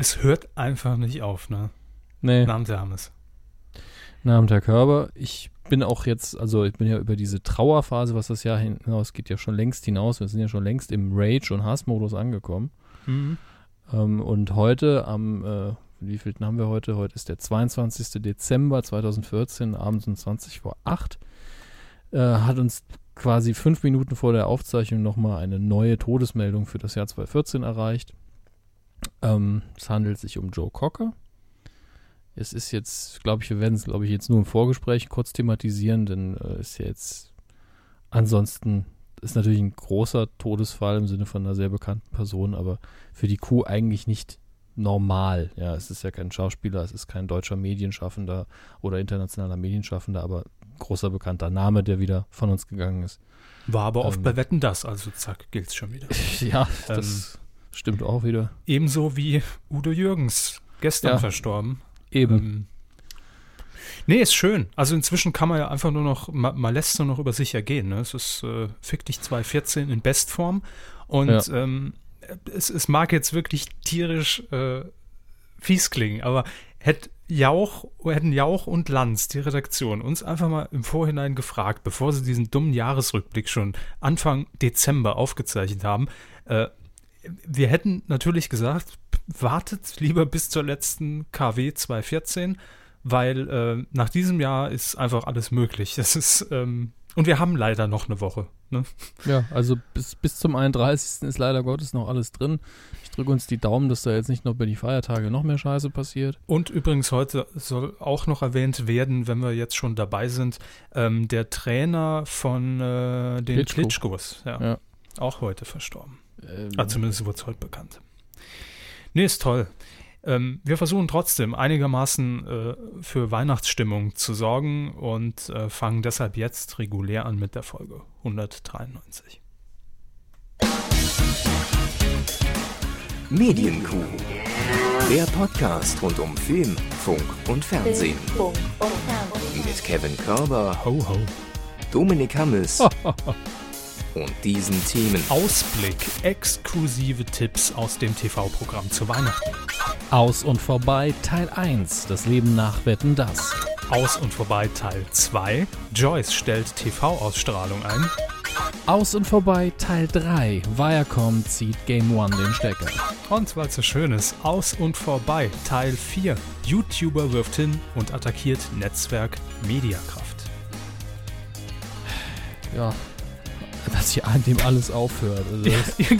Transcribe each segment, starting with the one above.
Es hört einfach nicht auf, ne? Nee. Namens Hermes. Namens Herr Körber. Ich bin auch jetzt, also ich bin ja über diese Trauerphase, was das Jahr hinaus geht, ja schon längst hinaus. Wir sind ja schon längst im Rage- und Hassmodus angekommen. Mhm. Ähm, und heute am, äh, wie viel haben wir heute? Heute ist der 22. Dezember 2014, abends um 20 vor 8. Äh, hat uns quasi fünf Minuten vor der Aufzeichnung nochmal eine neue Todesmeldung für das Jahr 2014 erreicht. Ähm, es handelt sich um Joe Cocker. Es ist jetzt, glaube ich, wir werden es, glaube ich, jetzt nur im Vorgespräch kurz thematisieren, denn äh, ist ja jetzt ansonsten ist natürlich ein großer Todesfall im Sinne von einer sehr bekannten Person, aber für die Kuh eigentlich nicht normal. Ja, es ist ja kein Schauspieler, es ist kein deutscher Medienschaffender oder internationaler Medienschaffender, aber großer bekannter Name, der wieder von uns gegangen ist. War aber oft Ähm. bei Wetten das, also zack, gilt's schon wieder. ja, das stimmt auch wieder. Ebenso wie Udo Jürgens, gestern Ja. verstorben. Eben. Ähm, nee, ist schön. Also inzwischen kann man ja einfach nur noch, man, man lässt nur noch über sich ergehen. Ne? Es ist äh, Fick dich 214 in Bestform. Und Ja. ähm, es, es mag jetzt wirklich tierisch äh, fies klingen, aber hätte Jauch, hätten Jauch und Lanz, die Redaktion, uns einfach mal im Vorhinein gefragt, bevor sie diesen dummen Jahresrückblick schon Anfang Dezember aufgezeichnet haben, äh, wir hätten natürlich gesagt, wartet lieber bis zur letzten KW 214, weil äh, nach diesem Jahr ist einfach alles möglich. Das ist, ähm, und wir haben leider noch eine Woche. Ne? Ja, also bis, bis zum 31. ist leider Gottes noch alles drin. Ich drücke uns die Daumen, dass da jetzt nicht noch über die Feiertage noch mehr Scheiße passiert. Und übrigens heute soll auch noch erwähnt werden, wenn wir jetzt schon dabei sind, ähm, der Trainer von äh, den Klitschko. Klitschkos, ja, Ja. auch heute verstorben. Ähm, Ah, zumindest wurde es heute bekannt. Nee, ist toll. Ähm, wir versuchen trotzdem einigermaßen äh, für Weihnachtsstimmung zu sorgen und äh, fangen deshalb jetzt regulär an mit der Folge 193. Medienkuh. Der Podcast rund um Film, Funk und Fernsehen. Funk und Fernsehen. Mit Kevin Körber, Ho, ho. Dominik Hammes und diesen Themen. Ausblick, exklusive Tipps aus dem TV-Programm zu Weihnachten. Aus und vorbei Teil 1, das Leben nach Wetten das. Aus und vorbei Teil 2. Joyce stellt TV-Ausstrahlung ein. Aus und vorbei Teil 3, Viacom zieht Game One den Stecker. Und weil es so schön ist, aus und vorbei Teil 4. YouTuber wirft hin und attackiert Netzwerk Mediakraft. Ja, dass hier an dem alles aufhört. Also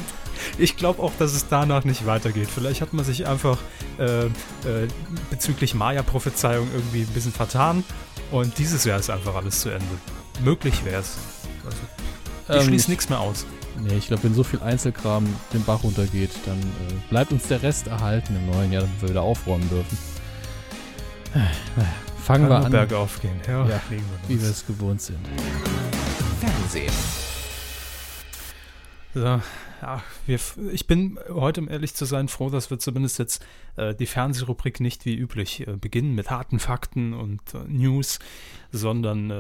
Ich glaube auch, dass es danach nicht weitergeht. Vielleicht hat man sich einfach äh, äh, bezüglich Maya-Prophezeiung irgendwie ein bisschen vertan und dieses Jahr ist einfach alles zu Ende. Möglich wäre es. Also, ich Ähm, schließe ich- nichts mehr aus. nee, ich glaube, wenn so viel Einzelkram den Bach runtergeht, dann äh, bleibt uns der Rest erhalten im neuen Jahr, damit wir wieder aufräumen dürfen. Fangen wir Kann nur an, bergauf gehen. Ja, Ja, wir wie wir es gewohnt sind. Fernsehen. So, ja, wir, ich bin heute, um ehrlich zu sein, froh, dass wir zumindest jetzt äh, die Fernsehrubrik nicht wie üblich äh, beginnen mit harten Fakten und äh, News, sondern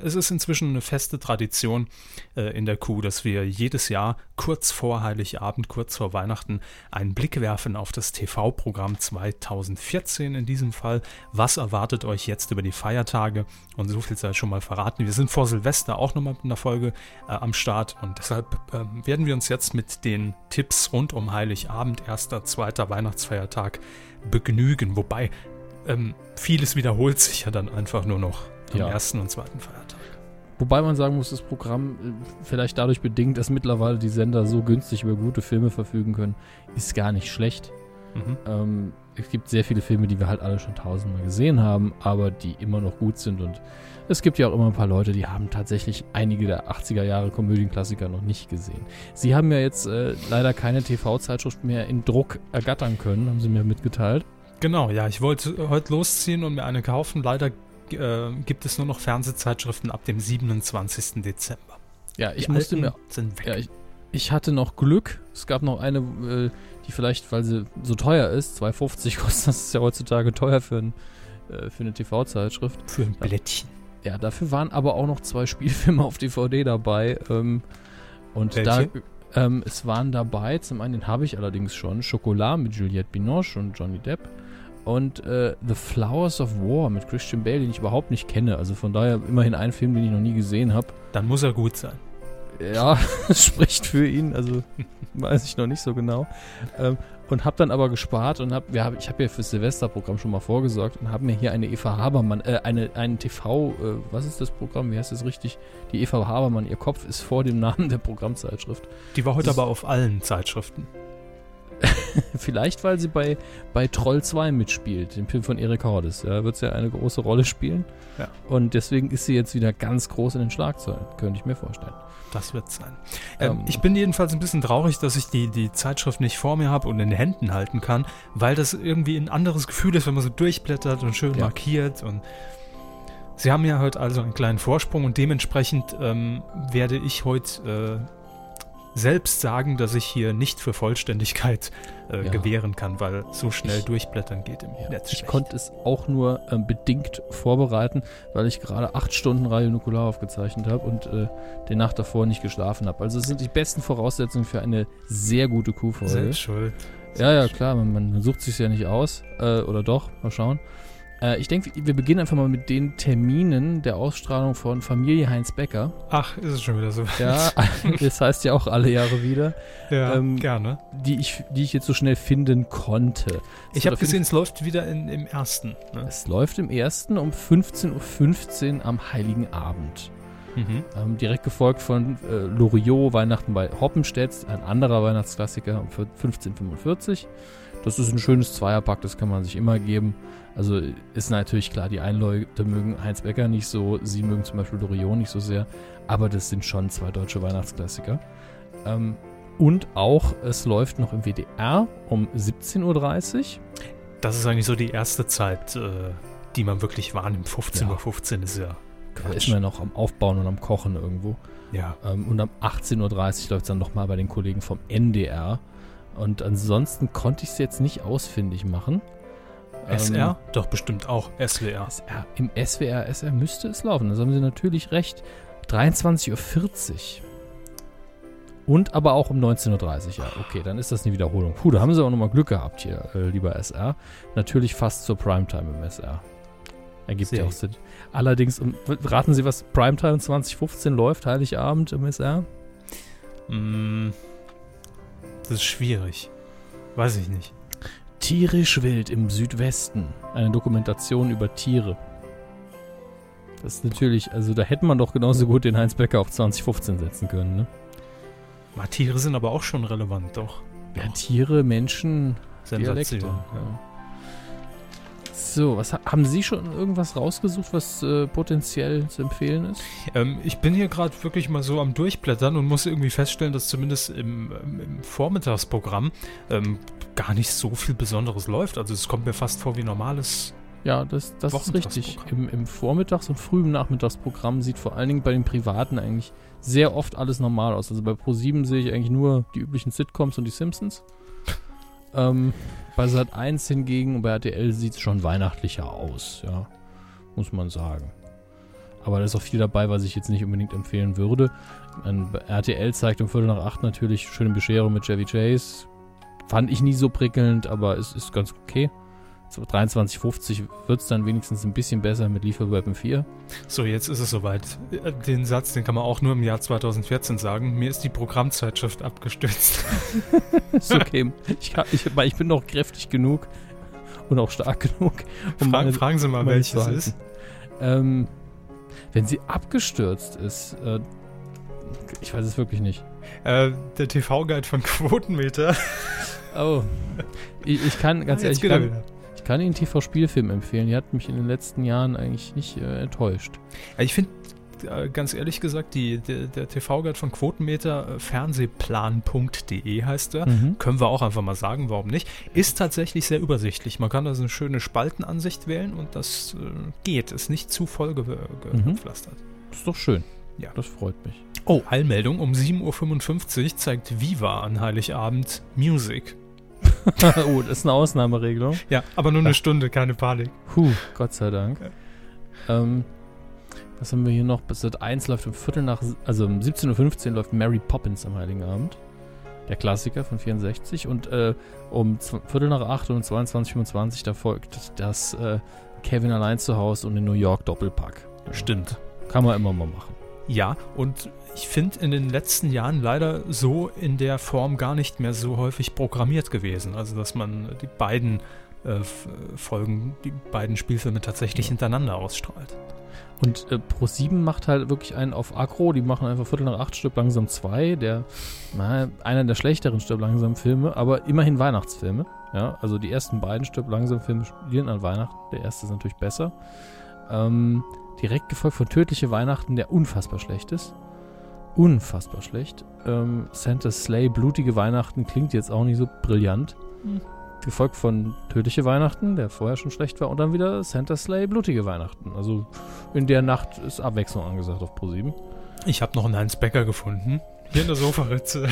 äh, es ist inzwischen eine feste Tradition äh, in der Kuh, dass wir jedes Jahr kurz vor Heiligabend, kurz vor Weihnachten einen Blick werfen auf das TV-Programm 2014 in diesem Fall. Was erwartet euch jetzt über die Feiertage? Und so viel sei schon mal verraten. Wir sind vor Silvester auch nochmal mit einer Folge äh, am Start und deshalb ähm, werden wir uns jetzt mit den Tipps rund um Heiligabend, erster, zweiter Weihnachtsfeiertag begnügen. Wobei ähm, vieles wiederholt sich ja dann einfach nur noch am Ja. ersten und zweiten Feiertag. Wobei man sagen muss, das Programm äh, vielleicht dadurch bedingt, dass mittlerweile die Sender so günstig über gute Filme verfügen können, ist gar nicht schlecht. Mhm. Ähm, es gibt sehr viele Filme, die wir halt alle schon tausendmal gesehen haben, aber die immer noch gut sind. Und es gibt ja auch immer ein paar Leute, die haben tatsächlich einige der 80er Jahre Komödienklassiker noch nicht gesehen. Sie haben ja jetzt äh, leider keine TV-Zeitschrift mehr in Druck ergattern können, haben sie mir mitgeteilt. Genau, ja, ich wollte heute losziehen und mir eine kaufen. Leider äh, gibt es nur noch Fernsehzeitschriften ab dem 27. Dezember. Ja, ich Die musste mir. Ja, ich, ich hatte noch Glück. Es gab noch eine, äh, die vielleicht, weil sie so teuer ist, 2,50 kostet, das ist ja heutzutage teuer für, ein, äh, für eine TV-Zeitschrift. für ein Blättchen. Ja, dafür waren aber auch noch zwei Spielfilme auf DVD dabei. Ähm, und Welche? da Ähm, es waren dabei, zum einen den habe ich allerdings schon, Chocolat mit Juliette Binoche und Johnny Depp und äh, The Flowers of War mit Christian Bale, den ich überhaupt nicht kenne. Also von daher immerhin ein Film, den ich noch nie gesehen habe. Dann muss er gut sein. Ja, es spricht für ihn, also weiß ich noch nicht so genau. Ähm, und habe dann aber gespart und hab, wir hab, ich habe ja fürs Silvesterprogramm schon mal vorgesorgt und habe mir hier eine Eva Habermann, äh, eine, einen TV, äh, was ist das Programm, wie heißt das richtig? Die Eva Habermann, ihr Kopf ist vor dem Namen der Programmzeitschrift. Die war heute Das- aber auf allen Zeitschriften. Vielleicht, weil sie bei, bei Troll 2 mitspielt, dem Film von Erik Hordes. Da wird sie ja eine große Rolle spielen. Ja. Und deswegen ist sie jetzt wieder ganz groß in den Schlagzeilen, könnte ich mir vorstellen. Das wird sein. Ähm, Ähm, ich bin jedenfalls ein bisschen traurig, dass ich die, die Zeitschrift nicht vor mir habe und in den Händen halten kann, weil das irgendwie ein anderes Gefühl ist, wenn man so durchblättert und schön Ja. markiert. Und Sie haben ja heute also einen kleinen Vorsprung und dementsprechend ähm, werde ich heute äh, selbst sagen, dass ich hier nicht für Vollständigkeit äh, Ja. gewähren kann, weil so schnell Ich- durchblättern geht im Ja, Netz ich schlecht. konnte es auch nur ähm, bedingt vorbereiten, weil ich gerade acht Stunden Radio Nukular aufgezeichnet habe und äh, die Nacht davor nicht geschlafen habe. Also es sind die besten Voraussetzungen für eine sehr gute Q-Folge. Selbst schuld. Ja, ja, klar, man, man sucht sich ja nicht aus. Äh, oder doch, mal schauen. Äh, ich denke, wir beginnen einfach mal mit den Terminen der Ausstrahlung von Familie Heinz Becker. Ach, ist es schon wieder so. Ja, das heißt ja auch alle Jahre wieder, ja ähm, gerne. die ich, die ich jetzt so schnell finden konnte. Es Ich habe gesehen, es läuft wieder in, im ersten. Ne? Es läuft im ersten um 15.15 Uhr am Heiligen Abend. Mhm. Ähm, direkt gefolgt von äh, Loriot, Weihnachten bei Hoppenstedt, ein anderer Weihnachtsklassiker um 15.45 Das ist ein schönes Zweierpack, das kann man sich immer geben. Also ist natürlich klar, die einen Leute mögen Heinz Becker nicht so, sie mögen zum Beispiel Loriot nicht so sehr, aber das sind schon zwei deutsche Weihnachtsklassiker. Ähm, und auch, es läuft noch im WDR um 17.30 Uhr. Das ist eigentlich so die erste Zeit, äh, die man wirklich wahrnimmt. 15.15 Ja. Uhr 15 ist ja Da Quatsch. ist man noch am Aufbauen und am Kochen irgendwo. Ja. Ähm, und um 18.30 Uhr läuft es dann nochmal bei den Kollegen vom NDR. Und ansonsten konnte ich es jetzt nicht ausfindig machen. Ähm, SR? Doch, bestimmt auch. SWR. SR. Im SWR, SR müsste es laufen. Das haben Sie natürlich recht. 23.40 Uhr. Und aber auch um 19.30 Uhr. Ja, okay, dann ist das eine Wiederholung. Puh, da haben Sie auch nochmal Glück gehabt hier, äh, lieber SR. Natürlich fast zur Primetime im SR. Ergibt ja auch. Sinn. Allerdings, um, raten Sie, was Primetime 2015 läuft, Heiligabend im SR? Mm, das ist schwierig. Weiß ich nicht. Tierisch wild im Südwesten. Eine Dokumentation über Tiere. Das ist natürlich, also da hätte man doch genauso gut den Heinz Becker auf 2015 setzen können, ne? Mal, Tiere sind aber auch schon relevant, doch. Ja, Tiere, Menschen, Dialekte. Sensation. Ja. So, was ha- haben Sie schon irgendwas rausgesucht, was äh, potenziell zu empfehlen ist? Ähm, ich bin hier gerade wirklich mal so am Durchblättern und muss irgendwie feststellen, dass zumindest im, im Vormittagsprogramm ähm, gar nicht so viel Besonderes läuft. Also es kommt mir fast vor wie normales. Ja, das, das ist richtig. Im, Im Vormittags- und frühen Nachmittagsprogramm sieht vor allen Dingen bei den Privaten eigentlich sehr oft alles normal aus. Also bei Pro7 sehe ich eigentlich nur die üblichen Sitcoms und die Simpsons. ähm, bei Sat 1 hingegen und bei RTL sieht es schon weihnachtlicher aus, ja. Muss man sagen. Aber da ist auch viel dabei, was ich jetzt nicht unbedingt empfehlen würde. Ein RTL zeigt um Viertel nach acht natürlich schöne Bescherung mit Chevy Chase. Fand ich nie so prickelnd, aber es ist ganz okay. So 23,50 wird es dann wenigstens ein bisschen besser mit Lieferweapon 4. So, jetzt ist es soweit. Den Satz, den kann man auch nur im Jahr 2014 sagen. Mir ist die Programmzeitschrift abgestürzt. ist okay. ich, kann, ich, ich bin noch kräftig genug und auch stark genug. um Fragen, meine- fragen Sie mal, meine welches ist. Ähm, wenn sie abgestürzt ist, äh, ich weiß es wirklich nicht. Äh, der TV-Guide von Quotenmeter. Oh. Ich, ich kann, ganz Ah, ehrlich, ich kann, ich kann Ihnen TV-Spielfilm empfehlen. Die hat mich in den letzten Jahren eigentlich nicht äh, enttäuscht. Ja, ich finde, äh, ganz ehrlich gesagt, die, der, der TV-Guide von Quotenmeter, äh, fernsehplan.de heißt er. Mhm. Können wir auch einfach mal sagen, warum nicht. Ist tatsächlich sehr übersichtlich. Man kann also eine schöne Spaltenansicht wählen und das äh, geht. Ist nicht zu voll ge Mhm. gepflastert. Ist doch schön. Ja. Das freut mich. Oh, Eilmeldung. Um 7.55 Uhr zeigt Viva an Heiligabend Music. oh, das ist eine Ausnahmeregelung. Ja, aber nur eine Stunde, keine Panik. Puh, Gott sei Dank. Ähm, was haben wir hier noch? Bis Sat 1 läuft um Viertel nach, also um 17.15 Uhr läuft Mary Poppins am Heiligen Abend. der Klassiker von 64. Und äh, um Viertel nach acht und um 22.25 da folgt das äh, Kevin allein zu Hause und in New York Doppelpack. Stimmt. Kann man immer mal machen. Ja, und ich finde in den letzten Jahren leider so in der Form gar nicht mehr so häufig programmiert gewesen. Also, dass man die beiden äh, Folgen, die beiden Spielfilme tatsächlich hintereinander ausstrahlt. Und äh, Pro7 macht halt wirklich einen auf Aggro. Die machen einfach Viertel nach acht Stück langsam zwei. Der, na, einer der schlechteren Stück langsam Filme, aber immerhin Weihnachtsfilme. Ja, also die ersten beiden Stück langsam Filme spielen an Weihnachten. Der erste ist natürlich besser. Ähm, direkt gefolgt von Tödliche Weihnachten, der unfassbar schlecht ist. Unfassbar schlecht. Ähm, Santa's Slay, Blutige Weihnachten klingt jetzt auch nicht so brillant. Hm. Gefolgt von Tödliche Weihnachten, der vorher schon schlecht war. Und dann wieder Santa's Slay, Blutige Weihnachten. Also in der Nacht ist Abwechslung angesagt auf Pro7. Ich habe noch einen Heinz Becker gefunden. Hier in der Sofaritze.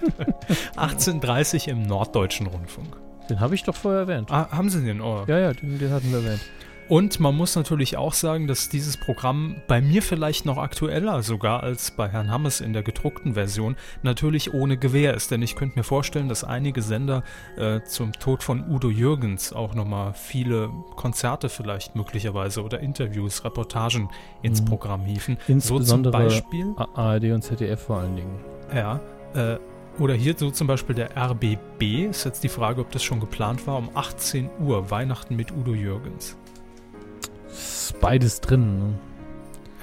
1830 im Norddeutschen Rundfunk. Den habe ich doch vorher erwähnt. Ah, haben Sie den? Oh. Ja, ja, den, den hatten wir erwähnt. Und man muss natürlich auch sagen, dass dieses Programm bei mir vielleicht noch aktueller sogar als bei Herrn Hammes in der gedruckten Version natürlich ohne Gewähr ist. Denn ich könnte mir vorstellen, dass einige Sender äh, zum Tod von Udo Jürgens auch nochmal viele Konzerte vielleicht möglicherweise oder Interviews, Reportagen ins Mhm. Programm hieven. Insbesondere so zum Beispiel, ARD und ZDF vor allen Dingen. ja, äh, oder hier so zum Beispiel der RBB, ist jetzt die Frage, ob das schon geplant war, um 18 Uhr, Weihnachten mit Udo Jürgens. Ist beides drin.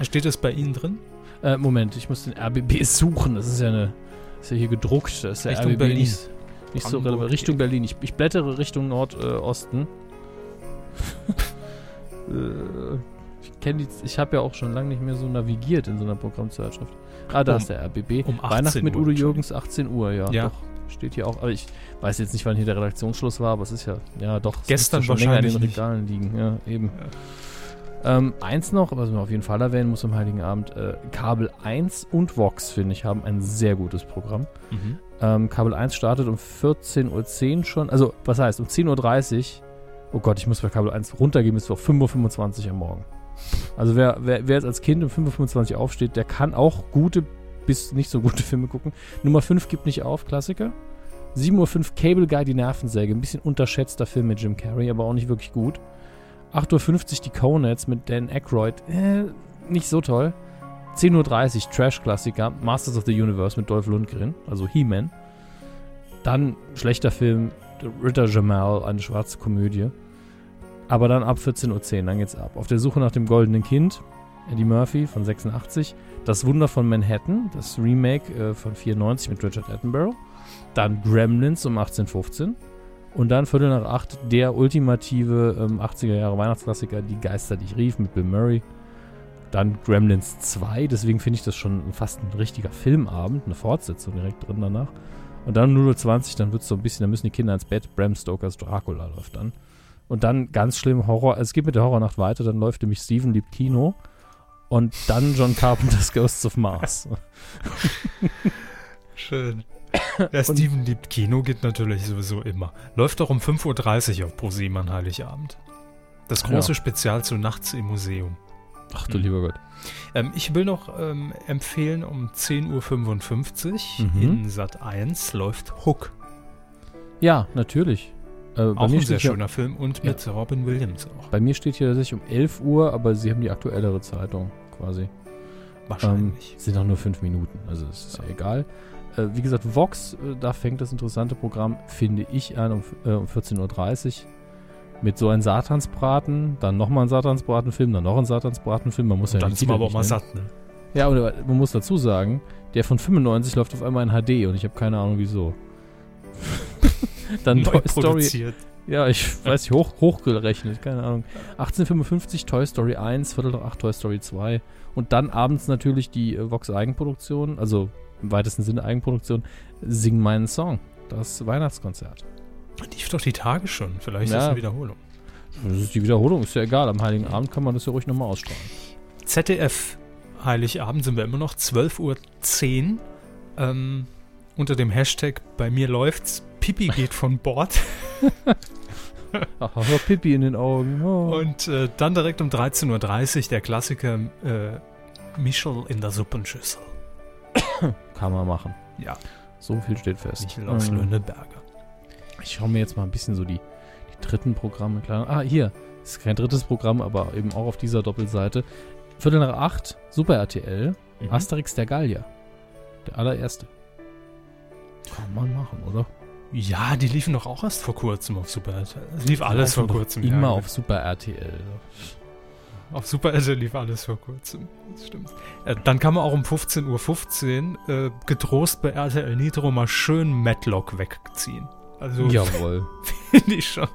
Steht das bei Ihnen drin? Ne? Äh, Moment, ich muss den RBB suchen. Das ist ja eine. Ist ja hier gedruckt. Das ist Richtung RBB Berlin. nicht, nicht so relevant. Richtung Berlin. Ich, ich blättere Richtung Nordosten. äh, ich kenne die. Ich habe ja auch schon lange nicht mehr so navigiert in so einer Programmzeitschrift. Ah, da Um- ist der RBB. um 18 Weihnachten mit Uhr, Udo Jürgens, 18 Uhr, ja. Ja. Doch. Steht hier auch. Aber ich weiß jetzt nicht, wann hier der Redaktionsschluss war, aber es ist ja. Ja, doch. es Gestern länger in den wahrscheinlich. Regalen liegen. Ja, eben. Ähm, eins noch, was man auf jeden Fall erwähnen muss am Heiligen Abend, äh, Kabel 1 und Vox, finde ich, haben ein sehr gutes Programm. Mhm. Ähm, Kabel 1 startet um 14.10 Uhr schon, also was heißt, um 10.30 Uhr, oh Gott, ich muss bei Kabel 1 runtergehen, bis auf 5.25 Uhr am Morgen. Also wer, wer, wer jetzt als Kind um 5.25 Uhr aufsteht, der kann auch gute bis nicht so gute Filme gucken. Nummer 5 gibt nicht auf, Klassiker. 7.05 Uhr Cable Guy, die Nervensäge, ein bisschen unterschätzter Film mit Jim Carrey, aber auch nicht wirklich gut. 8.50 Uhr die Conets mit Dan Aykroyd. Äh, nicht so toll. 10.30 Uhr Trash-Klassiker Masters of the Universe mit Dolph Lundgren, also He-Man. Dann schlechter Film Ritter Jamal, eine schwarze Komödie. Aber dann ab 14.10 Uhr, dann geht's ab. Auf der Suche nach dem goldenen Kind, Eddie Murphy von 86. Das Wunder von Manhattan, das Remake äh, von 94 mit Richard Attenborough. Dann Gremlins um 18.15 und dann Viertel nach acht der ultimative ähm, 80er Jahre Weihnachtsklassiker Die Geister, die ich rief mit Bill Murray. Dann Gremlins 2, deswegen finde ich das schon fast ein richtiger Filmabend, eine Fortsetzung direkt drin danach. Und dann 0.20 dann wird es so ein bisschen, dann müssen die Kinder ins Bett, Bram Stokers Dracula läuft dann. Und dann ganz schlimm Horror, also es geht mit der Horrornacht weiter, dann läuft nämlich Steven liebt Kino und dann John Carpenters Ghosts of Mars. Schön. Der Steven liebt Kino geht natürlich sowieso immer. Läuft auch um 5.30 Uhr auf ProSieben an Heiligabend. Das große Ja. Spezial zu Nachts im Museum. Ach du Mhm. lieber Gott. Ähm, ich will noch ähm, empfehlen, um 10.55 Uhr Mhm. in Sat 1 läuft Hook. Ja, natürlich. Äh, bei, Auch mir ein sehr schöner Film und Ja. mit Robin Williams auch. bei mir steht hier tatsächlich um 11 Uhr, aber sie haben die aktuellere Zeitung quasi. Ähm, Wahrscheinlich. sind auch nur fünf Minuten, also es ist ja egal. Äh, wie gesagt, Vox, äh, da fängt das interessante Programm, finde ich, an um, äh, um 14.30 Uhr. Mit so einem Satansbraten, dann nochmal ein Satansbratenfilm, dann noch ein Satansbratenfilm. Man muss und ja dann ist man aber auch mal nennen. satt, ne? Ja, und man muss dazu sagen, der von 95 läuft auf einmal in HD und ich habe keine Ahnung wieso. dann Toy Story. Ja, ich weiß nicht, hoch, hochgerechnet, keine Ahnung. 1855 Toy Story 1, Viertel nach 8 Toy Story 2 und dann abends natürlich die äh, Vox Eigenproduktion, also im weitesten Sinne Eigenproduktion, Sing meinen Song, das Weihnachtskonzert. Lief doch die Tage schon. Vielleicht ist Ja. das eine Wiederholung. Das ist die Wiederholung, ist ja egal, am Heiligen Abend kann man das ja ruhig nochmal ausstrahlen. ZDF Heiligabend sind wir immer noch 12.10 Uhr. Ähm, unter dem Hashtag bei mir läuft's. Pipi geht von Bord. Ach, Pippi in den Augen. Oh. Und äh, dann direkt um 13.30 Uhr der Klassiker äh, Michel in der Suppenschüssel. kann man machen. Ja. So viel steht fest. Michel aus Ähm, Lönneberger. Ich schaue mir jetzt mal ein bisschen so die, die dritten Programme klar. Ah, hier. Das ist kein drittes Programm, aber eben auch auf dieser Doppelseite. Viertel nach acht, Super RTL, Mhm. Asterix der Gallier. Der allererste. Kann man machen, oder? Ja, die liefen doch auch erst vor kurzem auf Super RTL. Es lief alles vor kurzem. Immer ja. auf Super RTL. Auf Super RTL lief alles vor kurzem. Das stimmt. Äh, dann kann man auch um 15.15 Uhr äh, getrost bei RTL Nitro mal schön Matlock wegziehen. Also Jawohl. finde ich schon,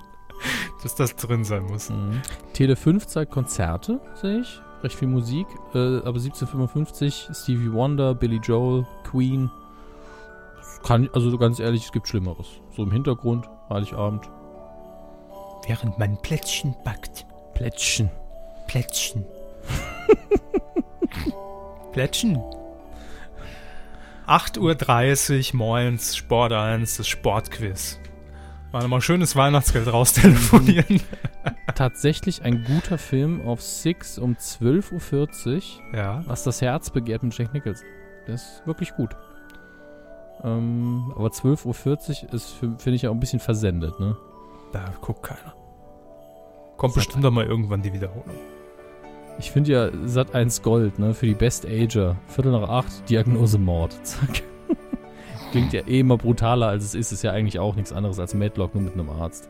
dass das drin sein muss. Mhm. Tele 5 zeigt Konzerte, sehe ich. Recht viel Musik. Äh, aber 1755, Stevie Wonder, Billy Joel, Queen. Kann, also ganz ehrlich, es gibt Schlimmeres. So im Hintergrund, Heiligabend. Während man Plätzchen backt. Plätzchen. Plätzchen. Plätzchen. 8.30 Uhr morgens, Sport 1, das Sportquiz. Mal nochmal schönes Weihnachtsgeld raustelefonieren. Tatsächlich ein guter Film auf Six um 12.40 Uhr. ja. Was das Herz begehrt mit Jack Nicholson. Der ist wirklich gut. Ähm, aber 12.40 Uhr ist, für- finde ich, ja auch ein bisschen versendet, ne? Da guckt keiner. Kommt bestimmt doch mal irgendwann die Wiederholung. Ich finde ja Sat 1 Gold, ne, für die Best Ager. Viertel nach acht, Diagnose Mord. Zack. Klingt ja eh immer brutaler als es ist. Ist ja eigentlich auch nichts anderes als Madlock, nur mit einem Arzt.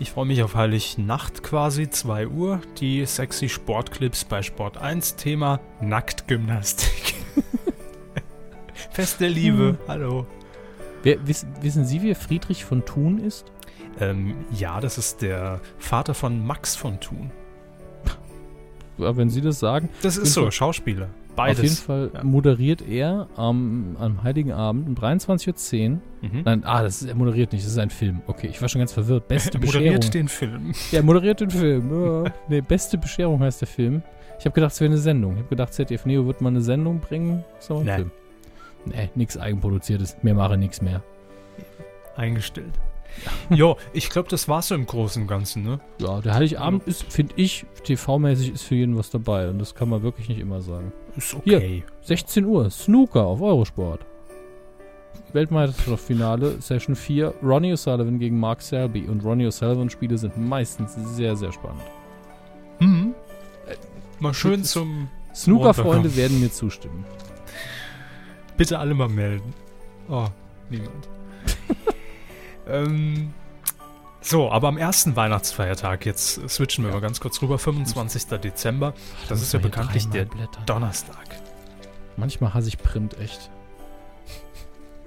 Ich freue mich auf Heilignacht quasi, 2 Uhr. Die sexy Sportclips bei Sport 1. Thema Nacktgymnastik. Fest der Liebe. Hallo. Wer, wiss, wissen Sie, wer Friedrich von Thun ist? Ähm, ja, das ist der Vater von Max von Thun. Wenn Sie das sagen. Das ist so, Fall- Schauspieler. Auf jeden Beides. Fall ja. moderiert er am, am Heiligen Abend um 23.10 Uhr. Mhm. Nein, ah, das ist, er moderiert nicht, das ist ein Film. Okay, ich war schon ganz verwirrt. Beste Er Bescherung. moderiert den Film. Ja, er moderiert den Film. Ja. nee, Beste Bescherung heißt der Film. Ich habe gedacht, es wäre eine Sendung. Ich habe gedacht, ZDF Neo wird mal eine Sendung bringen. Aber ein Nee. Film. Nee, nichts Eigenproduziertes. Mir mache nichts mehr. Eingestellt. Jo, ich glaube, das war's so im Großen und Ganzen, ne? Ja, der Heiligabend ist, finde ich, TV-mäßig ist für jeden was dabei. Und das kann man wirklich nicht immer sagen. Ist okay. 16 Uhr, Snooker auf Eurosport. Weltmeisterschaftsfinale, Session 4, Ronnie O'Sullivan gegen Mark Selby. Und Ronnie O'Sullivan-Spiele sind meistens sehr, sehr spannend. Mhm. Mal schön ist- zum. Snooker-Freunde werden mir zustimmen. Bitte alle mal melden. Oh, niemand. ähm, so, aber am ersten Weihnachtsfeiertag, jetzt switchen wir mal ganz kurz rüber, 25. Dezember. Das ist ja bekanntlich der blättern. Donnerstag. Manchmal hasse ich Print echt.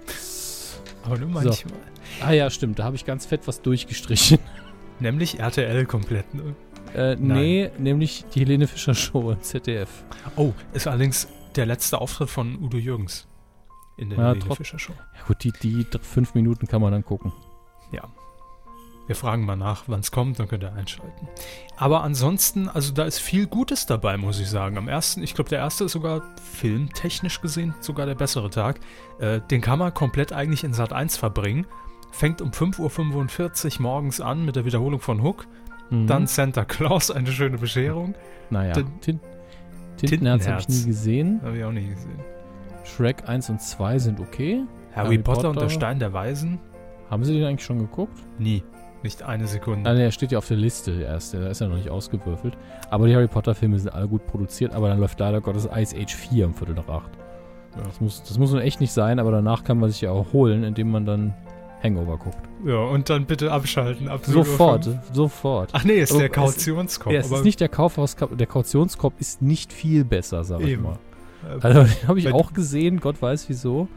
Aber nur So. manchmal. Ah ja, stimmt. Da habe ich ganz fett was durchgestrichen. Nämlich RTL komplett, ne? Äh, nee, nämlich die Helene Fischer Show im ZDF. Oh, ist allerdings der letzte Auftritt von Udo Jürgens in der Ja, Helene Fischer Show. Ja gut, die, die fünf Minuten kann man dann gucken. Ja. Wir fragen mal nach, wann es kommt, dann könnt ihr einschalten. Aber ansonsten, also da ist viel Gutes dabei, muss ich sagen. Am ersten, ich glaube, der erste ist sogar filmtechnisch gesehen sogar der bessere Tag. Äh, den kann man komplett eigentlich in Sat 1 verbringen. Fängt um 5.45 Uhr morgens an mit der Wiederholung von Hook. Mhm. Dann Santa Claus, eine schöne Bescherung. naja, Tin- Tin Tintenherz habe ich nie gesehen. Habe ich auch nie gesehen. Shrek 1 und 2 sind okay. Harry, Harry Potter, und Potter. der Stein der Weisen? Haben Sie den eigentlich schon geguckt? Nie. Nicht eine Sekunde. Ah, der steht ja auf der Liste der erste, da ist er noch nicht ausgewürfelt. Aber die Harry Potter Filme sind alle gut produziert, aber dann läuft leider Gottes Ice Age 4 um Viertel nach 8. Ja. Das, muss, das muss nun echt nicht sein, aber danach kann man sich ja auch holen, indem man dann Hangover guckt. Ja, und dann bitte abschalten. Ab Sofort, 0:05. sofort. Ach nee, ist Aber der es- Kautionskorb. Ja, es ist nicht der Kaufhaus, der Kautionskorb ist nicht viel besser, sag ich Eben. mal. äh, Also den habe ich auch gesehen, Gott weiß wieso.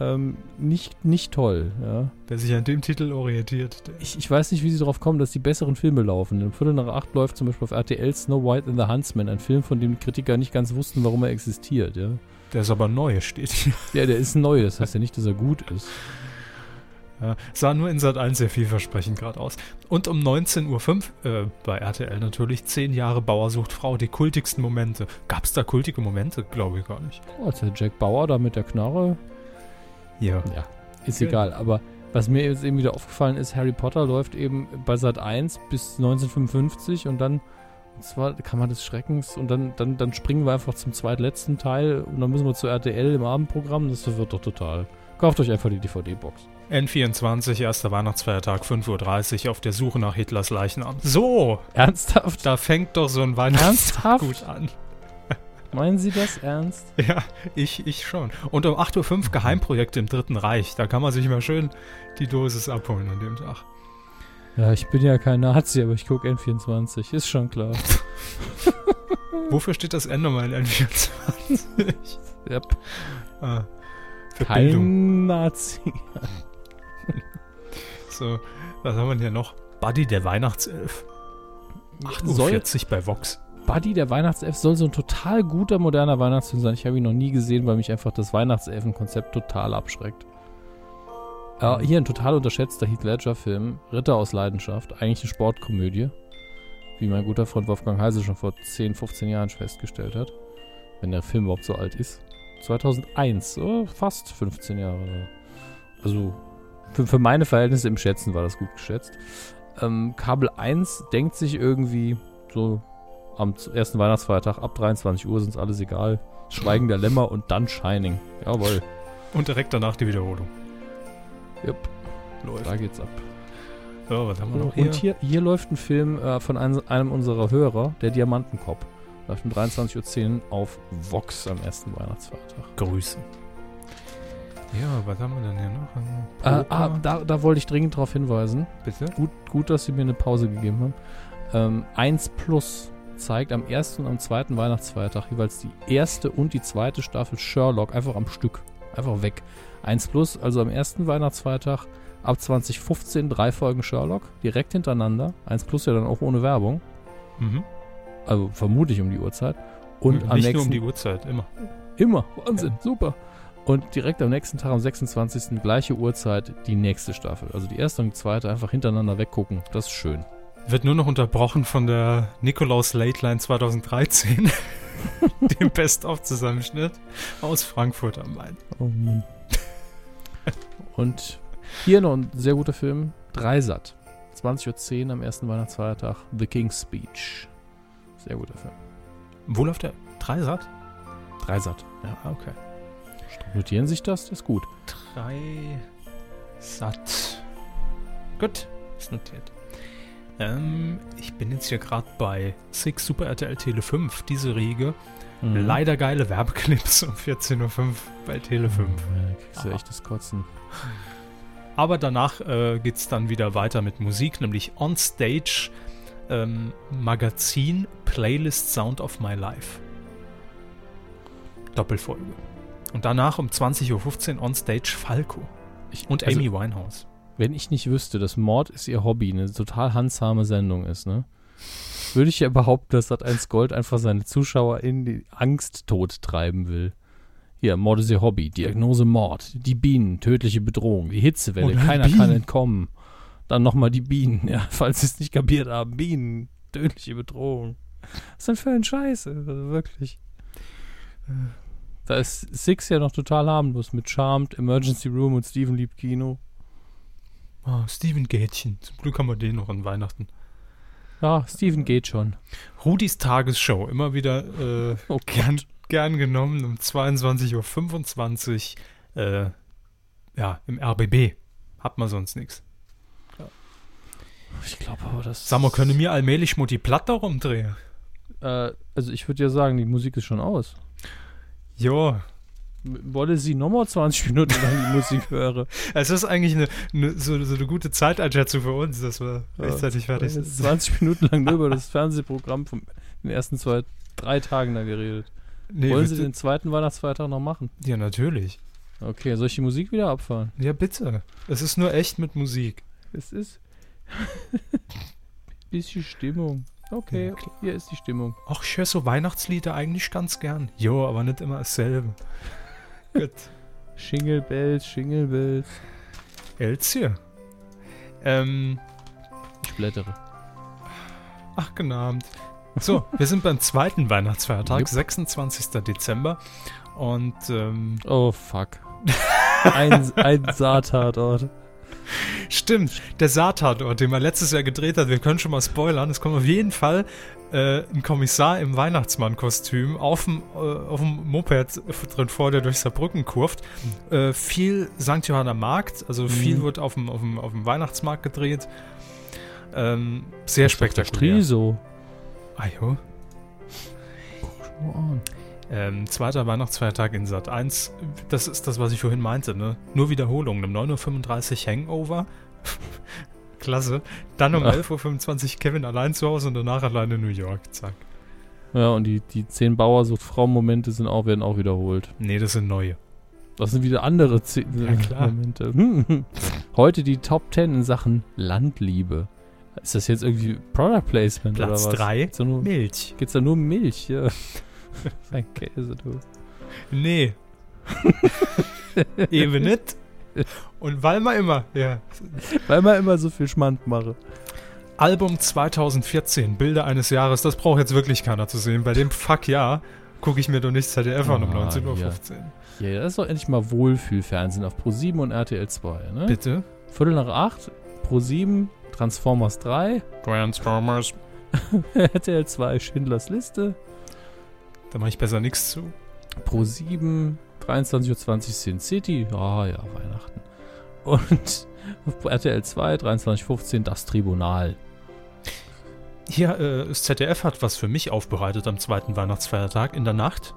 Ähm, nicht, nicht toll, ja. Wer sich an dem Titel orientiert, Ich, ich weiß nicht, wie sie darauf kommen, dass die besseren Filme laufen. Um Viertel nach acht läuft zum Beispiel auf RTL Snow White and the Huntsman, ein Film, von dem die Kritiker nicht ganz wussten, warum er existiert, ja. der ist aber neu, steht hier. Ja, der ist neu, das heißt ja nicht, dass er gut ist. Ja, sah nur in Sat 1 sehr vielversprechend gerade aus. Und um 19.05 Uhr, äh, bei RTL natürlich, 10 Jahre Bauer sucht Frau, die kultigsten Momente. Gab es da kultige Momente? Glaube ich gar nicht. Oh, als der Jack Bauer da mit der Knarre, Ja. ja, ist Okay. egal. Aber was mir jetzt eben wieder aufgefallen ist, Harry Potter läuft eben bei Sat 1 bis 1955 und dann, und zwar Kammer des Schreckens und dann, dann, dann springen wir einfach zum zweitletzten Teil und dann müssen wir zu RTL im Abendprogramm. Das verwirrt doch total. Kauft euch einfach die DVD-Box. N24, erster Weihnachtsfeiertag, 5.30 Uhr, auf der Suche nach Hitlers Leichnam. So, Ernsthaft? da fängt doch so ein Weihnachtstag Ernsthaft? gut an. Meinen Sie das ernst? Ja, ich, ich schon. Und um 8.05 Uhr Geheimprojekte im Dritten Reich. Da kann man sich mal schön die Dosis abholen an dem Tag. Ja, ich bin ja kein Nazi, aber ich gucke N24. Ist schon klar. Wofür steht das N nochmal in N24? Yep. ah, für Bildung. Kein Nazi. So, was haben wir denn hier noch? Buddy der Weihnachtself. Soll 8.40 Uhr bei Vox. Buddy, der Weihnachtself, soll so ein total guter, moderner Weihnachtsfilm sein. Ich habe ihn noch nie gesehen, weil mich einfach das Weihnachtselfen-Konzept total abschreckt. Äh, hier ein total unterschätzter Heath Ledger-Film, Ritter aus Leidenschaft, eigentlich eine Sportkomödie, wie mein guter Freund Wolfgang Heise schon vor 10, 15 Jahren festgestellt hat, wenn der Film überhaupt so alt ist. 2001, oh, fast 15 Jahre. Also für, für meine Verhältnisse im Schätzen war das gut geschätzt. Ähm, Kabel 1 denkt sich irgendwie so am ersten Weihnachtsfeiertag ab 23 Uhr sind es alles egal. Schweigen der Lämmer und dann Shining. Jawohl. Und direkt danach die Wiederholung. Jupp, Läuft. da geht's ab. So, was haben wir noch hier? Und hier, hier läuft ein Film äh, von einem, einem unserer Hörer, der Diamantenkopf. Läuft um 23.10 Uhr auf Vox am ersten Weihnachtsfeiertag. Grüße. Ja, was haben wir denn hier noch? Äh, ah, da, da wollte ich dringend darauf hinweisen. bitte? Gut, gut, dass Sie mir eine Pause gegeben haben. Ähm, 1 Plus zeigt am ersten und am zweiten Weihnachtsfeiertag jeweils die erste und die zweite Staffel Sherlock einfach am Stück. Einfach weg. 1 Plus, also am ersten Weihnachtsfeiertag ab 2015 drei Folgen Sherlock, direkt hintereinander. 1 Plus ja dann auch ohne Werbung. Mhm. Also vermutlich um die Uhrzeit. Und am Nicht nächsten nur um die Uhrzeit, immer. Immer. Wahnsinn. Super. Und direkt am nächsten Tag, am 26. gleiche Uhrzeit, die nächste Staffel. Also die erste und die zweite einfach hintereinander weggucken. Das ist schön. Wird nur noch unterbrochen von der Nikolaus Late Line 2013. dem Best-of-Zusammenschnitt aus Frankfurt am Main. Oh Mann. Und hier noch ein sehr guter Film. Dreisat. 20.10 Uhr am ersten Weihnachtsfeiertag. The King's Speech. Sehr guter Film. Wo läuft der? Dreisat? Dreisat. Ja, okay. Notieren sich das? Das ist gut. Dreisat. Gut, ist notiert. Ähm, ich bin jetzt hier gerade bei Six Super RTL Tele 5, diese Riege. Mhm. Leider geile Werbeclips um 14.05 Uhr bei Tele 5. Ja, da kriegst du echt das Kotzen. Aber danach äh, geht es dann wieder weiter mit Musik, nämlich On Stage ähm, Magazin Playlist Sound of My Life. Doppelfolge. Und danach um 20.15 Uhr On Stage Falco Ich, und also, Amy Winehouse. Wenn ich nicht wüsste, dass Mord ist ihr Hobby, eine total handsame Sendung ist, ne? Würde ich ja behaupten, dass Sat1 Gold einfach seine Zuschauer in die Angst tot treiben will. Hier, Mord ist ihr Hobby, Diagnose Mord, die Bienen, tödliche Bedrohung, die Hitzewelle, Oh keiner kann Bienen. entkommen. Dann nochmal die Bienen, ja, falls sie es nicht kapiert haben, Bienen, tödliche Bedrohung. Was ist denn für ein Scheiße, also wirklich. Da ist Six ja noch total harmlos mit Charmed, Emergency Room und Steven liebt Kino. Oh, Steven Gätchen. Zum Glück haben wir den noch an Weihnachten. Ja, Steven geht schon. Rudis Tagesshow. Immer wieder äh, Oh gern, gern genommen um 22.25 Uhr. Äh, ja, im RBB. Hat man sonst nichts. Ich glaube aber, das. Sag mal, können wir allmählich mal die Platte rumdrehen? Äh, also, ich würde ja sagen, die Musik ist schon aus. Ja, M- Wolle sie nochmal 20 Minuten lang die Musik höre. es ist eigentlich eine, eine, so, so eine gute Zeiteinschätzung für uns, dass wir rechtzeitig fertig sind. 20 Minuten lang nur über das Fernsehprogramm von den ersten zwei, drei Tagen da geredet. Nee, Wollen Sie bitte. den zweiten Weihnachtsfeiertag noch machen? Ja, natürlich. Okay, soll ich die Musik wieder abfahren? Ja, bitte. Es ist nur echt mit Musik. Es ist. bisschen Stimmung. Okay, Ja, hier ist die Stimmung. Ach, ich höre so Weihnachtslieder eigentlich ganz gern. Jo, aber nicht immer dasselbe. Gut. Shingle Bells, Shingle Bells. Elsie. Ähm, Ich blättere. ach, guten Abend. So, wir sind beim zweiten Weihnachtsfeiertag, Jupp. 26. Dezember. Und, ähm, Oh, fuck. ein, ein Saattatort. Stimmt, der Saartatort, den man letztes Jahr gedreht hat, wir können schon mal spoilern, es kommt auf jeden Fall äh, ein Kommissar im Weihnachtsmann-Kostüm auf dem, äh, auf dem Moped drin vor, der durch Saarbrücken kurft. Äh, viel St. Johanna Markt, also viel Mhm. wird auf dem, auf, dem, auf dem Weihnachtsmarkt gedreht. Ähm, sehr Das spektakulär. Striso. Ah, jo. Ähm, zweiter Weihnachtsfeiertag in Sat 1. Das ist das, was ich vorhin meinte, ne? Nur Wiederholungen. Um 9.35 Uhr Hangover. Klasse. Dann um Ja. 11.25 Uhr Kevin allein zu Hause und danach alleine New York. Zack. Ja, und die, die zehn Bauersucht-Frau-Momente sind auch, werden auch wiederholt. Nee, das sind neue. Das sind wieder andere zehn Ja, klar. Momente. Heute die Top 10 in Sachen Landliebe. Ist das jetzt irgendwie Product Placement Platz oder was? 3. Geht's da nur, Milch. geht's da nur um Milch? Ja. Ein Käse, du. Nee. Eben nicht. Und weil man immer, ja. Weil man immer so viel Schmand mache. Album 2014, Bilder eines Jahres, das braucht jetzt wirklich keiner zu sehen. Bei dem Fuck ja, gucke ich mir doch nicht ZDF an um Ah, 19.15 Uhr. ja. Ja, das ist doch endlich mal Wohlfühlfernsehen auf Pro7 und RTL 2, ne? Bitte? Viertel nach acht, Pro7, Transformers 3, Transformers. RTL 2, Schindlers Liste, Da mache ich besser nichts zu. Pro7, 23.20 Uhr Sin City, ah ja, Weihnachten. Und auf RTL 2, 23.15 das Tribunal. Hier, äh, das ZDF hat was für mich aufbereitet am zweiten Weihnachtsfeiertag in der Nacht.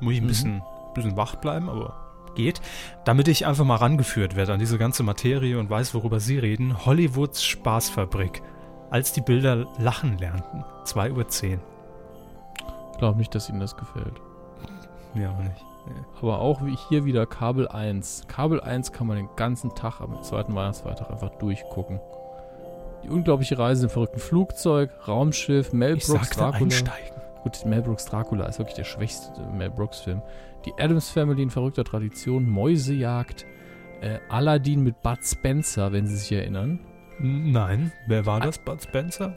Muss ich ein Mhm. bisschen, bisschen wach bleiben, aber geht. Damit ich einfach mal rangeführt werde an diese ganze Materie und weiß, worüber Sie reden. Hollywoods Spaßfabrik. Als die Bilder lachen lernten. 2 Uhr 10. Ich glaube nicht, dass Ihnen das gefällt. Ja, auch nicht. Aber auch wie hier wieder Kabel 1. Kabel 1 kann man den ganzen Tag am zweiten Weihnachtsfeiertag einfach durchgucken. Die unglaubliche Reise im verrückten Flugzeug, Raumschiff, Mel Ich Brooks Dracula. einsteigen. Gut, Mel Brooks Dracula ist wirklich der schwächste Mel Brooks Film. Die Adams Family in verrückter Tradition, Mäusejagd, äh, Aladdin mit Bud Spencer, wenn Sie sich erinnern. Nein, wer war das? Bud Spencer?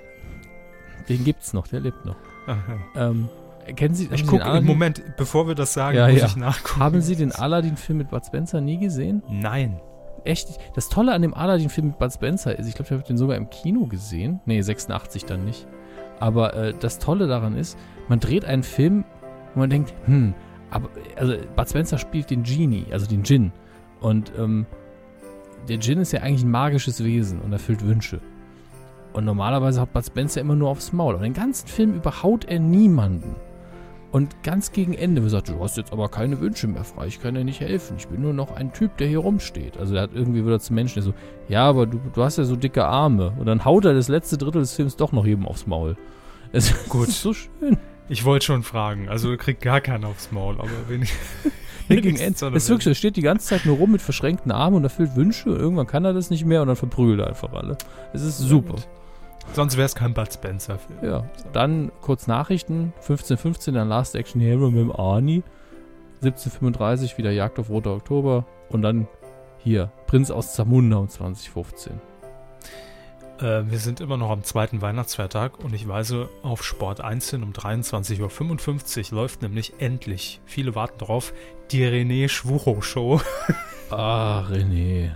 Den gibt's noch, der lebt noch. Ach, ja. Ähm, kennen Sie, Ich gucke im Moment, bevor wir das sagen, Ja, muss ja. ich nachgucken. Haben Sie den Aladdin-Film mit Bud Spencer nie gesehen? Nein. Echt? Das Tolle an dem Aladdin-Film mit Bud Spencer ist, ich glaube, ich habe den sogar im Kino gesehen. Nee, 86 dann nicht. Aber äh, das Tolle daran ist, man dreht einen Film, wo man denkt, hm, aber, also Bud Spencer spielt den Genie, also den Djinn. Und ähm, der Djinn ist ja eigentlich ein magisches Wesen und erfüllt Wünsche. Und normalerweise hat Bud Spencer immer nur aufs Maul. Aber den ganzen Film überhaut er niemanden. Und ganz gegen Ende gesagt, du hast jetzt aber keine Wünsche mehr frei, ich kann dir nicht helfen. Ich bin nur noch ein Typ, der hier rumsteht. Also er hat irgendwie wieder zum Menschen, der so, ja, aber du, du hast ja so dicke Arme. Und dann haut er das letzte Drittel des Films doch noch jedem aufs Maul. Es Gut. ist so schön. Ich wollte schon fragen. Also kriegt gar keiner aufs Maul, aber. Nee, gegen Ende. eine Es ist wirklich, er steht die ganze Zeit nur rum mit verschränkten Armen und erfüllt Wünsche und irgendwann kann er das nicht mehr und dann verprügelt er einfach alle. Es ist super. Sonst wäre es kein Bud Spencer-Film. Ja. Dann kurz Nachrichten. 15.15 dann Last Action Hero mit dem Arnie. 17.35 wieder Jagd auf Roter Oktober. Und dann hier Prinz aus Zamunda um 2015. Äh, wir sind immer noch am zweiten Weihnachtsfeiertag und ich weise auf Sport 1 hin um 23.55 Uhr läuft nämlich endlich, viele warten drauf, die René Schwucho Show. Ah, René.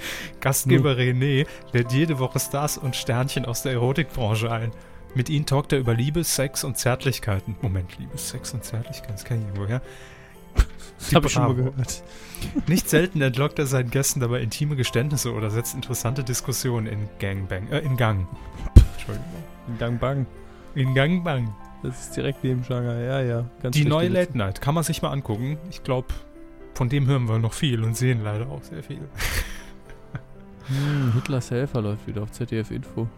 Gastgeber René lädt jede Woche Stars und Sternchen aus der Erotikbranche ein. Mit ihnen talkt er über Liebe, Sex und Zärtlichkeiten. Moment, Liebe, Sex und Zärtlichkeiten, das kenne ich irgendwoher. Das habe ich schon mal gehört. Nicht selten entlockt er seinen Gästen dabei intime Geständnisse oder setzt interessante Diskussionen in Gangbang, äh, in Gang. Entschuldigung. Gang Bang. In Gangbang. Das ist direkt neben Shanghai. Ja, ja. Ganz Die neue. Late Night kann man sich mal angucken. Ich glaube, von dem hören wir noch viel und sehen leider auch sehr viel. Hm, Hitlers Helfer läuft wieder auf ZDF Info.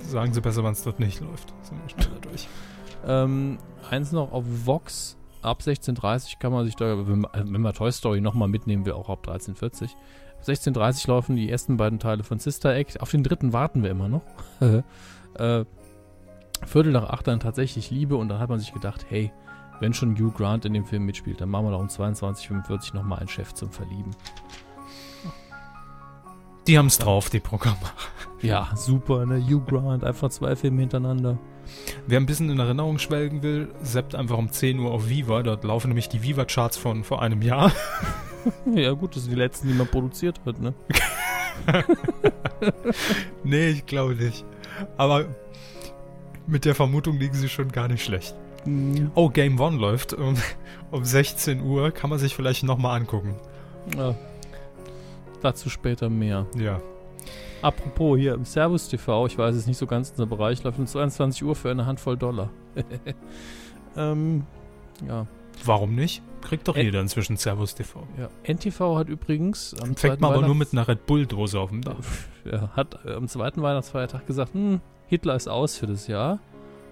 Sagen Sie besser, wann es dort nicht läuft. Sind wir schneller durch. Ähm, eins noch auf Vox. Ab 16.30 kann man sich da, wenn man, wenn man Toy Story nochmal mitnehmen will, auch ab 13.40 Ab 16.30 laufen die ersten beiden Teile von Sister Act. Auf den dritten warten wir immer noch. äh, Viertel nach acht dann tatsächlich Liebe und dann hat man sich gedacht, hey, wenn schon Hugh Grant in dem Film mitspielt, dann machen wir doch um 22.45 nochmal einen Chef zum Verlieben. Die haben es drauf, die Programme. Ja, super, ne? Hugh Grant, einfach zwei Filme hintereinander. Wer ein bisschen in Erinnerung schwelgen will, seppt einfach um 10 Uhr auf Viva. Dort laufen nämlich die Viva-Charts von vor einem Jahr. Ja, gut, das sind die letzten, die man produziert hat, ne? nee, ich glaube nicht. Aber mit der Vermutung liegen sie schon gar nicht schlecht. Hm, Oh, Game One läuft um, um 16 Uhr. Kann man sich vielleicht nochmal angucken. ja. Dazu später mehr. Ja. Apropos hier im Servus TV, ich weiß es nicht so ganz unser Bereich, läuft um 22 Uhr für eine Handvoll Dollar. ähm, ja. Warum nicht? Kriegt doch jeder inzwischen Servus TV. ja. NTV hat übrigens am Fängt zweiten man aber nur mit einer Red Bull-Dose auf dem Dach. ja, hat äh, am zweiten Weihnachtsfeiertag gesagt, hm, Hitler ist aus für das Jahr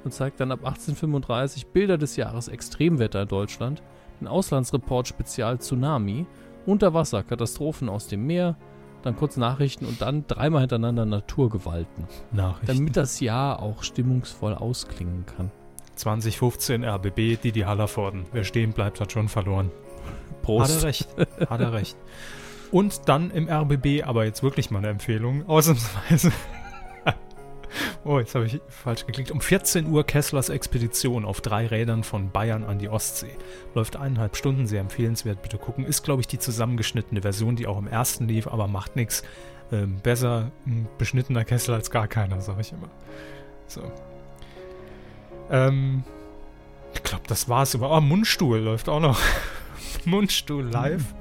und zeigt dann ab 1835 Bilder des Jahres Extremwetter in Deutschland, ein Auslandsreport Spezial Tsunami, Unterwasser, Katastrophen aus dem Meer, dann kurz Nachrichten und dann dreimal hintereinander Naturgewalten, Nachrichten. damit das Jahr auch stimmungsvoll ausklingen kann. 2015 RBB, Didi Hallervorden. Wer stehen bleibt, hat schon verloren. Hat er Prost. recht. Hat er recht. Und dann im RBB, aber jetzt wirklich mal eine Empfehlung, ausnahmsweise. Oh, jetzt habe ich falsch geklickt. Um 14 Uhr Kesslers Expedition auf drei Rädern von Bayern an die Ostsee. Läuft eineinhalb Stunden, sehr empfehlenswert, bitte gucken. Ist, glaube ich, die zusammengeschnittene Version, die auch im ersten lief, aber macht nichts. Ähm, besser ein beschnittener Kessel als gar keiner, sage ich immer. So. Ähm, ich glaube, das war's. Aber oh, Mundstuhl läuft auch noch. Mundstuhl live.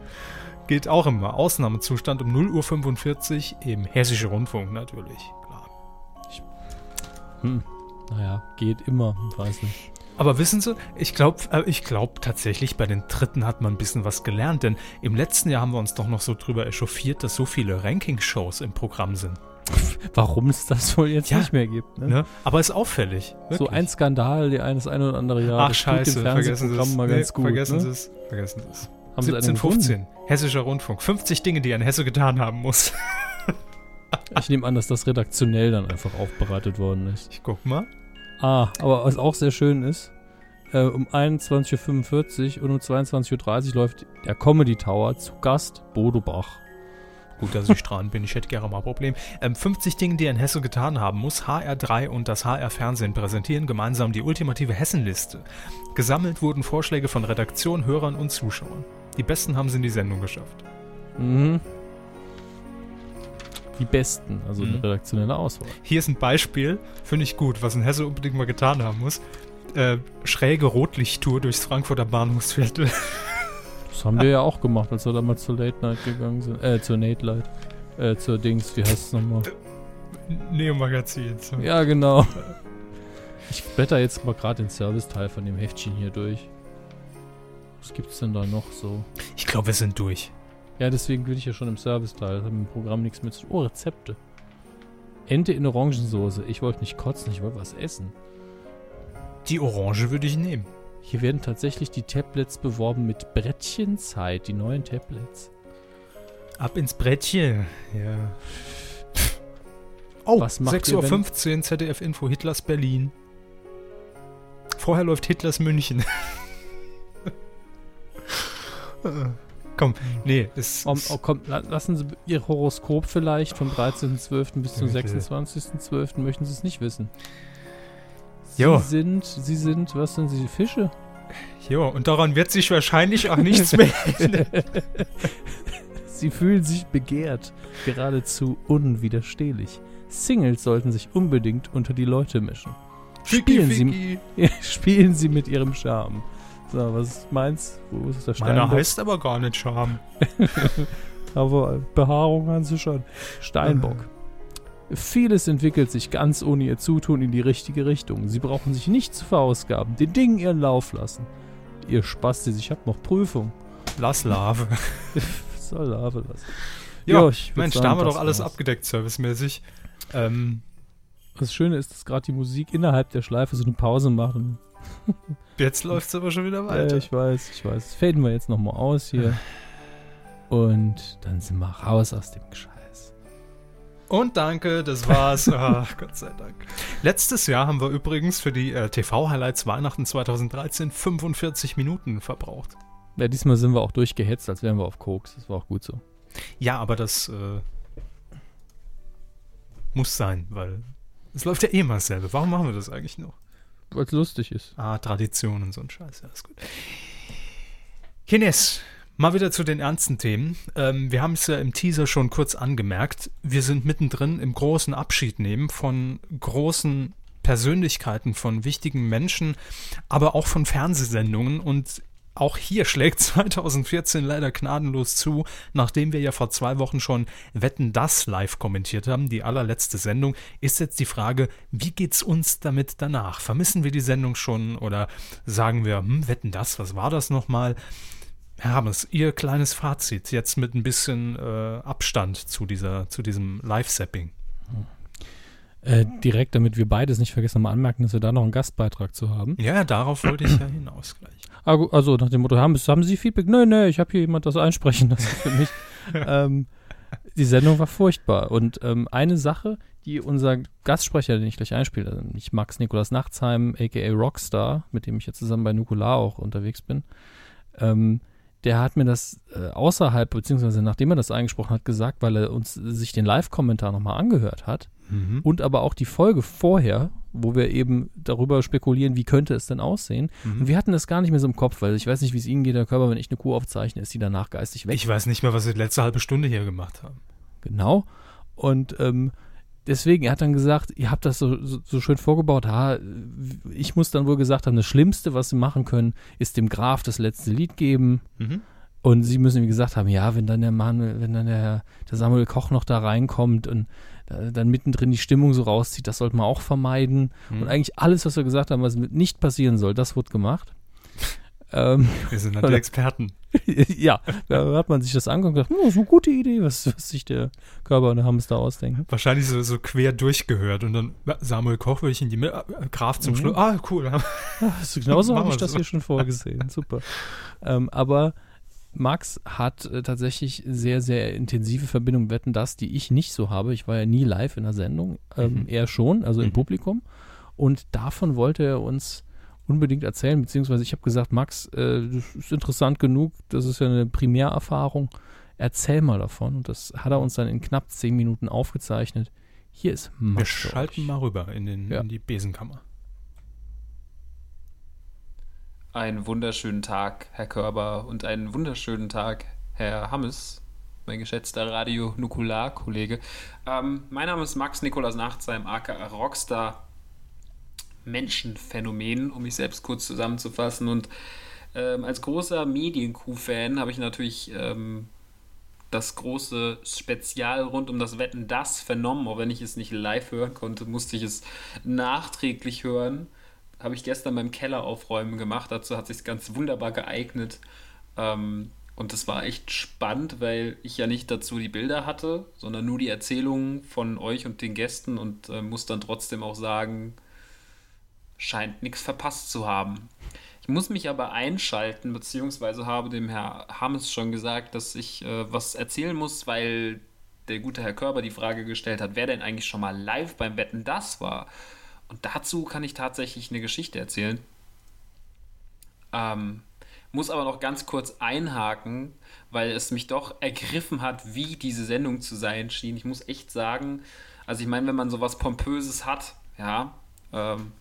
Geht auch immer. Ausnahmezustand um 0.45 Uhr im Hessischen Rundfunk natürlich. Hm. Naja, geht immer, weiß nicht. Aber wissen Sie, ich glaube äh, ich glaub tatsächlich, bei den Dritten hat man ein bisschen was gelernt, denn im letzten Jahr haben wir uns doch noch so drüber echauffiert, dass so viele Ranking-Shows im Programm sind. Warum es das wohl jetzt Ja, nicht mehr gibt. Ne? Ne? Aber ist auffällig. So wirklich. ein Skandal, die eines eine oder andere Jahr. Ach scheiße, vergessen Sie es. mal Nee, ganz gut. vergessen ne? Sie es. Vergessen Sie es. Haben Sie einen gefunden? 1715, Hessischer Rundfunk. 50 Dinge, die ein Hesse getan haben muss. Ich nehme an, dass das redaktionell dann einfach aufbereitet worden ist. Ich guck mal. Ah, aber was auch sehr schön ist, äh, um 21.45 Uhr und um 22.30 Uhr läuft der Comedy Tower zu Gast Bodo Bach. Gut, dass ich dran bin. Ich hätte gerne mal ein Problem. Ähm, 50 Dinge, die ein Hesse getan haben muss. HR3 und das HR Fernsehen präsentieren gemeinsam die ultimative Hessenliste. Gesammelt wurden Vorschläge von Redaktion, Hörern und Zuschauern. Die besten haben es in die Sendung geschafft. Mhm. Die besten, also Mhm. eine redaktionelle Auswahl. Hier ist ein Beispiel, finde ich gut, was ein Hesse unbedingt mal getan haben muss. Äh, schräge Rotlichttour durchs Frankfurter Bahnhofsviertel. Das haben wir ja auch gemacht, als wir damals zur Late Night gegangen sind. Äh, zur Nate Light. Äh, zur Dings, wie heißt es nochmal? Neo-Magazin. So. Ja, genau. Ich blätter jetzt mal gerade den Serviceteil von dem Heftchen hier durch. Was gibt's denn da noch so? Ich glaube, wir sind durch. Ja, deswegen bin ich ja schon im Serviceteil. Das hat mit dem Programm nichts mit zu tun. Oh, Rezepte. Ente in Orangensoße. Ich wollte nicht kotzen, ich wollte was essen. Die Orange würde ich nehmen. Hier werden tatsächlich die Tablets beworben mit Brettchenzeit, die neuen Tablets. Ab ins Brettchen. Ja. Oh, Was macht 6.15 Uhr ZDF Info Hitlers Berlin. Vorher läuft Hitlers München. Komm, nee, es ist, oh, komm, la lassen Sie Ihr Horoskop vielleicht vom 13.12. bis zum Bitte. 26.12. Möchten Sie es nicht wissen? Jo. Sie sind, Sie sind, was sind Sie, Fische? jo, und daran wird sich wahrscheinlich auch nichts mehr ändern. Sie fühlen sich begehrt, geradezu unwiderstehlich. Singles sollten sich unbedingt unter die Leute mischen. Spielen Sie, Ficky. spielen Sie mit Ihrem Charme. So, was meinst Wo ist der Meiner Steinbock? heißt aber gar nicht Charme. Aber Behaarung haben Sie schon. Steinbock. Vieles entwickelt sich ganz ohne Ihr Zutun in die richtige Richtung. Sie brauchen sich nicht zu verausgaben, den Dingen ihren Lauf lassen. Ihr Spastis, ich hab noch Prüfung. Lass Lave. Was soll Lave lassen? Ja, Jo, Mensch, sagen, da haben wir doch alles abgedeckt, servicemäßig. Ähm, Das Schöne ist, dass gerade die Musik innerhalb der Schleife so eine Pause macht. Und, jetzt läuft es aber schon wieder weiter. ich weiß, ich weiß. Das faden wir jetzt nochmal aus hier. Und dann sind wir raus aus dem Scheiß. Und danke, das war's. Ach, Gott sei Dank. Letztes Jahr haben wir übrigens für die äh, TV-Highlights Weihnachten 2013 45 Minuten verbraucht. Ja, diesmal sind wir auch durchgehetzt, als wären wir auf Koks. Das war auch gut so. Ja, aber das äh, muss sein, weil es läuft ja eh immer dasselbe. Warum machen wir das eigentlich noch? Weil es lustig ist. Ah, Tradition und so ein Scheiß. Ja, ist gut. Kines, Mal wieder zu den ernsten Themen. Ähm, wir haben es ja im Teaser schon kurz angemerkt. Wir sind mittendrin im großen Abschied nehmen von großen Persönlichkeiten, von wichtigen Menschen, aber auch von Fernsehsendungen. Und auch hier schlägt 2014 leider gnadenlos zu, nachdem wir ja vor zwei Wochen schon Wetten das live kommentiert haben, die allerletzte Sendung, ist jetzt die Frage, wie geht's uns damit danach? Vermissen wir die Sendung schon oder sagen wir, hm, Wetten das, was war das nochmal? Herr Hammes, Ihr kleines Fazit jetzt mit ein bisschen äh, Abstand zu, dieser, zu diesem Live-Sapping. Äh, direkt, damit wir beides nicht vergessen, mal anmerken, dass wir da noch einen Gastbeitrag zu haben. Ja, darauf wollte ich ja hinaus gleich. Also nach dem Motto, haben, haben Sie Feedback? Nein, nein, ich habe hier jemand das einsprechen lassen für mich. ähm, die Sendung war furchtbar. Und ähm, eine Sache, die unser Gastsprecher, den ich gleich einspiele, also nicht Max Nikolas Nachtsheim, a.k.a. Rockstar, mit dem ich ja zusammen bei Nukular auch unterwegs bin, ähm, der hat mir das äh, außerhalb, beziehungsweise nachdem er das eingesprochen hat, gesagt, weil er uns sich den Live-Kommentar nochmal angehört hat mhm. und aber auch die Folge vorher, wo wir eben darüber spekulieren, wie könnte es denn aussehen. Mhm. Und wir hatten das gar nicht mehr so im Kopf, weil ich weiß nicht, wie es Ihnen geht, Herr Körper, wenn ich eine Kuh aufzeichne, ist die danach geistig weg. Ich weiß nicht mehr, was wir die letzte halbe Stunde hier gemacht haben. Genau. Und ähm, deswegen, er hat dann gesagt, ihr habt das so, so, so, schön vorgebaut. Ha, ich muss dann wohl gesagt haben, das Schlimmste, was sie machen können, ist dem Graf das letzte Lied geben. Mhm. Und sie müssen, wie gesagt, haben, ja, wenn dann der Mann, wenn dann der, der Samuel Koch noch da reinkommt und dann mittendrin die Stimmung so rauszieht, das sollte man auch vermeiden. Mhm. Und eigentlich alles, was wir gesagt haben, was nicht passieren soll, das wird gemacht. Ähm, wir sind dann die Experten. ja, da hat man sich das angeguckt und gedacht, hm, ist eine gute Idee, was, was sich der Körper und der Hamster ausdenken. Wahrscheinlich so, so quer durchgehört und dann Samuel Koch will ich in die äh, Graf zum mhm. Schluss. Ah, cool. Ja, genauso habe ich das so. hier schon vorgesehen. Super. Ähm, aber Max hat äh, tatsächlich sehr, sehr intensive Verbindungen Wetten das, die ich nicht so habe. Ich war ja nie live in der Sendung, ähm, mhm. er schon, also im mhm. Publikum. Und davon wollte er uns unbedingt erzählen, beziehungsweise ich habe gesagt, Max, äh, das ist interessant genug, das ist ja eine Primärerfahrung, erzähl mal davon. Und das hat er uns dann in knapp zehn Minuten aufgezeichnet. Hier ist Max. Wir schalten mal rüber in, den, ja. in die Besenkammer. Einen wunderschönen Tag, Herr Körber, und einen wunderschönen Tag, Herr Hammes, mein geschätzter Radio-Nukular-Kollege. Ähm, mein Name ist Max Nikolas Nachtsheim, aka Rockstar Menschenphänomen, um mich selbst kurz zusammenzufassen. Und ähm, als großer Medienkuh-Fan habe ich natürlich ähm, das große Spezial rund um das Wetten das vernommen, auch wenn ich es nicht live hören konnte, musste ich es nachträglich hören. Habe ich gestern beim Keller aufräumen gemacht. Dazu hat sich ganz wunderbar geeignet. Ähm, und das war echt spannend, weil ich ja nicht dazu die Bilder hatte, sondern nur die Erzählungen von euch und den Gästen und äh, muss dann trotzdem auch sagen, scheint nichts verpasst zu haben. Ich muss mich aber einschalten, beziehungsweise habe dem Herr Hammes schon gesagt, dass ich äh, was erzählen muss, weil der gute Herr Körber die Frage gestellt hat, wer denn eigentlich schon mal live beim Wetten das war. Und dazu kann ich tatsächlich eine Geschichte erzählen. Ähm, muss aber noch ganz kurz einhaken, weil es mich doch ergriffen hat, wie diese Sendung zu sein schien. Ich muss echt sagen, also ich meine, wenn man sowas Pompöses hat, ja, ähm,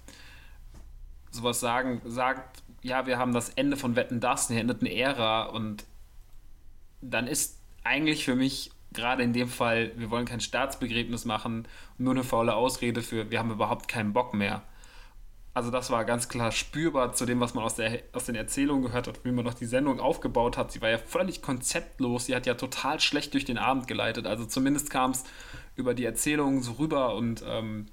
sowas sagen, sagt, ja, wir haben das Ende von Wetten das, eine endet eine Ära und dann ist eigentlich für mich gerade in dem Fall, wir wollen kein Staatsbegräbnis machen, nur eine faule Ausrede für, wir haben überhaupt keinen Bock mehr. Also das war ganz klar spürbar zu dem, was man aus, der, aus den Erzählungen gehört hat, wie man noch die Sendung aufgebaut hat. Sie war ja völlig konzeptlos, sie hat ja total schlecht durch den Abend geleitet. Also zumindest kam es über die Erzählungen so rüber und ähm,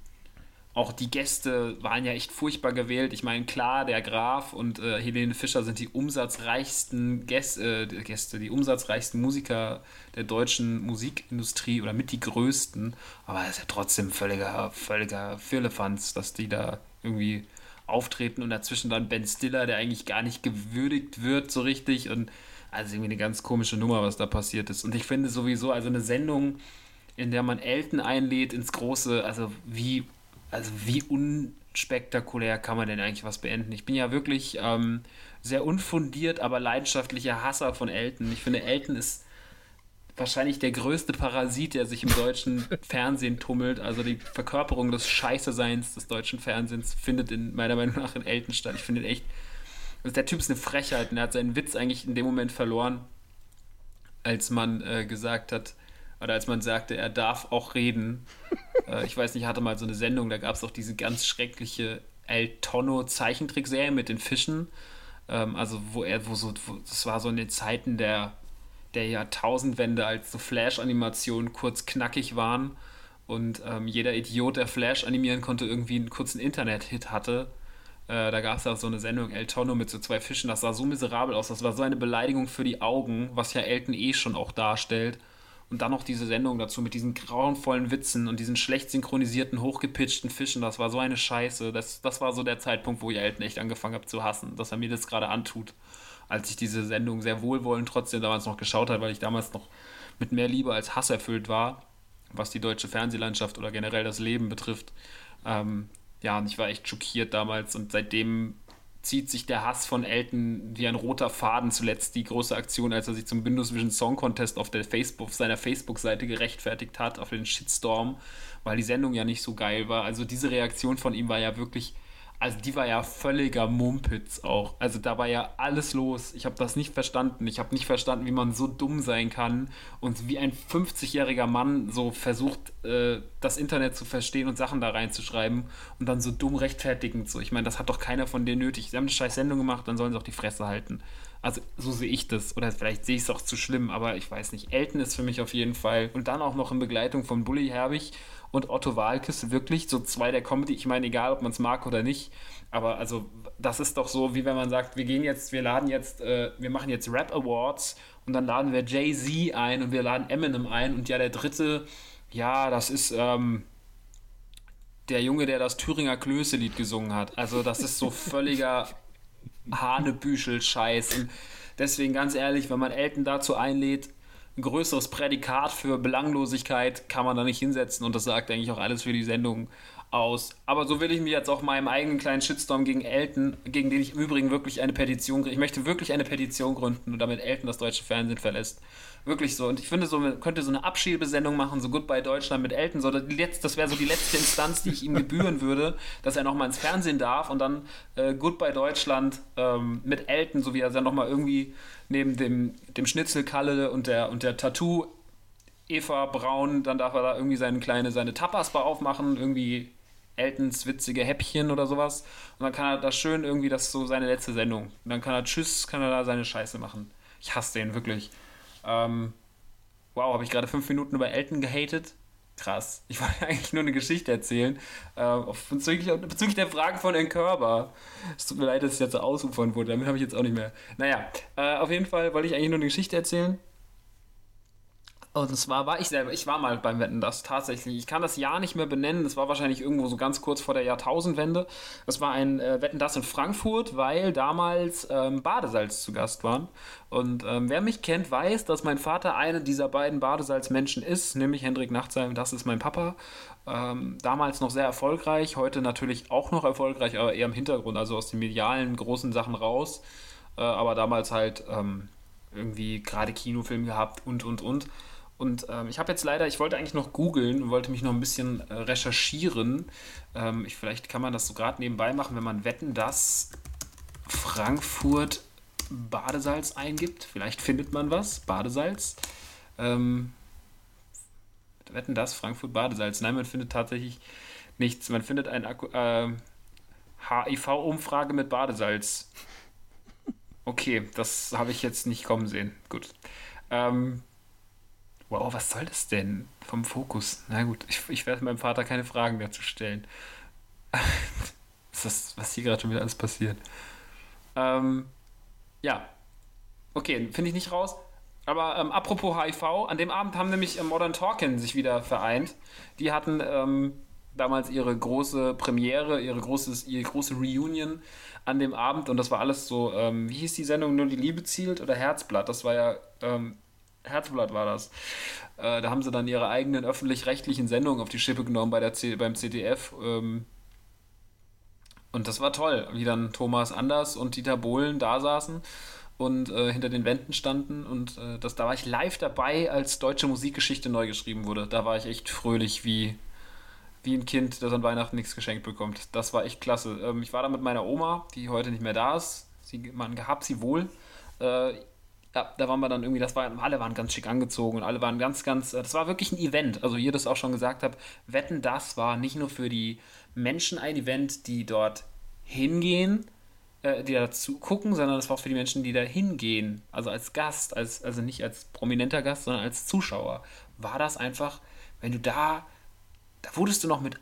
auch die Gäste waren ja echt furchtbar gewählt. Ich meine, klar, der Graf und äh, Helene Fischer sind die umsatzreichsten Gäste, äh, Gäste, die umsatzreichsten Musiker der deutschen Musikindustrie oder mit die größten. Aber es ist ja trotzdem völliger, völliger Firlefanz, dass die da irgendwie auftreten und dazwischen dann Ben Stiller, der eigentlich gar nicht gewürdigt wird so richtig. Und also irgendwie eine ganz komische Nummer, was da passiert ist. Und ich finde sowieso, also eine Sendung, in der man Elton einlädt ins große, also wie also wie unspektakulär kann man denn eigentlich was beenden? Ich bin ja wirklich ähm, sehr unfundiert, aber leidenschaftlicher Hasser von Elton. Ich finde, Elton ist wahrscheinlich der größte Parasit, der sich im deutschen Fernsehen tummelt. Also die Verkörperung des Scheißeseins des deutschen Fernsehens findet in meiner Meinung nach in Elton statt. Ich finde echt, also der Typ ist eine Frechheit und er hat seinen Witz eigentlich in dem Moment verloren. als man äh, gesagt hat, oder als man sagte, er darf auch reden. Äh, ich weiß nicht, ich hatte mal so eine Sendung, da gab es auch diese ganz schreckliche El Tonno Zeichentrickserie mit den Fischen. Ähm, also wo er, wo so, wo, das war so in den Zeiten der, der Jahrtausendwende, als so Flash-Animationen kurz knackig waren und ähm, jeder Idiot, der Flash animieren konnte, irgendwie einen kurzen Internet-Hit hatte. Äh, da gab es auch so eine Sendung, El Tonno mit so zwei Fischen, das sah so miserabel aus, das war so eine Beleidigung für die Augen, was ja Elton eh schon auch darstellt. Und dann noch diese Sendung dazu mit diesen grauenvollen Witzen und diesen schlecht synchronisierten, hochgepitchten Fischen. Das war so eine Scheiße. Das, das war so der Zeitpunkt, wo ich Elton echt angefangen habe zu hassen, dass er mir das gerade antut. Als ich diese Sendung sehr wohlwollend trotzdem damals noch geschaut habe, weil ich damals noch mit mehr Liebe als Hass erfüllt war, was die deutsche Fernsehlandschaft oder generell das Leben betrifft. Ähm, ja, und ich war echt schockiert damals und seitdem zieht sich der Hass von Elton wie ein roter Faden. Zuletzt die große Aktion, als er sich zum Windows Vision Song Contest auf, der Facebook, auf seiner Facebook-Seite gerechtfertigt hat, auf den Shitstorm, weil die Sendung ja nicht so geil war. Also diese Reaktion von ihm war ja wirklich also die war ja völliger Mumpitz auch. Also da war ja alles los. Ich habe das nicht verstanden. Ich habe nicht verstanden, wie man so dumm sein kann und wie ein 50-jähriger Mann so versucht, äh, das Internet zu verstehen und Sachen da reinzuschreiben und dann so dumm rechtfertigend so. Ich meine, das hat doch keiner von denen nötig. Sie haben eine scheiß Sendung gemacht, dann sollen sie auch die Fresse halten. Also so sehe ich das. Oder vielleicht sehe ich es auch zu schlimm, aber ich weiß nicht. Elton ist für mich auf jeden Fall. Und dann auch noch in Begleitung von Bully Herbig und Otto Walkes wirklich so zwei der Comedy. Ich meine, egal, ob man es mag oder nicht, aber also das ist doch so, wie wenn man sagt, wir gehen jetzt, wir laden jetzt, äh, wir machen jetzt Rap Awards und dann laden wir Jay-Z ein und wir laden Eminem ein und ja, der dritte, ja, das ist ähm, der Junge, der das Thüringer Klöße-Lied gesungen hat. Also das ist so völliger Hanebüchel-Scheiß und deswegen ganz ehrlich, wenn man Elton dazu einlädt, ein größeres Prädikat für Belanglosigkeit kann man da nicht hinsetzen und das sagt eigentlich auch alles für die Sendung aus. Aber so will ich mich jetzt auch meinem eigenen kleinen Shitstorm gegen Elton, gegen den ich im Übrigen wirklich eine Petition, ich möchte wirklich eine Petition gründen und damit Elton das deutsche Fernsehen verlässt. Wirklich so. Und ich finde, so man könnte so eine Abschiebesendung machen, so Goodbye Deutschland mit Elton. So, das wäre so die letzte Instanz, die ich ihm gebühren würde, dass er nochmal ins Fernsehen darf und dann äh, Goodbye Deutschland ähm, mit Elton, so wie er dann nochmal irgendwie neben dem, dem Schnitzelkalle und der, und der Tattoo Eva Braun, dann darf er da irgendwie seine kleine, seine Tapas-Bar aufmachen, irgendwie Eltons witzige Häppchen oder sowas. Und dann kann er da schön irgendwie, das so seine letzte Sendung. Und dann kann er Tschüss, kann er da seine Scheiße machen. Ich hasse den, wirklich. Ähm, wow, habe ich gerade fünf Minuten über Elton gehatet? Krass. Ich wollte eigentlich nur eine Geschichte erzählen. Äh, bezüglich, bezüglich, der Fragen von Herrn Körber. Es tut mir leid, dass ich jetzt so ausufern wurde. Damit habe ich jetzt auch nicht mehr. Naja, äh, auf jeden Fall wollte ich eigentlich nur eine Geschichte erzählen. Und zwar war ich selber, ich war mal beim Wetten das tatsächlich. Ich kann das Jahr nicht mehr benennen. Es war wahrscheinlich irgendwo so ganz kurz vor der Jahrtausendwende. Es war ein äh, Wetten das in Frankfurt, weil damals ähm, Badesalz zu Gast waren. Und ähm, wer mich kennt, weiß, dass mein Vater einer dieser beiden Badesalzmenschen ist, nämlich Hendrik Nachtsheim. Das ist mein Papa. Ähm, damals noch sehr erfolgreich, heute natürlich auch noch erfolgreich, aber eher im Hintergrund, also aus den medialen großen Sachen raus. Äh, aber damals halt ähm, irgendwie gerade Kinofilm gehabt und und und. Und ähm, ich habe jetzt leider, ich wollte eigentlich noch googeln wollte mich noch ein bisschen äh, recherchieren. Ähm, ich, vielleicht kann man das so gerade nebenbei machen, wenn man wetten, dass Frankfurt Badesalz eingibt. Vielleicht findet man was. Badesalz. Ähm, wetten das, Frankfurt Badesalz. Nein, man findet tatsächlich nichts. Man findet eine äh, HIV-Umfrage mit Badesalz. Okay, das habe ich jetzt nicht kommen sehen. Gut. Ähm, wow, was soll das denn vom Fokus? Na gut, ich, ich werde meinem Vater keine Fragen dazu stellen. ist das, was hier gerade schon wieder alles passiert? Ähm, ja. Okay, finde ich nicht raus. Aber ähm, apropos HIV, an dem Abend haben nämlich ähm, Modern Talking sich wieder vereint. Die hatten ähm, damals ihre große Premiere, ihre, großes, ihre große Reunion an dem Abend und das war alles so, ähm, wie hieß die Sendung, nur die Liebe zielt oder Herzblatt? Das war ja ähm, Herzblatt war das. Äh, da haben sie dann ihre eigenen öffentlich-rechtlichen Sendungen auf die Schippe genommen bei der C beim CDF. Ähm, und das war toll, wie dann Thomas Anders und Dieter Bohlen da saßen und äh, hinter den Wänden standen. Und äh, das, da war ich live dabei, als deutsche Musikgeschichte neu geschrieben wurde. Da war ich echt fröhlich wie, wie ein Kind, das an Weihnachten nichts geschenkt bekommt. Das war echt klasse. Ähm, ich war da mit meiner Oma, die heute nicht mehr da ist. Sie, man gehabt sie wohl. Äh, Ja, da waren wir dann irgendwie, das war, alle waren ganz schick angezogen und alle waren ganz, ganz, äh, das war wirklich ein Event. Also hier das auch schon gesagt habe, Wetten, das war nicht nur für die Menschen ein Event, die dort hingehen, äh, die dazu gucken, sondern das war auch für die Menschen, die da hingehen. Also als Gast, als, also nicht als prominenter Gast, sondern als Zuschauer. War das einfach, wenn du da, da wurdest du noch mit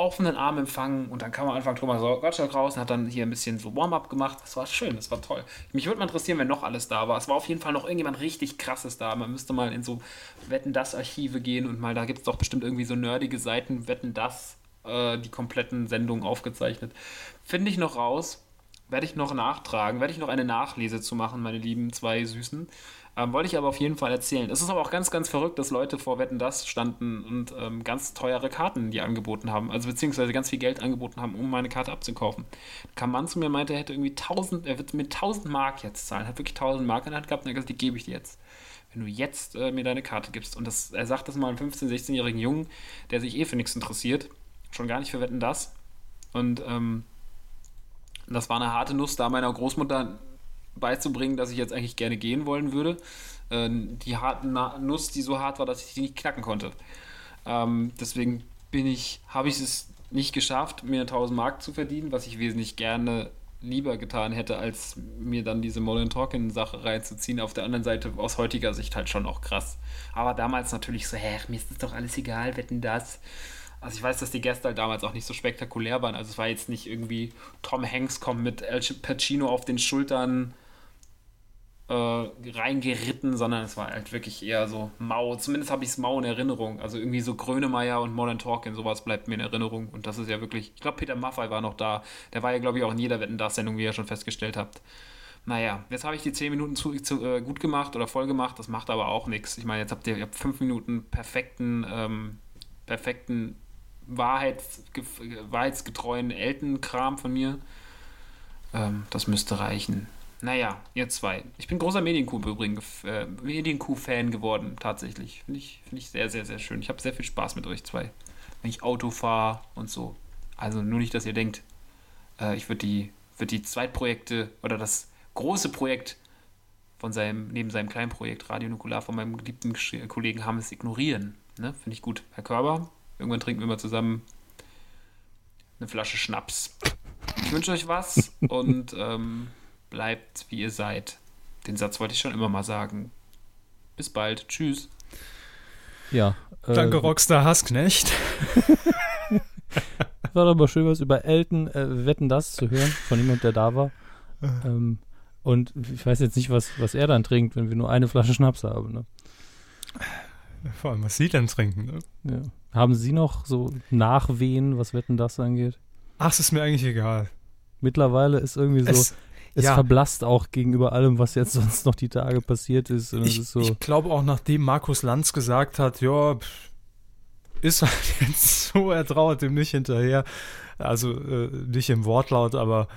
offenen Armen empfangen und dann kam am Anfang Thomas Gottschalk raus und hat dann hier ein bisschen so Warm-up gemacht. Das war schön, das war toll. Mich würde mal interessieren, wenn noch alles da war. Es war auf jeden Fall noch irgendjemand richtig krasses da. Man müsste mal in so Wetten das Archive gehen und mal, da gibt es doch bestimmt irgendwie so nerdige Seiten, Wetten das, äh, die kompletten Sendungen aufgezeichnet. Finde ich noch raus. Werde ich noch nachtragen, werde ich noch eine Nachlese zu machen, meine lieben zwei Süßen. Ähm, wollte ich aber auf jeden Fall erzählen. Es ist aber auch ganz, ganz verrückt, dass Leute vor Wetten das standen und ähm, ganz teure Karten die angeboten haben. Also beziehungsweise ganz viel Geld angeboten haben, um meine Karte abzukaufen. Da kam ein Mann zu mir und meinte, er hätte irgendwie 1000, er wird mir 1000 Mark jetzt zahlen. Hat wirklich 1000 Mark in der Hand gehabt und er hat gesagt, die gebe ich dir jetzt. Wenn du jetzt äh, mir deine Karte gibst. Und das, er sagt das mal einem 15-, 16-jährigen Jungen, der sich eh für nichts interessiert. Schon gar nicht für Wetten das. Und ähm, das war eine harte Nuss, da meiner Großmutter beizubringen, dass ich jetzt eigentlich gerne gehen wollen würde. Äh, die harte Nuss, die so hart war, dass ich die nicht knacken konnte. Ähm, deswegen bin ich, habe ich es nicht geschafft, mir 1000 Mark zu verdienen, was ich wesentlich gerne lieber getan hätte, als mir dann diese Modern Talking Sache reinzuziehen. Auf der anderen Seite aus heutiger Sicht halt schon auch krass. Aber damals natürlich so, hä, mir ist das doch alles egal, wetten das. Also ich weiß, dass die Gäste halt damals auch nicht so spektakulär waren. Also es war jetzt nicht irgendwie Tom Hanks kommt mit El Pacino auf den Schultern äh, reingeritten, sondern es war halt wirklich eher so mau. Zumindest habe ich es mau in Erinnerung. Also irgendwie so Grönemeyer und Modern Talking, sowas bleibt mir in Erinnerung. Und das ist ja wirklich, ich glaube, Peter Maffay war noch da. Der war ja, glaube ich, auch in jeder Wetten das Sendung, wie ihr schon festgestellt habt. Naja, jetzt habe ich die 10 Minuten zu, zu äh, gut gemacht oder voll gemacht, das macht aber auch nichts. Ich meine, jetzt habt ihr, ihr habt 5 Minuten perfekten, ähm, perfekten Wahrheits, wahrheitsgetreuen Eltenkram von mir. Ähm, das müsste reichen. Naja, ihr zwei. Ich bin großer Medienkuh übrigens, äh, Medienkuh-Fan geworden, tatsächlich. Finde ich, find ich sehr, sehr, sehr schön. Ich habe sehr viel Spaß mit euch zwei. Wenn ich Auto fahre und so. Also nur nicht, dass ihr denkt, äh, ich würde die, würd die Zweitprojekte oder das große Projekt von seinem, neben seinem kleinen Projekt Radio Nukular von meinem geliebten Kollegen Hammes ignorieren. Ne? Finde ich gut. Herr Körber, Irgendwann trinken wir mal zusammen eine Flasche Schnaps. Ich wünsche euch was und ähm, bleibt wie ihr seid. Den Satz wollte ich schon immer mal sagen. Bis bald. Tschüss. Ja. Äh, Danke, Rockstar Hassknecht. war doch mal schön, was über Elton äh, Wetten das zu hören, von jemand, der da war. Ähm, und ich weiß jetzt nicht, was, was er dann trinkt, wenn wir nur eine Flasche Schnaps haben. Ne? Vor allem, was Sie denn trinken. Ne? Ja. Haben Sie noch so Nachwehen, was Wetten das angeht? Ach, es ist mir eigentlich egal. Mittlerweile ist irgendwie so, es, es ja. verblasst auch gegenüber allem, was jetzt sonst noch die Tage passiert ist. ich, ist so ich glaube auch, nachdem Markus Lanz gesagt hat, ja, ist halt jetzt so, er trauert dem nicht hinterher. Also äh, nicht im Wortlaut, aber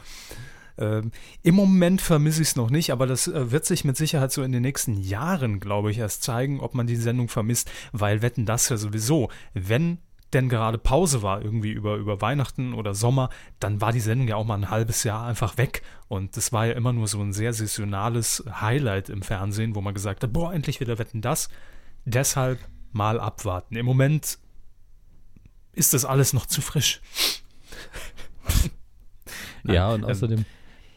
ähm, Im Moment vermisse ich es noch nicht, aber das äh, wird sich mit Sicherheit so in den nächsten Jahren, glaube ich, erst zeigen, ob man die Sendung vermisst, weil Wetten das ja sowieso, wenn denn gerade Pause war, irgendwie über, über Weihnachten oder Sommer, dann war die Sendung ja auch mal ein halbes Jahr einfach weg. Und das war ja immer nur so ein sehr saisonales Highlight im Fernsehen, wo man gesagt hat, boah, endlich wieder Wetten das. Deshalb mal abwarten. Im Moment ist das alles noch zu frisch. ja, und ähm, außerdem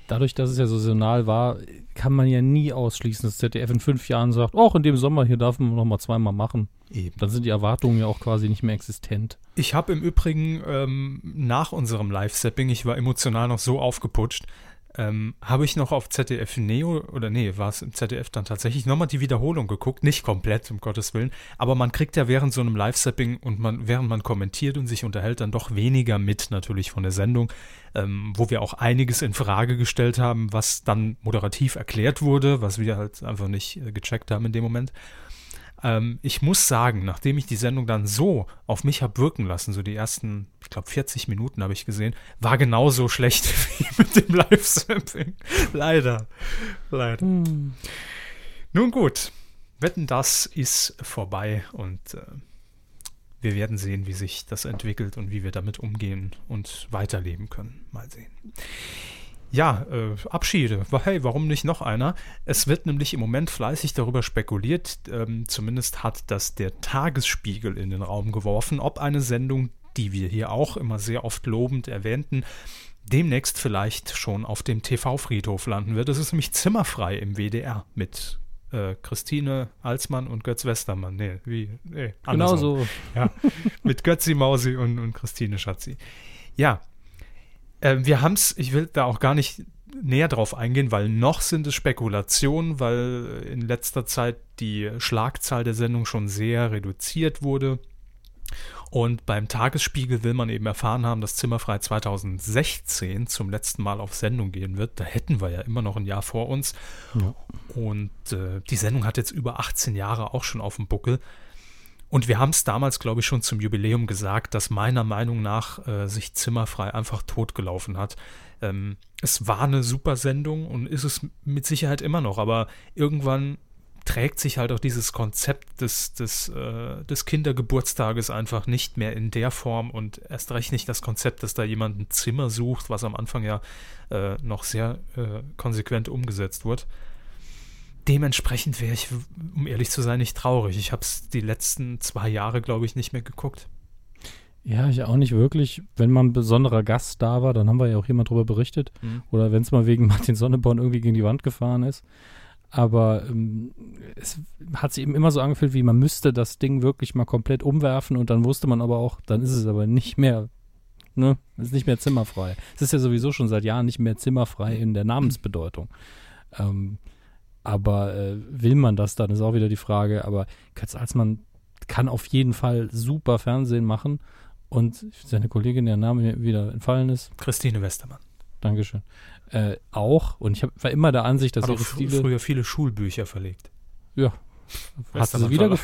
dadurch, dass es ja saisonal war, kann man ja nie ausschließen, dass ZDF in fünf Jahren sagt, auch in dem Sommer hier darf man noch mal zweimal machen. Eben. Dann sind die Erwartungen ja auch quasi nicht mehr existent. Ich habe im Übrigen ähm, nach unserem Live-Sapping, ich war emotional noch so aufgeputscht, ähm, habe ich noch auf ZDF Neo, oder nee, war es im ZDF dann tatsächlich, nochmal die Wiederholung geguckt. Nicht komplett, um Gottes Willen. Aber man kriegt ja während so einem Live-Sapping und man, während man kommentiert und sich unterhält, dann doch weniger mit natürlich von der Sendung, ähm, wo wir auch einiges in Frage gestellt haben, was dann moderativ erklärt wurde, was wir halt einfach nicht äh, gecheckt haben in dem Moment. Ähm, ich muss sagen, nachdem ich die Sendung dann so auf mich habe wirken lassen, so die ersten, ich glaube 40 Minuten habe ich gesehen, war genauso schlecht wie mit dem Live-Sampling. Leider. Leider. Hm. Nun gut, wetten, das ist vorbei und äh, wir werden sehen, wie sich das entwickelt und wie wir damit umgehen und weiterleben können. Mal sehen. Ja, äh, Abschiede. Hey, warum nicht noch einer? Es wird nämlich im Moment fleißig darüber spekuliert, ähm, zumindest hat das der Tagesspiegel in den Raum geworfen, ob eine Sendung, die wir hier auch immer sehr oft lobend erwähnten, demnächst vielleicht schon auf dem TV-Friedhof landen wird. Es ist nämlich zimmerfrei im WDR mit äh, Christine Alsmann und Götz Westermann. Nee, wie? Nee, Genau andersrum. so. Ja, mit Götzi Mausi und, und Christine Schatzi. Ja, äh, wir haben es, ich will da auch gar nicht näher drauf eingehen, weil noch sind es Spekulationen, weil in letzter Zeit die Schlagzahl der Sendung schon sehr reduziert wurde. Und beim Tagesspiegel will man eben erfahren haben, dass Zimmerfrei 2016 zum letzten Mal auf Sendung gehen wird. Da hätten wir ja immer noch ein Jahr vor uns. Ja. Und äh, die Sendung hat jetzt über 18 Jahre auch schon auf dem Buckel. Und wir haben es damals, glaube ich, schon zum Jubiläum gesagt, dass meiner Meinung nach äh, sich Zimmerfrei einfach totgelaufen hat. Ähm, es war eine super Sendung und ist es mit Sicherheit immer noch, aber irgendwann trägt sich halt auch dieses Konzept des, des, äh, des Kindergeburtstages einfach nicht mehr in der Form und erst recht nicht das Konzept, dass da jemand ein Zimmer sucht, was am Anfang ja äh, noch sehr äh, konsequent umgesetzt wird. Dementsprechend wäre ich, um ehrlich zu sein, nicht traurig. Ich habe es die letzten zwei Jahre, glaube ich, nicht mehr geguckt. Ja, ich auch nicht wirklich. Wenn mal ein besonderer Gast da war, dann haben wir ja auch jemand drüber berichtet. Mhm. Oder wenn es mal wegen Martin Sonneborn irgendwie gegen die Wand gefahren ist. Aber ähm, es hat sich eben immer so angefühlt, wie man müsste das Ding wirklich mal komplett umwerfen und dann wusste man aber auch, dann ist es aber nicht mehr, ne, es ist nicht mehr zimmerfrei. Es ist ja sowieso schon seit Jahren nicht mehr zimmerfrei in der Namensbedeutung. Ähm, aber äh, will man das dann, ist auch wieder die Frage. Aber Götz Alsmann kann auf jeden Fall super Fernsehen machen. Und seine Kollegin, der Name mir wieder entfallen ist, Christine Westermann. Dankeschön, äh, auch. Und ich hab, war immer der Ansicht, dass Hat ihre fr Stile, früher viele Schulbücher verlegt. ja, hat sie, wieder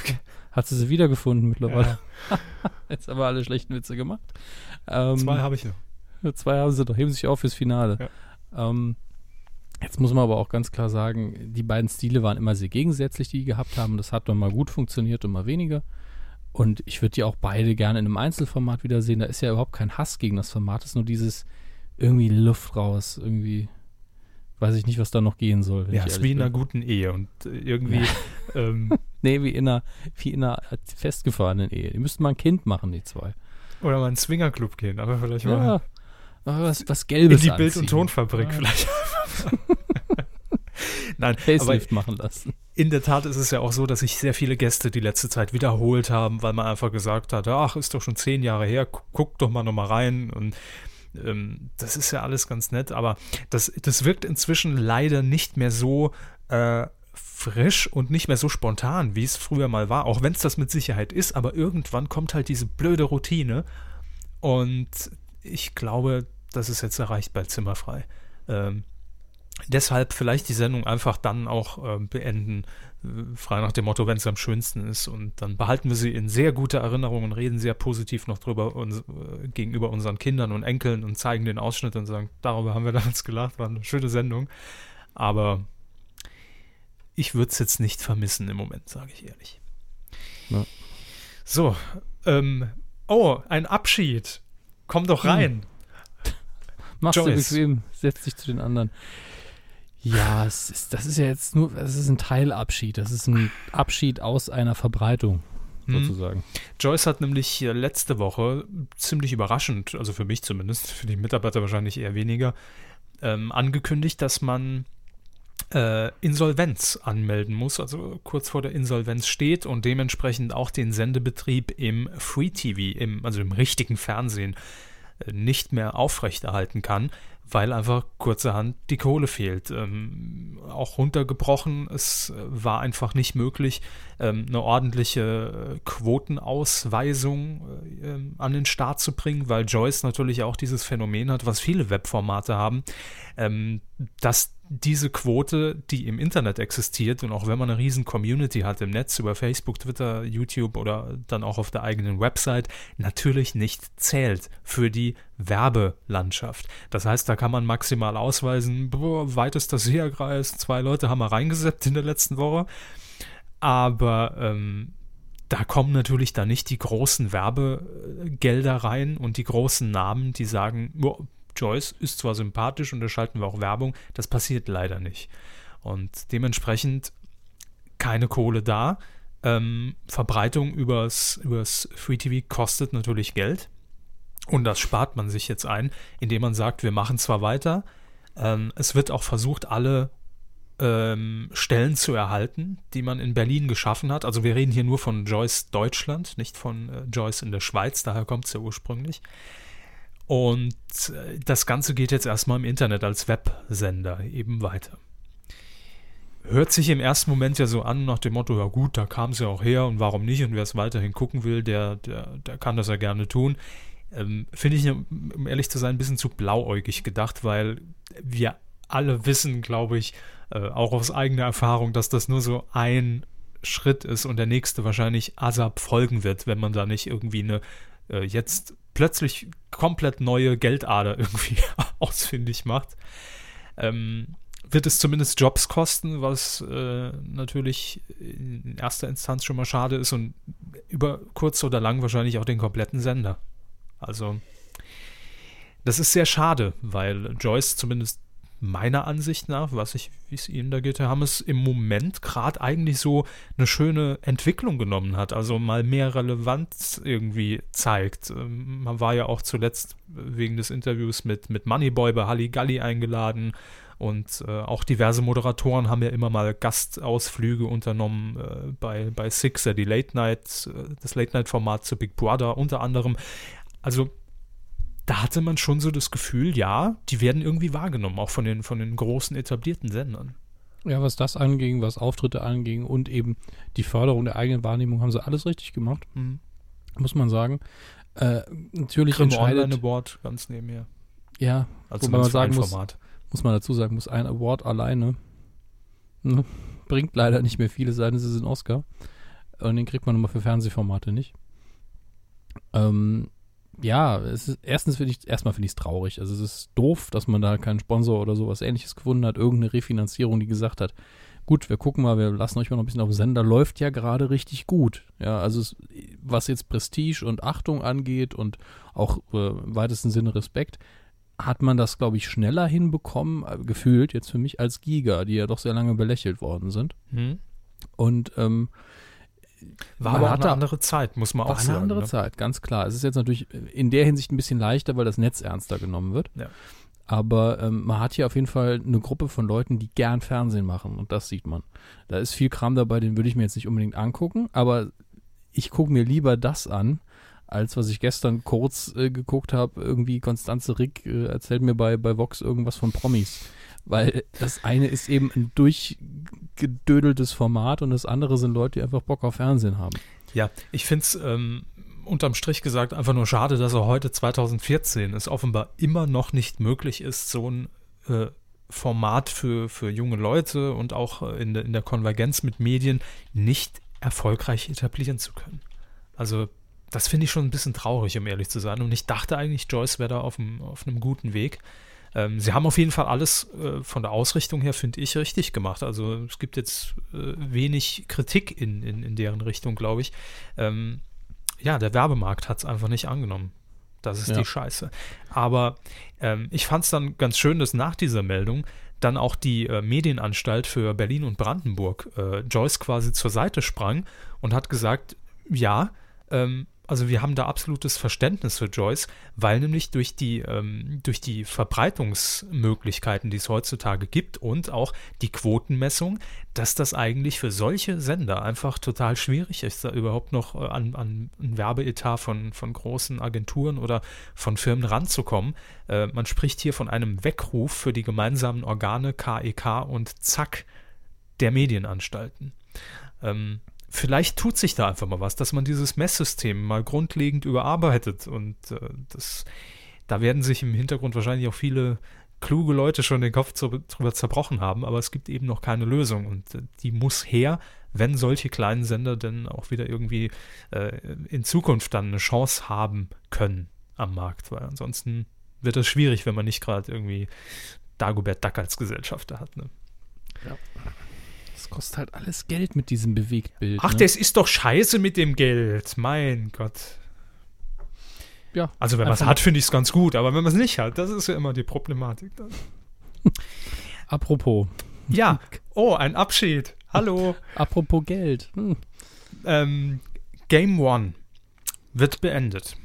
hat sie sie wiedergefunden mittlerweile. Jetzt haben wir alle schlechten Witze gemacht. Ähm, Zwei habe ich noch. Zwei haben sie doch, heben sich auf fürs Finale. Ähm, jetzt muss man aber auch ganz klar sagen, die beiden Stile waren immer sehr gegensätzlich, die die gehabt haben. Das hat dann mal gut funktioniert und mal weniger. Und ich würde die auch beide gerne in einem Einzelformat wiedersehen. Da ist ja überhaupt kein Hass gegen das Format. Es ist nur dieses irgendwie Luft raus, irgendwie weiß ich nicht, was da noch gehen soll. Ja, ist wie in einer guten Ehe und äh, irgendwie, ähm, Nee, wie in einer, wie in einer festgefahrenen Ehe. Die müssten mal ein Kind machen, die zwei. oder mal in einen Swingerclub gehen, aber vielleicht mal Ja. Aber was, was in Gelbes die Bild- und anziehen. Tonfabrik Ja. vielleicht. Nein, aber Facelift machen lassen. in der Tat ist es ja auch so, dass sich sehr viele Gäste die letzte Zeit wiederholt haben, weil man einfach gesagt hat, ach, ist doch schon zehn Jahre her, gu- guck doch mal nochmal rein und ähm, das ist ja alles ganz nett, aber das, das wirkt inzwischen leider nicht mehr so äh, frisch und nicht mehr so spontan, wie es früher mal war, auch wenn es das mit Sicherheit ist, aber irgendwann kommt halt diese blöde Routine und ich glaube, das ist jetzt erreicht bei Zimmerfrei. Ähm, deshalb vielleicht die Sendung einfach dann auch ähm, beenden, äh, frei nach dem Motto, wenn es am schönsten ist. Und dann behalten wir sie in sehr guter Erinnerung und reden sehr positiv noch drüber uns, äh, gegenüber unseren Kindern und Enkeln und zeigen den Ausschnitt und sagen, darüber haben wir damals gelacht, war eine schöne Sendung. Aber ich würde es jetzt nicht vermissen im Moment, sage ich ehrlich. Ja. So, ähm, oh, ein Abschied. Komm doch Hm. rein. Machst du Joyce. bequem, setz dich zu den anderen. Ja, es ist, das ist ja jetzt nur, das ist ein Teilabschied. Das ist ein Abschied aus einer Verbreitung, Mhm. sozusagen. Joyce hat nämlich letzte Woche ziemlich überraschend, also für mich zumindest, für die Mitarbeiter wahrscheinlich eher weniger, ähm, angekündigt, dass man äh, Insolvenz anmelden muss, also kurz vor der Insolvenz steht und dementsprechend auch den Sendebetrieb im Free TV, im, also im richtigen Fernsehen, äh, nicht mehr aufrechterhalten kann, weil einfach kurzerhand die Kohle fehlt. Ähm, auch runtergebrochen, es äh, war einfach nicht möglich, ähm, eine ordentliche äh, Quotenausweisung äh, ähm, an den Start zu bringen, weil Joyce natürlich auch dieses Phänomen hat, was viele Webformate haben, ähm, dass diese Quote, die im Internet existiert und auch wenn man eine riesen Community hat im Netz über Facebook, Twitter, YouTube oder dann auch auf der eigenen Website, natürlich nicht zählt für die Werbelandschaft. Das heißt, da kann man maximal ausweisen, boah, weitester Seherkreis, zwei Leute haben wir reingesetzt in der letzten Woche, aber ähm, da kommen natürlich dann nicht die großen Werbegelder rein und die großen Namen, die sagen, "Boah, Joyce ist zwar sympathisch und da schalten wir auch Werbung, das passiert leider nicht. Und dementsprechend keine Kohle da. Ähm, Verbreitung übers, übers Free TV kostet natürlich Geld. Und das spart man sich jetzt ein, indem man sagt, wir machen zwar weiter, ähm, es wird auch versucht, alle ähm, Stellen zu erhalten, die man in Berlin geschaffen hat. Also wir reden hier nur von Joyce Deutschland, nicht von äh, Joyce in der Schweiz, daher kommt es ja ursprünglich. Und äh, das Ganze geht jetzt erstmal im Internet als Websender eben weiter. Hört sich im ersten Moment ja so an nach dem Motto, ja gut, da kam es ja auch her und warum nicht? Und wer es weiterhin gucken will, der, der, der kann das ja gerne tun. Ähm, Finde ich, um ehrlich zu sein, ein bisschen zu blauäugig gedacht, weil wir alle wissen, glaube ich, äh, auch aus eigener Erfahrung, dass das nur so ein Schritt ist und der nächste wahrscheinlich ASAP folgen wird, wenn man da nicht irgendwie eine äh, jetzt plötzlich komplett neue Geldader irgendwie ausfindig macht. Ähm, wird es zumindest Jobs kosten, was äh, natürlich in erster Instanz schon mal schade ist und über kurz oder lang wahrscheinlich auch den kompletten Sender. Also, das ist sehr schade, weil Joyce zumindest meiner Ansicht nach, was ich, wie es Ihnen da geht, Herr Hammes, im Moment gerade eigentlich so eine schöne Entwicklung genommen hat, also mal mehr Relevanz irgendwie zeigt. Ähm, man war ja auch zuletzt wegen des Interviews mit, mit Moneyboy bei Halligalli eingeladen und äh, auch diverse Moderatoren haben ja immer mal Gastausflüge unternommen äh, bei, bei Sixer, die Late Night, äh, das Late Night Format zu Big Brother unter anderem. Also da hatte man schon so das Gefühl, ja, die werden irgendwie wahrgenommen, auch von den, von den großen etablierten Sendern. Ja, was das anging, was Auftritte anging und eben die Förderung der eigenen Wahrnehmung, haben sie alles richtig gemacht, mhm. muss man sagen. Äh, natürlich Grimme entscheidet... Online Award ganz nebenher. Ja, also wobei man sagen muss, Format. muss man dazu sagen, muss ein Award alleine ne, bringt leider nicht mehr viele sein, es ist ein Oscar. Und den kriegt man immer für Fernsehformate nicht. Ähm, ja, es ist, erstens finde ich, erstmal finde ich es traurig. Also es ist doof, dass man da keinen Sponsor oder sowas ähnliches gefunden hat, irgendeine Refinanzierung, die gesagt hat, gut, wir gucken mal, wir lassen euch mal noch ein bisschen auf den Sender, läuft ja gerade richtig gut. Ja, also es, was jetzt Prestige und Achtung angeht und auch äh, im weitesten Sinne Respekt, hat man das, glaube ich, schneller hinbekommen, äh, gefühlt jetzt für mich, als Giga, die ja doch sehr lange belächelt worden sind. Mhm. Und ähm, war aber eine andere Zeit, muss man auch sagen. War eine andere ne? Zeit, ganz klar. Es ist jetzt natürlich in der Hinsicht ein bisschen leichter, weil das Netz ernster genommen wird. Ja. Aber ähm, man hat hier auf jeden Fall eine Gruppe von Leuten, die gern Fernsehen machen und das sieht man. Da ist viel Kram dabei, den würde ich mir jetzt nicht unbedingt angucken, aber ich gucke mir lieber das an, als was ich gestern kurz äh, geguckt habe. Irgendwie Konstanze Rick äh, erzählt mir bei, bei Vox irgendwas von Promis. Weil das eine ist eben ein durchgedödeltes Format und das andere sind Leute, die einfach Bock auf Fernsehen haben. Ja, ich finde es ähm, unterm Strich gesagt einfach nur schade, dass er heute 2014 es offenbar immer noch nicht möglich ist, so ein äh, Format für, für junge Leute und auch äh, in, de, in der Konvergenz mit Medien nicht erfolgreich etablieren zu können. Also das finde ich schon ein bisschen traurig, um ehrlich zu sein. Und ich dachte eigentlich, Joyce wäre da auf, dem, auf einem guten Weg. Ähm, sie haben auf jeden Fall alles äh, von der Ausrichtung her, finde ich, richtig gemacht. Also es gibt jetzt äh, wenig Kritik in, in, in deren Richtung, glaube ich. Ähm, ja, der Werbemarkt hat es einfach nicht angenommen. Das ist ja. die Scheiße. Aber ähm, ich fand es dann ganz schön, dass nach dieser Meldung dann auch die äh, Medienanstalt für Berlin und Brandenburg äh, Joyce quasi zur Seite sprang und hat gesagt, ja, ähm, also wir haben da absolutes Verständnis für Joyce, weil nämlich durch die, ähm, durch die Verbreitungsmöglichkeiten, die es heutzutage gibt und auch die Quotenmessung, dass das eigentlich für solche Sender einfach total schwierig ist, da überhaupt noch äh, an, an ein Werbeetat von, von großen Agenturen oder von Firmen ranzukommen. Äh, man spricht hier von einem Weckruf für die gemeinsamen Organe KEK e und ZAK der Medienanstalten. Ähm, vielleicht tut sich da einfach mal was, dass man dieses Messsystem mal grundlegend überarbeitet und äh, das, da werden sich im Hintergrund wahrscheinlich auch viele kluge Leute schon den Kopf zu, drüber zerbrochen haben, aber es gibt eben noch keine Lösung und äh, die muss her, wenn solche kleinen Sender denn auch wieder irgendwie äh, in Zukunft dann eine Chance haben können am Markt, weil ansonsten wird es schwierig, wenn man nicht gerade irgendwie Dagobert Duck als Gesellschafter hat. Ne? Ja kostet halt alles Geld mit diesem Bewegtbild. Ach, ne? das ist doch scheiße mit dem Geld. Mein Gott. ja. Also wenn man es hat, finde ich es ganz gut, aber wenn man es nicht hat, das ist ja immer die Problematik. Dann. Apropos, Ja, oh, ein Abschied. Hallo. apropos Geld. Hm. ähm, Game One wird beendet.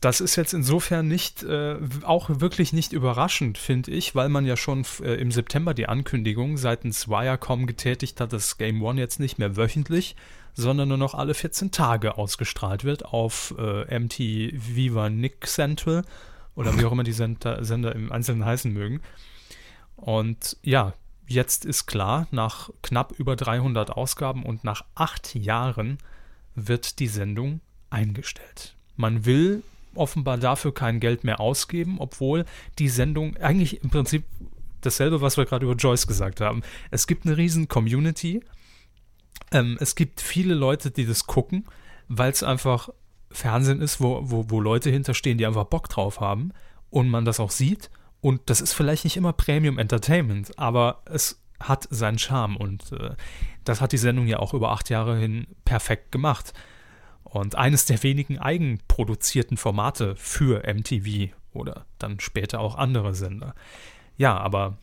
Das ist jetzt insofern nicht, äh, auch wirklich nicht überraschend, finde ich, weil man ja schon äh, im September die Ankündigung seitens Wirecom getätigt hat, dass Game One jetzt nicht mehr wöchentlich, sondern nur noch alle 14 Tage ausgestrahlt wird auf äh, MT Viva Nick Central oder wie auch immer die Sender, Sender im Einzelnen heißen mögen. Und ja, jetzt ist klar, nach knapp über 300 Ausgaben und nach acht Jahren wird die Sendung eingestellt. Man will offenbar dafür kein Geld mehr ausgeben, obwohl die Sendung eigentlich im Prinzip dasselbe, was wir gerade über Joyce gesagt haben. Es gibt eine riesen Community. Ähm, es gibt viele Leute, die das gucken, weil es einfach Fernsehen ist, wo, wo, wo Leute hinterstehen, die einfach Bock drauf haben und man das auch sieht. Und das ist vielleicht nicht immer Premium Entertainment, aber es hat seinen Charme und äh, das hat die Sendung ja auch über acht Jahre hin perfekt gemacht. Und eines der wenigen eigenproduzierten Formate für MTV oder dann später auch andere Sender. Ja, aber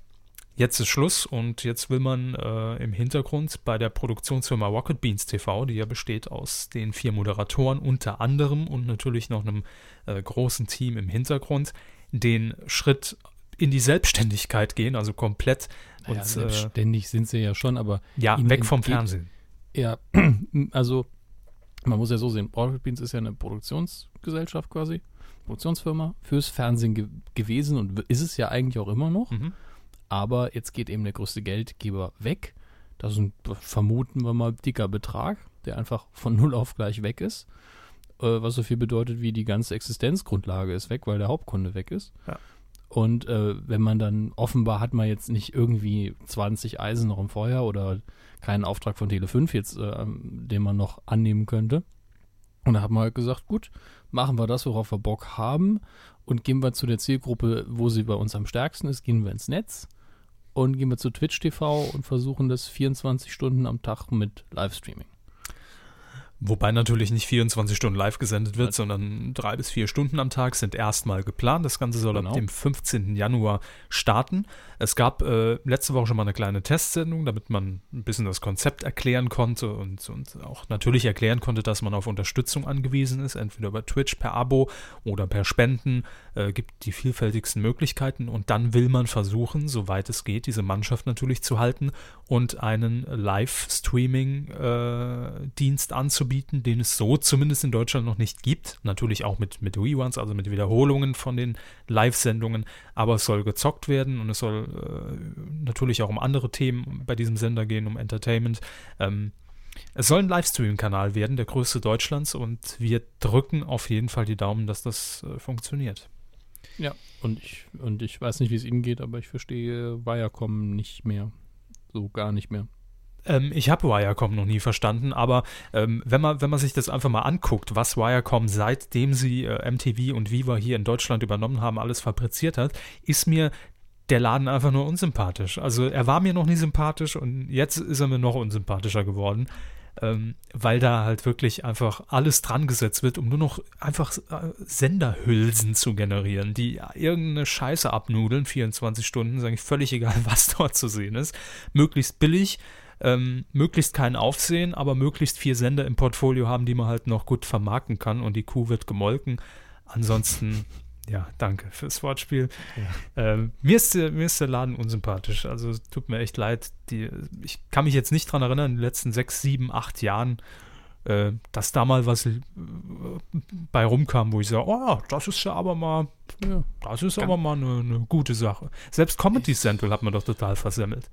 jetzt ist Schluss und jetzt will man äh, im Hintergrund bei der Produktionsfirma Rocket Beans TV, die ja besteht aus den vier Moderatoren unter anderem und natürlich noch einem äh, großen Team im Hintergrund, den Schritt in die Selbstständigkeit gehen, also komplett Naja, und äh, selbstständig sind sie ja schon, aber ja, weg vom Fernsehen. Ja, also man muss ja so sehen, Rocket Beans ist ja eine Produktionsgesellschaft quasi, Produktionsfirma fürs Fernsehen ge gewesen und ist es ja eigentlich auch immer noch. Mhm. Aber jetzt geht eben der größte Geldgeber weg. Das ist ein, vermuten wir mal, dicker Betrag, der einfach von null auf gleich weg ist. Äh, was so viel bedeutet, wie die ganze Existenzgrundlage ist weg, weil der Hauptkunde weg ist. Ja. Und äh, wenn man dann, offenbar hat man jetzt nicht irgendwie 20 Eisen noch im Feuer oder keinen Auftrag von Tele5 jetzt, äh, den man noch annehmen könnte. Und da hat man halt gesagt, gut, machen wir das, worauf wir Bock haben und gehen wir zu der Zielgruppe, wo sie bei uns am stärksten ist, gehen wir ins Netz und gehen wir zu Twitch TV und versuchen das 24 Stunden am Tag mit Livestreaming. Wobei natürlich nicht 24 Stunden live gesendet wird, sondern drei bis vier Stunden am Tag sind erstmal geplant. Das Ganze soll Genau. ab dem 15. Januar starten. Es gab äh, letzte Woche schon mal eine kleine Testsendung, damit man ein bisschen das Konzept erklären konnte und, und auch natürlich erklären konnte, dass man auf Unterstützung angewiesen ist, entweder über Twitch per Abo oder per Spenden. Äh, gibt die vielfältigsten Möglichkeiten und dann will man versuchen, soweit es geht, diese Mannschaft natürlich zu halten und einen Live-Streaming-Dienst anzubieten, den es so zumindest in Deutschland noch nicht gibt. Natürlich auch mit, mit Reruns, also mit Wiederholungen von den Live-Sendungen, aber es soll gezockt werden und es soll äh, natürlich auch um andere Themen bei diesem Sender gehen, um Entertainment. Ähm, es soll ein Livestream-Kanal werden, der größte Deutschlands und wir drücken auf jeden Fall die Daumen, dass das äh, funktioniert. Ja. Und ich, und ich weiß nicht, wie es Ihnen geht, aber ich verstehe Viacom nicht mehr. So gar nicht mehr. Ähm, ich habe Wirecom noch nie verstanden, aber ähm, wenn, man, wenn man sich das einfach mal anguckt, was Wirecom seitdem sie äh, MTV und Viva hier in Deutschland übernommen haben, alles fabriziert hat, ist mir der Laden einfach nur unsympathisch. Also er war mir noch nie sympathisch und jetzt ist er mir noch unsympathischer geworden, ähm, weil da halt wirklich einfach alles dran gesetzt wird, um nur noch einfach äh, Senderhülsen zu generieren, die irgendeine Scheiße abnudeln, 24 Stunden, ist eigentlich völlig egal, was dort zu sehen ist. Möglichst billig, ähm, möglichst kein Aufsehen, aber möglichst vier Sender im Portfolio haben, die man halt noch gut vermarkten kann und die Kuh wird gemolken. Ansonsten, ja, danke fürs Wortspiel. Ähm, mir, ist der, mir ist der Laden unsympathisch. Also es tut mir echt leid. Die, ich kann mich jetzt nicht dran erinnern, in den letzten sechs, sieben, acht Jahren, äh, dass da mal was äh, bei rumkam, wo ich sage, oh, das ist ja aber mal, Ja. das ist Ganz- aber mal eine, eine gute Sache. Selbst Comedy Central hat man doch total versemmelt.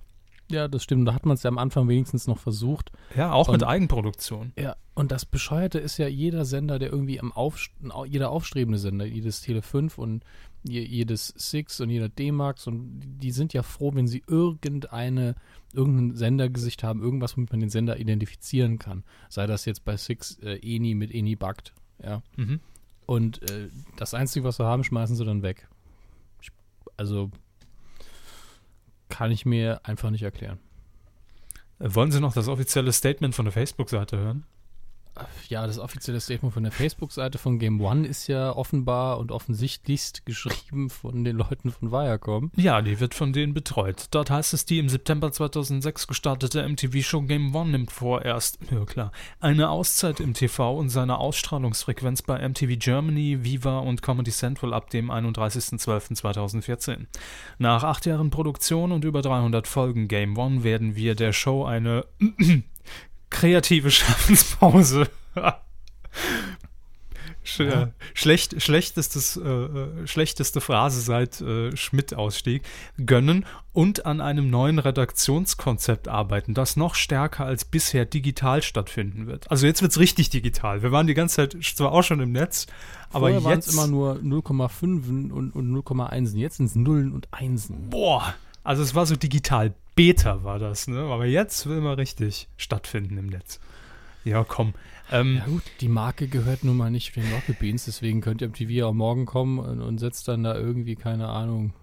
Ja, das stimmt. Da hat man es ja am Anfang wenigstens noch versucht. Ja, auch mit Und- Eigenproduktion. Ja, und das Bescheuerte ist ja jeder Sender, der irgendwie am Aufst jeder aufstrebende Sender, jedes Tele 5 und je, jedes Six und jeder D-Max und die sind ja froh, wenn sie irgendeine, irgendein Sendergesicht haben, irgendwas, womit man den Sender identifizieren kann. Sei das jetzt bei Six äh, Eni mit Eni Bugged, ja. Mhm. Und äh, das Einzige, was sie haben, schmeißen sie dann weg. Also kann ich mir einfach nicht erklären. Wollen Sie noch das offizielle Statement von der Facebook-Seite hören? Ja, das offizielle Statement von der Facebook-Seite von Game One ist ja offenbar und offensichtlichst geschrieben von den Leuten von Viacom. Ja, die wird von denen betreut. Dort heißt es, die im September 2006 gestartete MTV-Show Game One nimmt vorerst, ja klar, eine Auszeit im TV und seine Ausstrahlungsfrequenz bei MTV Germany, Viva und Comedy Central ab dem 31.12.2014. Nach acht Jahren Produktion und über 300 Folgen Game One werden wir der Show eine kreative Schaffenspause. Sch ja. Schlecht, schlechtestes, äh, äh, schlechteste Phrase seit äh, Schmidt-Ausstieg gönnen und an einem neuen Redaktionskonzept arbeiten, das noch stärker als bisher digital stattfinden wird. Also jetzt wird es richtig digital. Wir waren die ganze Zeit zwar auch schon im Netz, aber Vorher waren es jetzt immer nur 0,5 und, und 0,1. Jetzt sind es Nullen und Einsen. boah, also es war so digital Beta war das, ne? Aber jetzt will man richtig stattfinden im Netz. Ja, komm. Ähm, Ja gut, die Marke gehört nun mal nicht den Rocket Beans, deswegen könnt ihr am TV auch morgen kommen und, und setzt dann da irgendwie, keine Ahnung,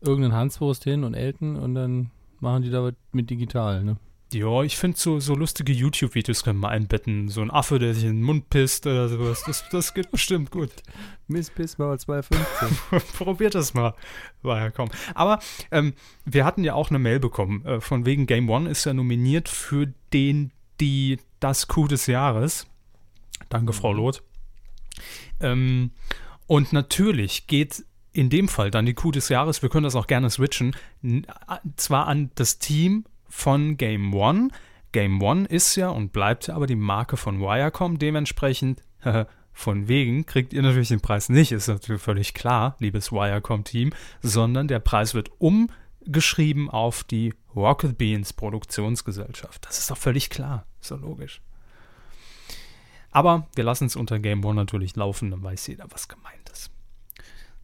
irgendeinen Hanswurst hin und Elton und dann machen die da mit digital, ne? Ja, ich finde so, so lustige YouTube-Videos können wir einbetten. So ein Affe, der sich in den Mund pisst oder sowas. Das, das geht bestimmt gut. Miss Piss mal 215. Probiert das mal. War ja komm. Aber ähm, wir hatten ja auch eine Mail bekommen. Äh, von wegen Game One ist ja nominiert für den, die, das Coup des Jahres. Danke, Frau Loth. Ähm, und natürlich geht in dem Fall dann die Coup des Jahres, wir können das auch gerne switchen, a- zwar an das Team von Game One. Game One ist ja und bleibt ja aber die Marke von Wirecom. Dementsprechend, von wegen, kriegt ihr natürlich den Preis nicht, ist natürlich völlig klar, liebes Wirecom-Team, sondern der Preis wird umgeschrieben auf die Rocket Beans Produktionsgesellschaft. Das ist doch völlig klar, doch logisch. Aber wir lassen es unter Game One natürlich laufen, dann weiß jeder, was gemeint ist.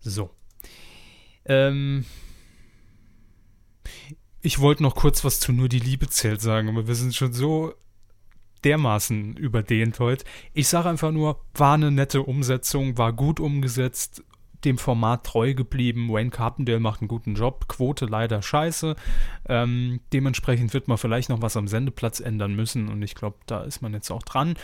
So. Ähm, ich wollte noch kurz was zu Nur die Liebe zählt sagen, aber wir sind schon so dermaßen überdehnt heute. Ich sage einfach nur, war eine nette Umsetzung, war gut umgesetzt, dem Format treu geblieben. Wayne Carpendale macht einen guten Job, Quote leider scheiße. Ähm, dementsprechend wird man vielleicht noch was am Sendeplatz ändern müssen und ich glaube, da ist man jetzt auch dran.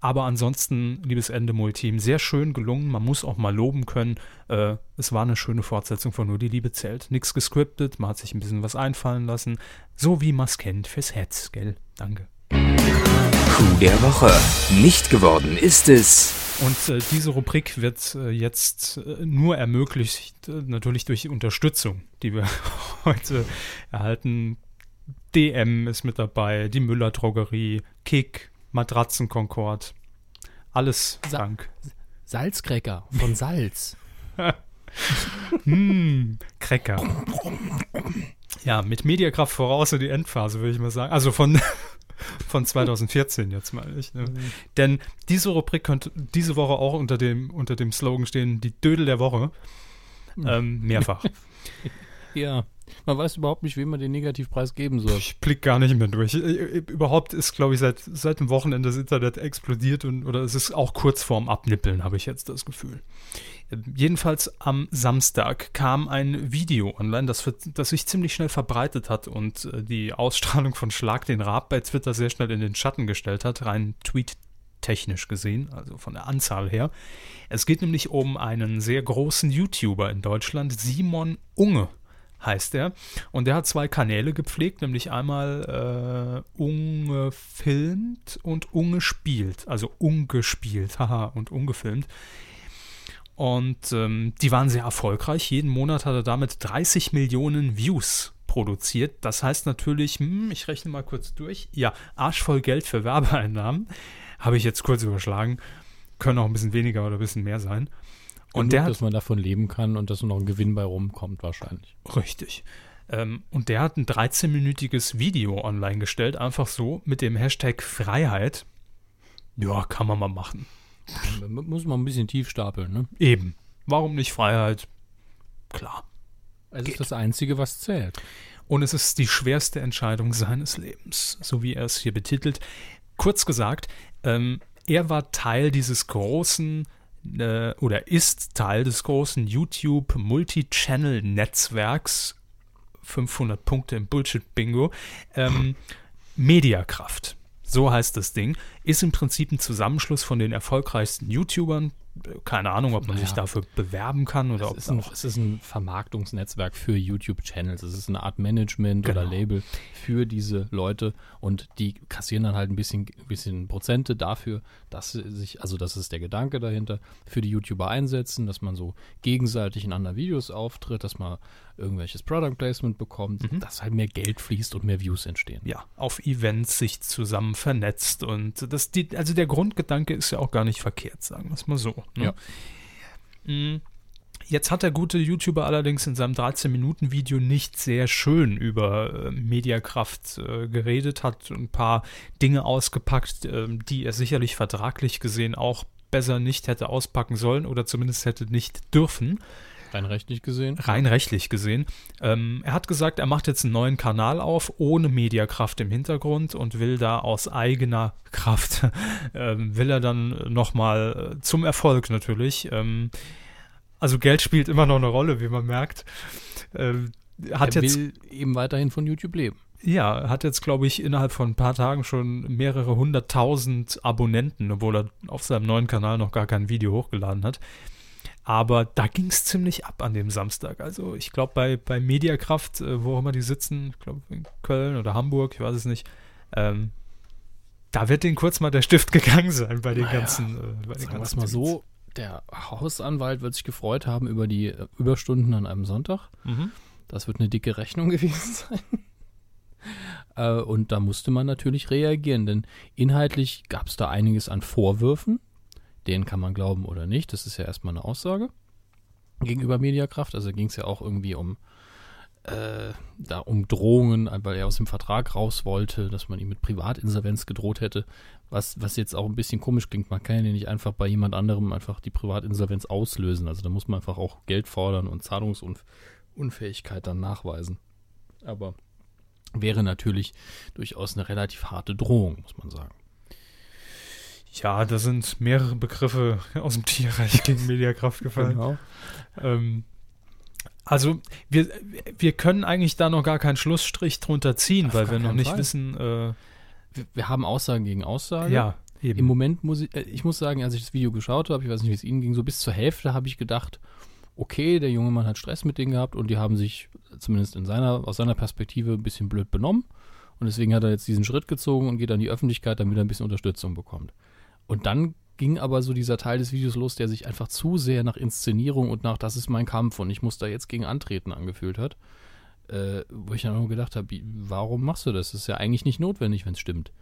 Aber ansonsten, liebes Endemol-Team, sehr schön gelungen. Man muss auch mal loben können. Äh, es war eine schöne Fortsetzung von Nur die Liebe zählt. Nichts gescriptet, man hat sich ein bisschen was einfallen lassen. So wie man es kennt fürs Herz, gell? Danke. Coup der Woche. Nicht geworden ist es. Und äh, diese Rubrik wird äh, jetzt äh, nur ermöglicht, äh, natürlich durch die Unterstützung, die wir heute erhalten. DM ist mit dabei, die Müller Drogerie, Kick, Matratzen Concord. Alles Sa- dank. Salzcracker von Salz. Hm, Cracker. Ja, mit Mediakraft voraus in die Endphase, würde ich mal sagen. Also von, von 2014 jetzt mal. Ich, ne? Denn diese Rubrik könnte diese Woche auch unter dem, unter dem Slogan stehen, die Dödel der Woche. Ähm, mehrfach. ja. Man weiß überhaupt nicht, wem man den Negativpreis geben soll. Ich blick gar nicht mehr durch. Überhaupt ist, glaube ich, seit, seit dem Wochenende das Internet explodiert und oder es ist auch kurz vorm Abnippeln, habe ich jetzt das Gefühl. Jedenfalls am Samstag kam ein Video online, das, das sich ziemlich schnell verbreitet hat und äh, die Ausstrahlung von Schlag den Rab bei Twitter sehr schnell in den Schatten gestellt hat, rein tweet-technisch gesehen, also von der Anzahl her. Es geht nämlich um einen sehr großen YouTuber in Deutschland, Simon Unge heißt er. Und der hat zwei Kanäle gepflegt, nämlich einmal äh, Unge filmt und Unge spielt. Also ungespielt, haha, und ungefilmt. Und ähm, die waren sehr erfolgreich. Jeden Monat hat er damit 30 Millionen Views produziert. Das heißt natürlich, hm, ich rechne mal kurz durch, ja, arschvoll Geld für Werbeeinnahmen. Habe ich jetzt kurz überschlagen. Können auch ein bisschen weniger oder ein bisschen mehr sein. Und Und der dass hat man davon leben kann und dass noch ein Gewinn bei rumkommt wahrscheinlich. Richtig. Ähm, und der hat ein 13-minütiges Video online gestellt, einfach so mit dem Hashtag Freiheit. Ja, kann man mal machen. Muss man ein bisschen tief stapeln, ne? Eben. Warum nicht Freiheit? Klar. Es Geht. ist das Einzige, was zählt. Und es ist die schwerste Entscheidung seines Lebens, so wie er es hier betitelt. Kurz gesagt, ähm, er war Teil dieses großen äh, oder ist Teil des großen YouTube Multi-Channel-Netzwerks 500 Punkte im Bullshit-Bingo. Ähm, Mediakraft. so heißt das Ding, ist im Prinzip ein Zusammenschluss von den erfolgreichsten YouTubern. Keine Ahnung, ob man Naja. sich dafür bewerben kann oder Es ob ist, ein, es ist ein Vermarktungsnetzwerk für YouTube-Channels. Es ist eine Art Management oder Genau. Label für diese Leute und die kassieren dann halt ein bisschen, bisschen Prozente dafür, dass sie sich, also das ist der Gedanke dahinter, für die YouTuber einsetzen, dass man so gegenseitig in anderen Videos auftritt, dass man irgendwelches Product Placement bekommt, dass halt mehr Geld fließt und mehr Views entstehen. ja, auf Events sich zusammen vernetzt. Und das, die, also der Grundgedanke ist ja auch gar nicht verkehrt, sagen wir es mal so. Ne? Mm. Jetzt hat der gute YouTuber allerdings in seinem 13-Minuten-Video nicht sehr schön über äh, Mediakraft äh, geredet, hat ein paar Dinge ausgepackt, ähm, die er sicherlich vertraglich gesehen auch besser nicht hätte auspacken sollen oder zumindest hätte nicht dürfen Rein rechtlich gesehen. rein rechtlich gesehen. Ähm, er hat gesagt, er macht jetzt einen neuen Kanal auf, ohne Mediakraft im Hintergrund und will da aus eigener Kraft, ähm, will er dann nochmal äh, zum Erfolg natürlich. Ähm, also Geld spielt immer noch eine Rolle, wie man merkt. Ähm, hat er jetzt will eben weiterhin von YouTube leben. ja, hat jetzt, glaube ich, innerhalb von ein paar Tagen schon mehrere hunderttausend Abonnenten, obwohl er auf seinem neuen Kanal noch gar kein Video hochgeladen hat. Aber da ging es ziemlich ab an dem Samstag. Also ich glaube, bei, bei Mediakraft, äh, wo auch immer die sitzen, ich glaube in Köln oder Hamburg, ich weiß es nicht, ähm, da wird denen kurz mal der Stift gegangen sein bei den Naja, ganzen. Äh, bei den Sagen ganzen mal so, der Hausanwalt wird sich gefreut haben über die äh, Überstunden an einem Sonntag. Mhm. Das wird eine dicke Rechnung gewesen sein. äh, und da musste man natürlich reagieren, denn inhaltlich gab es da einiges an Vorwürfen. Denen kann man glauben oder nicht. Das ist ja erstmal eine Aussage gegenüber Mediakraft. Also ging es ja auch irgendwie um, äh, da um Drohungen, weil er aus dem Vertrag raus wollte, dass man ihm mit Privatinsolvenz gedroht hätte. Was, was jetzt auch ein bisschen komisch klingt. Man kann ja nicht einfach bei jemand anderem einfach die Privatinsolvenz auslösen. Also da muss man einfach auch Geld fordern und Zahlungsunfähigkeit dann nachweisen. Aber wäre natürlich durchaus eine relativ harte Drohung, muss man sagen. Ja, da sind mehrere Begriffe aus dem Tierreich gegen Mediakraft gefallen. Genau. Ähm, also wir, wir können eigentlich da noch gar keinen Schlussstrich drunter ziehen, Auf weil wir noch nicht Fall. wissen, äh, Wir, wir haben Aussagen gegen Aussagen. ja, eben. Im Moment muss ich, äh, ich muss sagen, als ich das Video geschaut habe, ich weiß nicht, wie es Ihnen ging, so bis zur Hälfte habe ich gedacht, okay, der junge Mann hat Stress mit denen gehabt und die haben sich zumindest in seiner, aus seiner Perspektive ein bisschen blöd benommen. Und deswegen hat er jetzt diesen Schritt gezogen und geht an die Öffentlichkeit, damit er ein bisschen Unterstützung bekommt. Und dann ging aber so dieser Teil des Videos los, der sich einfach zu sehr nach Inszenierung und nach das ist mein Kampf und ich muss da jetzt gegen antreten angefühlt hat. Äh, wo ich dann nur gedacht habe, warum machst du das? Das ist ja eigentlich nicht notwendig, wenn es stimmt.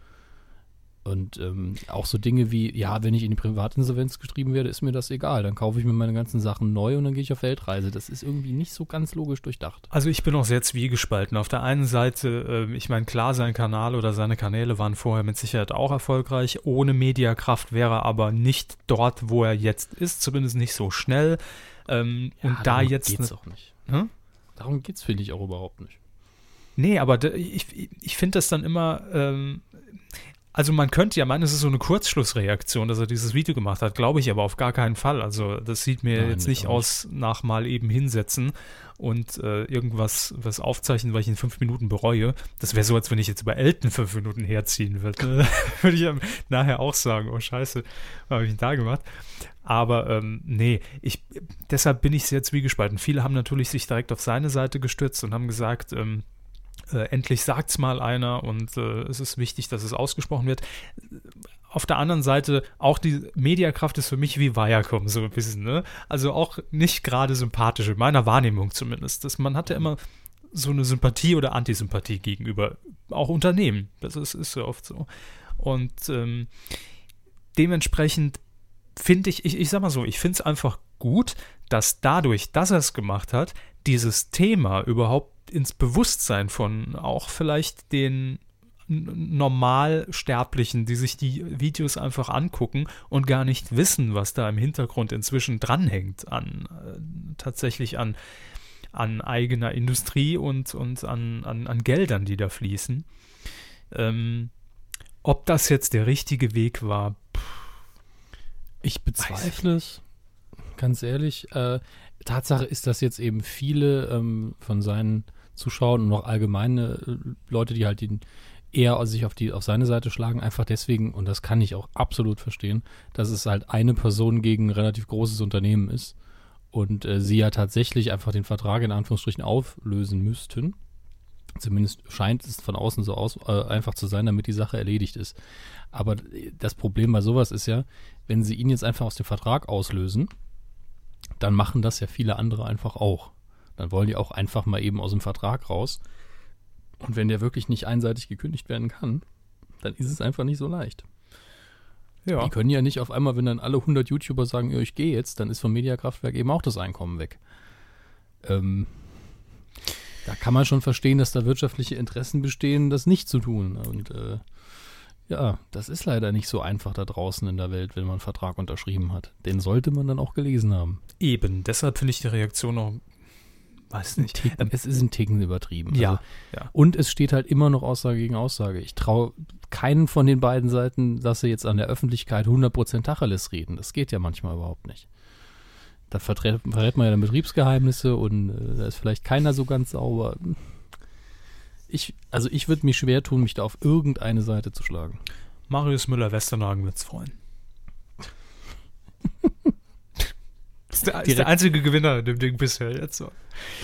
Und ähm, auch so Dinge wie, ja, wenn ich in die Privatinsolvenz getrieben werde, ist mir das egal. Dann kaufe ich mir meine ganzen Sachen neu und dann gehe ich auf Weltreise. Das ist irgendwie nicht so ganz logisch durchdacht. Also ich bin auch sehr zwiegespalten. Auf der einen Seite, äh, ich meine, klar, sein Kanal oder seine Kanäle waren vorher mit Sicherheit auch erfolgreich. Ohne Mediakraft wäre er aber nicht dort, wo er jetzt ist, zumindest nicht so schnell. Ähm, und da darum jetzt. geht's ne- auch nicht. Hm? Darum geht's, finde ich, auch überhaupt nicht. Nee, aber ich, ich finde das dann immer. Ähm, also man könnte ja meinen, es ist so eine Kurzschlussreaktion, dass er dieses Video gemacht hat, glaube ich aber auf gar keinen Fall. Also das sieht mir Nein, jetzt ich nicht auch aus nach mal eben hinsetzen und äh, irgendwas was aufzeichnen, weil ich in fünf Minuten bereue. Das wäre so, als wenn ich jetzt über Elton fünf Minuten herziehen würde. würde ich ja nachher auch sagen, oh scheiße, was habe ich denn da gemacht? Aber ähm, nee, ich, deshalb bin ich sehr zwiegespalten. Viele haben natürlich sich direkt auf seine Seite gestürzt und haben gesagt, ähm, äh, endlich sagt's mal einer und äh, es ist wichtig, dass es ausgesprochen wird. Auf der anderen Seite, auch die Mediakraft ist für mich wie Viacom, so ein bisschen, ne? Also auch nicht gerade sympathisch, in meiner Wahrnehmung zumindest. Das, man hat ja immer so eine Sympathie oder Antisympathie gegenüber auch Unternehmen. Das ist, ist ja oft so. Und ähm, dementsprechend finde ich, ich, ich sag mal so, ich finde es einfach gut, dass dadurch, dass er es gemacht hat, dieses Thema überhaupt ins Bewusstsein von auch vielleicht den Normalsterblichen, die sich die Videos einfach angucken und gar nicht wissen, was da im Hintergrund inzwischen dranhängt an äh, tatsächlich an, an eigener Industrie und, und an, an, an Geldern, die da fließen. Ähm, ob das jetzt der richtige Weg war, Ich bezweifle es, ganz ehrlich. Äh, Tatsache ist, dass jetzt eben viele ähm, von seinen Zuschauern und auch allgemeine äh, Leute, die halt den eher sich auf, die, auf seine Seite schlagen, einfach deswegen, und das kann ich auch absolut verstehen, dass es halt eine Person gegen ein relativ großes Unternehmen ist und äh, sie ja tatsächlich einfach den Vertrag in Anführungsstrichen auflösen müssten. Zumindest scheint es von außen so aus, äh, einfach zu sein, damit die Sache erledigt ist. Aber das Problem bei sowas ist ja, wenn sie ihn jetzt einfach aus dem Vertrag auslösen, dann machen das ja viele andere einfach auch. Dann wollen die auch einfach mal eben aus dem Vertrag raus. Und wenn der wirklich nicht einseitig gekündigt werden kann, dann ist es einfach nicht so leicht. Ja. Die können ja nicht auf einmal, wenn dann alle 100 YouTuber sagen, ja, ich gehe jetzt, dann ist vom Mediakraftwerk eben auch das Einkommen weg. Ähm, da kann man schon verstehen, dass da wirtschaftliche Interessen bestehen, das nicht zu tun. Und äh, ja, das ist leider nicht so einfach da draußen in der Welt, wenn man einen Vertrag unterschrieben hat. Den sollte man dann auch gelesen haben. Eben, deshalb finde ich die Reaktion auch, weiß nicht. Ticken, Ähm, es ist ein Ticken übertrieben. ja, Also, ja. und es steht halt immer noch Aussage gegen Aussage. Ich traue keinen von den beiden Seiten, dass sie jetzt an der Öffentlichkeit 100% Tacheles reden. Das geht ja manchmal überhaupt nicht. Da verrät, verrät man ja dann Betriebsgeheimnisse und äh, da ist vielleicht keiner so ganz sauber. Ich, also ich würde mich schwer tun, mich da auf irgendeine Seite zu schlagen. Marius Müller-Westernhagen wird es freuen. ist, der, ist der einzige Gewinner in dem Ding bisher jetzt so.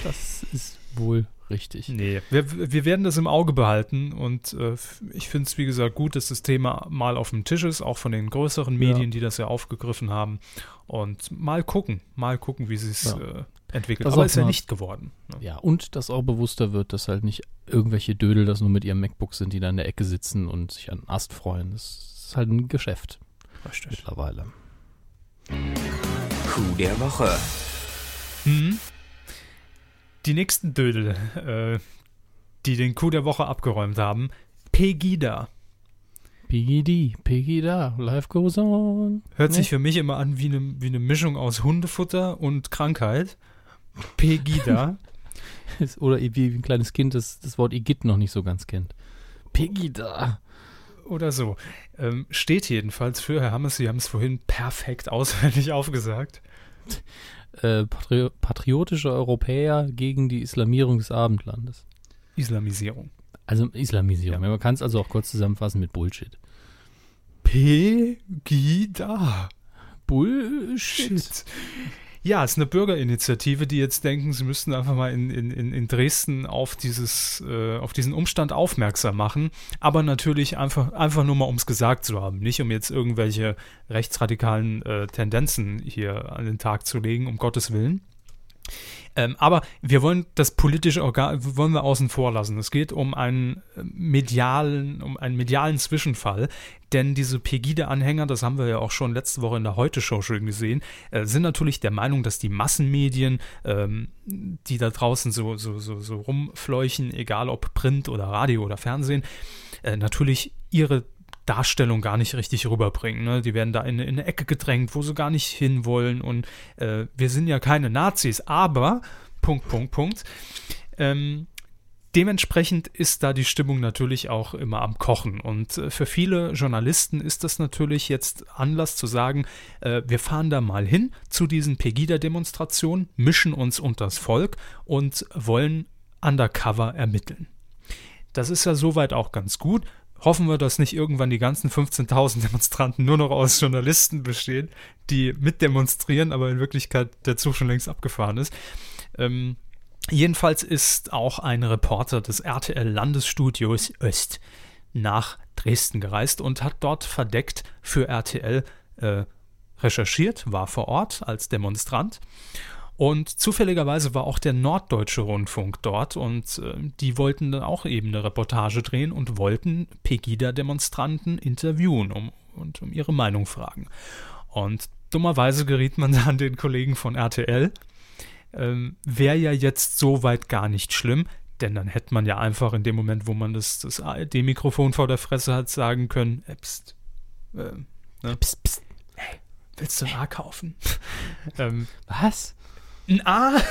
Das ist wohl richtig. Nee, wir, wir werden das im Auge behalten und äh, ich finde es, wie gesagt, gut, dass das Thema mal auf dem Tisch ist, auch von den größeren Medien, die das ja aufgegriffen haben. Und mal gucken, mal gucken, wie sie es Ja. äh, entwickelt. Das Aber ist ja nicht geworden. ne? Ja, und dass auch bewusster wird, dass halt nicht irgendwelche Dödel das nur mit ihrem MacBook sind, die da in der Ecke sitzen und sich an den Ast freuen. Das ist halt ein Geschäft Richtig. mittlerweile. Coup der Woche. Hm. Die nächsten Dödel, äh, die den Coup der Woche abgeräumt haben, Pegida. PGD, Pegida, life goes on. Hört Ne? sich für mich immer an wie eine, wie eine Mischung aus Hundefutter und Krankheit. Pegida. Oder wie ein kleines Kind das, das Wort Igitt noch nicht so ganz kennt. Pegida. Oder so. Ähm, steht jedenfalls für, Herr Hammers, Sie haben es vorhin perfekt auswendig aufgesagt. Äh, Patri patriotische Europäer gegen die Islamierung des Abendlandes. Islamisierung. Also Islamisierung. Man kann es also auch kurz zusammenfassen mit Bullshit. Pegida. Bullshit. Ja, es ist eine Bürgerinitiative, die jetzt denken, sie müssten einfach mal in, in, in Dresden auf, dieses, äh, auf diesen Umstand aufmerksam machen. Aber natürlich einfach, einfach nur mal, um es gesagt zu haben. Nicht um jetzt irgendwelche rechtsradikalen äh, Tendenzen hier an den Tag zu legen, um Gottes Willen. Ähm, aber wir wollen das politische Organ wollen wir außen vor lassen. Es geht um einen äh, medialen, um einen medialen Zwischenfall, denn diese Pegida-Anhänger, das haben wir ja auch schon letzte Woche in der Heute-Show schon gesehen, äh, sind natürlich der Meinung, dass die Massenmedien, ähm, die da draußen so, so, so, so rumfleuchen, egal ob Print oder Radio oder Fernsehen, äh, natürlich ihre Darstellung gar nicht richtig rüberbringen. Ne? Die werden da in, in eine Ecke gedrängt, wo sie gar nicht hinwollen. Und äh, wir sind ja keine Nazis, aber Punkt, Punkt, Punkt. Ähm, dementsprechend ist da die Stimmung natürlich auch immer am Kochen. Und äh, für viele Journalisten ist das natürlich jetzt Anlass zu sagen, äh, wir fahren da mal hin zu diesen Pegida-Demonstrationen, mischen uns unters Volk und wollen undercover ermitteln. Das ist ja soweit auch ganz gut. Hoffen wir, dass nicht irgendwann die ganzen 15.000 Demonstranten nur noch aus Journalisten bestehen, die mitdemonstrieren, aber in Wirklichkeit der Zug schon längst abgefahren ist. Ähm, jedenfalls ist auch ein Reporter des RTL-Landesstudios Öst nach Dresden gereist und hat dort verdeckt für RTL äh, recherchiert, war vor Ort als Demonstrant. Und zufälligerweise war auch der Norddeutsche Rundfunk dort und äh, die wollten dann auch eben eine Reportage drehen und wollten Pegida-Demonstranten interviewen um, und um ihre Meinung fragen. Und dummerweise geriet man da an den Kollegen von RTL. Ähm, Wäre ja jetzt soweit gar nicht schlimm, denn dann hätte man ja einfach in dem Moment, wo man das, das ARD-Mikrofon vor der Fresse hat, sagen können, äh, pst, äh, ne? pst, pst, hey, willst du ein A kaufen? ähm, Was? Ein A?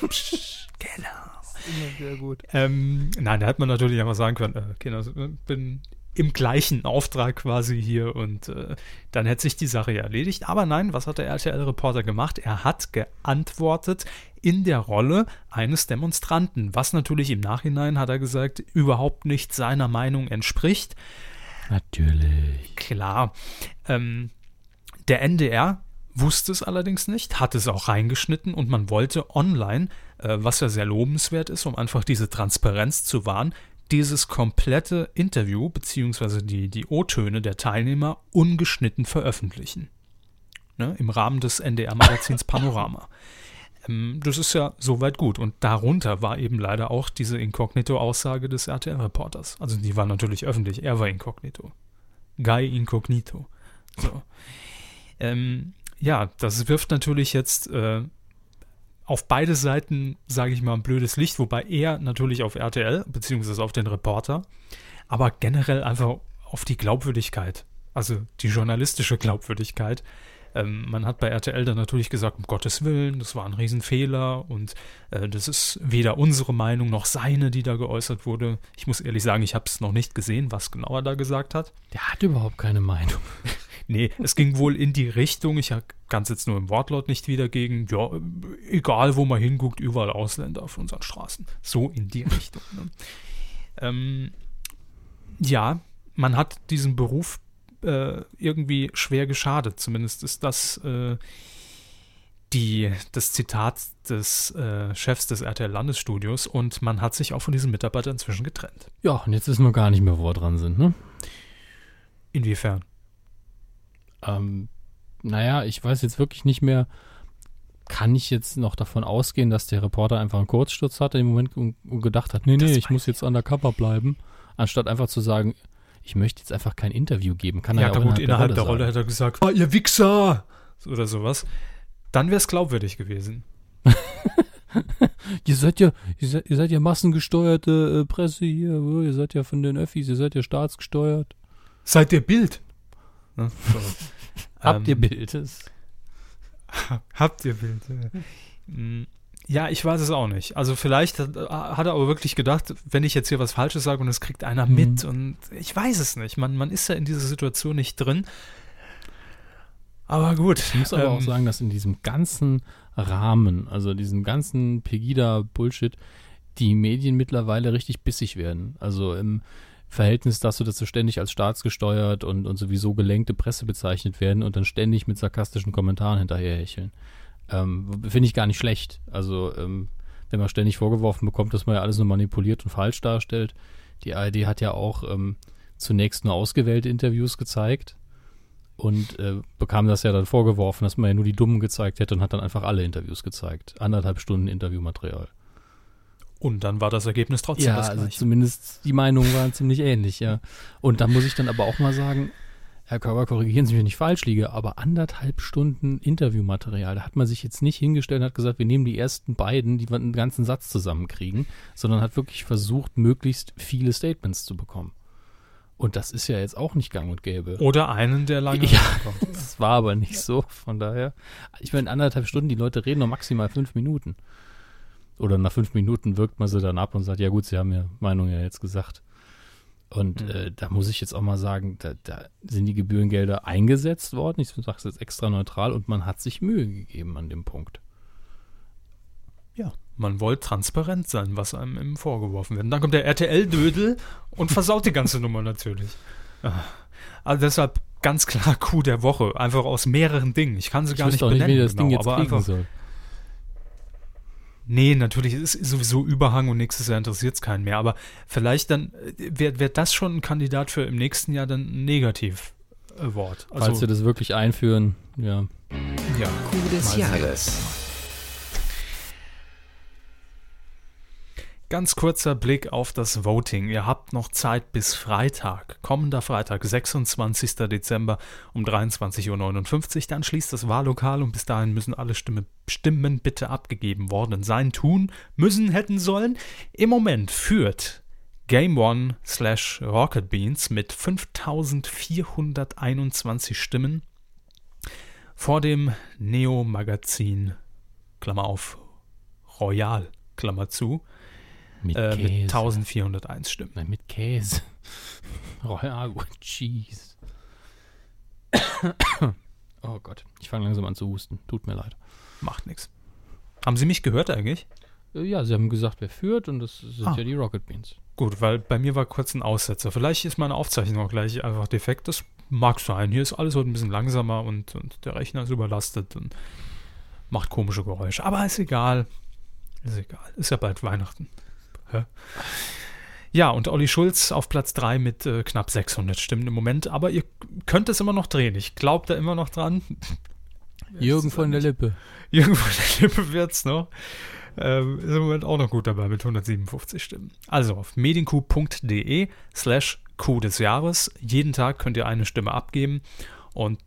genau. Immer sehr gut. Ähm, nein, da hätte man natürlich einfach sagen können, äh, Kinder, ich bin im gleichen Auftrag quasi hier und äh, dann hätte sich die Sache ja erledigt. Aber nein, was hat der RTL-Reporter gemacht? Er hat geantwortet in der Rolle eines Demonstranten, was natürlich im Nachhinein, hat er gesagt, überhaupt nicht seiner Meinung entspricht. Natürlich. Klar. Ähm, der NDR wusste es allerdings nicht, hat es auch reingeschnitten und man wollte online, äh, was ja sehr lobenswert ist, um einfach diese Transparenz zu wahren, dieses komplette Interview bzw. die, die O-Töne der Teilnehmer ungeschnitten veröffentlichen. Ne, Im Rahmen des NDR-Magazins Panorama. Ähm, das ist ja soweit gut. Und darunter war eben leider auch diese Inkognito-Aussage des RTL-Reporters. Also die war natürlich öffentlich, er war Inkognito. Guy Inkognito. So. Ähm, ja, das wirft natürlich jetzt äh, auf beide Seiten, sage ich mal, ein blödes Licht, wobei er natürlich auf RTL, beziehungsweise auf den Reporter, aber generell einfach auf die Glaubwürdigkeit, also die journalistische Glaubwürdigkeit. Ähm, man hat bei RTL dann natürlich gesagt, um Gottes Willen, das war ein Riesenfehler und äh, das ist weder unsere Meinung noch seine, die da geäußert wurde. Ich muss ehrlich sagen, ich habe es noch nicht gesehen, was genau er da gesagt hat. Der hat überhaupt keine Meinung. Nee, es ging wohl in die Richtung, ich kann es jetzt nur im Wortlaut nicht wiedergeben, ja, egal wo man hinguckt, überall Ausländer auf unseren Straßen. So in die Richtung. Ne? Ähm, ja, man hat diesem Beruf äh, irgendwie schwer geschadet. Zumindest ist das äh, die, das Zitat des äh, Chefs des RTL-Landesstudios und man hat sich auch von diesem Mitarbeiter inzwischen getrennt. Ja, und jetzt wissen wir gar nicht mehr, wo wir dran sind, ne? Inwiefern? Ähm, naja, ich weiß jetzt wirklich nicht mehr, kann ich jetzt noch davon ausgehen, dass der Reporter einfach einen Kurzsturz hatte im Moment und, und gedacht hat, nee, nee, ich muss jetzt undercover bleiben, anstatt einfach zu sagen, ich möchte jetzt einfach kein Interview geben. Kann ja, er ja gut, innerhalb der Rolle, der Rolle hätte er gesagt, ah, ihr Wichser! Oder sowas. Dann wäre es glaubwürdig gewesen. ihr seid ja, ihr seid, ihr seid ja massengesteuerte äh, Presse hier, ihr seid ja von den Öffis, ihr seid ja staatsgesteuert. Seid ihr Bild? Ne? So. Habt ihr ähm, Bild? Habt ihr Bild? Ja, ich weiß es auch nicht. Also vielleicht hat, hat, er aber wirklich gedacht, wenn ich jetzt hier was Falsches sage und es kriegt einer mhm. mit und ich weiß es nicht. Man, man ist ja in dieser Situation nicht drin. Aber gut. Ich muss aber ähm, auch sagen, dass in diesem ganzen Rahmen, also diesem ganzen Pegida-Bullshit, die Medien mittlerweile richtig bissig werden. Also im Verhältnis dazu, dass sie ständig als staatsgesteuert und, und sowieso gelenkte Presse bezeichnet werden und dann ständig mit sarkastischen Kommentaren hinterherhecheln. Ähm, Finde ich gar nicht schlecht. Also, ähm, wenn man ständig vorgeworfen bekommt, dass man ja alles nur manipuliert und falsch darstellt. Die ARD hat ja auch ähm, zunächst nur ausgewählte Interviews gezeigt und äh, bekam das ja dann vorgeworfen, dass man ja nur die Dummen gezeigt hätte und hat dann einfach alle Interviews gezeigt. Anderthalb Stunden Interviewmaterial. Und dann war das Ergebnis trotzdem ja, das gleiche. Also zumindest die Meinungen waren ziemlich ähnlich, ja. Und da muss ich dann aber auch mal sagen, Herr Körber, korrigieren Sie mich, wenn ich falsch liege, aber anderthalb Stunden Interviewmaterial, da hat man sich jetzt nicht hingestellt und hat gesagt, wir nehmen die ersten beiden, die einen ganzen Satz zusammenkriegen, sondern hat wirklich versucht, möglichst viele Statements zu bekommen. Und das ist ja jetzt auch nicht gang und gäbe. Oder einen, der lange ja, kommt. Das war aber nicht so, von daher. Ich meine, anderthalb Stunden, die Leute reden noch maximal fünf Minuten. Oder nach fünf Minuten wirkt man sie dann ab und sagt, ja gut, sie haben ja Meinung ja jetzt gesagt. Und mhm. äh, da muss ich jetzt auch mal sagen, da, da, sind die Gebührengelder eingesetzt worden. Ich sage es jetzt extra neutral und man hat sich Mühe gegeben an dem Punkt. Ja, man wollte transparent sein, was einem im vorgeworfen wird. Und dann kommt der RTL-Dödel und versaut die ganze Nummer natürlich. Ah. Also deshalb ganz klar Coup der Woche, einfach aus mehreren Dingen. Ich kann sie ich gar nicht benennen, nicht, wie das genau, Ding jetzt aber einfach, soll. Nee, natürlich ist sowieso Überhang und nächstes Jahr interessiert es keinen mehr. Aber vielleicht dann wäre wär das schon ein Kandidat für im nächsten Jahr dann ein Negativ-Wort. Also, Falls wir das wirklich einführen, ja. Ja. Coup des Jahres. Ganz kurzer Blick auf das Voting. Ihr habt noch Zeit bis Freitag, kommender Freitag, 26. Dezember um 23.59 Uhr. Dann schließt das Wahllokal und bis dahin müssen alle Stimme, Stimmen bitte abgegeben worden sein. Tun, müssen, hätten sollen. Im Moment führt Game One slash Rocket Beans mit 5421 Stimmen vor dem Neo-Magazin, Klammer auf, Royal, Klammer zu, mit, äh, mit 1401 Stimmen. Nein, mit Käse. Royal Cheese. oh Gott, ich fange langsam an zu husten. Tut mir leid. Macht nichts. Haben Sie mich gehört eigentlich? Äh, Ja, sie haben gesagt, wer führt und das sind Ah. ja die Rocket Beans. Gut, weil bei mir war kurz ein Aussetzer. Vielleicht ist meine Aufzeichnung auch gleich einfach defekt. Das mag sein. Hier ist alles heute ein bisschen langsamer und, und der Rechner ist überlastet und macht komische Geräusche. Aber ist egal. Ist egal. Ist ja bald Weihnachten. Hä? Ja, und Olli Schulz auf Platz 3 mit äh, knapp 600 Stimmen im Moment. Aber ihr könnt es immer noch drehen. Ich glaube da immer noch dran. Jürgen von der Lippe. Irgendwo in der Lippe wird's noch. Ähm, ist im Moment auch noch gut dabei mit 157 Stimmen. Also auf medienku.de slash Q des Jahres. Jeden Tag könnt ihr eine Stimme abgeben und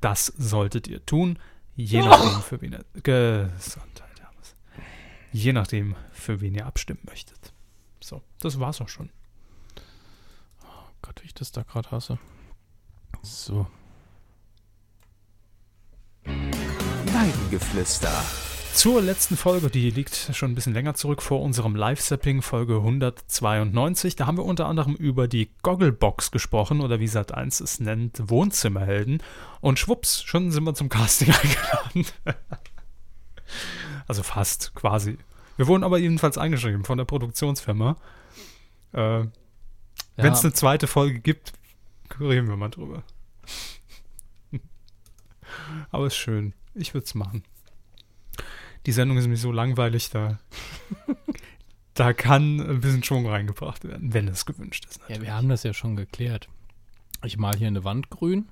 das solltet ihr tun, je nachdem für wen ihr, Gesundheit, je nachdem für wen ihr abstimmen möchtet. So, das war's auch schon. Gott, wie ich das da gerade hasse. So. Weidengeflüster. Zur letzten Folge, die liegt schon ein bisschen länger zurück vor unserem Live-Sapping, Folge 192. Da haben wir unter anderem über die Gogglebox gesprochen oder wie Sat1 es nennt, Wohnzimmerhelden. Und schwupps, schon sind wir zum Casting eingeladen. also fast, quasi. Wir wurden aber jedenfalls eingeschrieben von der Produktionsfirma. Äh, Wenn es eine zweite Folge gibt, reden wir mal drüber. Aber ist schön. Ich würde es machen. Die Sendung ist nämlich so langweilig, da, da kann ein bisschen Schwung reingebracht werden, wenn es gewünscht ist. ja, wir haben das ja schon geklärt. Ich mal hier eine Wand grün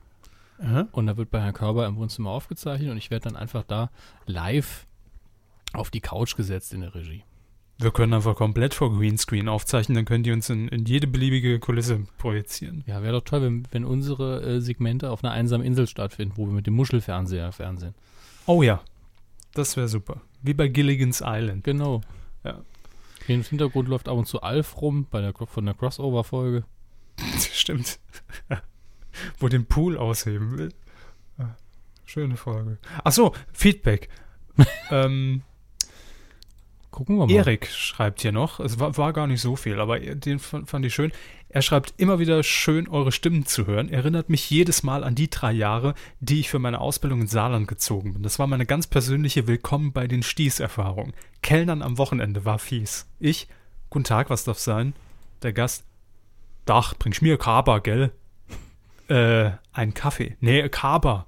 und da wird bei Herrn Körber im Wohnzimmer aufgezeichnet und ich werde dann einfach da live auf die Couch gesetzt in der Regie. Wir können einfach komplett vor Greenscreen aufzeichnen, dann können die uns in, in jede beliebige Kulisse projizieren. Ja, wäre doch toll, wenn, wenn unsere äh, Segmente auf einer einsamen Insel stattfinden, wo wir mit dem Muschelfernseher fernsehen. Oh ja, das wäre super. Wie bei Gilligan's Island. Genau. Ja. Hier Im Hintergrund läuft ab und zu Alf rum bei der, von der Crossover-Folge. Stimmt. Wo den Pool ausheben will. Ah, Schöne Folge. Achso, Feedback. ähm, Gucken wir mal. Erik schreibt hier noch, es war, war gar nicht so viel, aber den fand, ich schön. Er schreibt immer wieder schön, eure Stimmen zu hören. Erinnert mich jedes Mal an die drei Jahre, die ich für meine Ausbildung in Saarland gezogen bin. Das war meine ganz persönliche Willkommen bei den Stieß-Erfahrung. Kellnern am Wochenende war fies. Ich, guten Tag, was darf sein? Der Gast, Dach, bringst mir Kaba, gell? Äh, ein Kaffee. Nee, Kaba.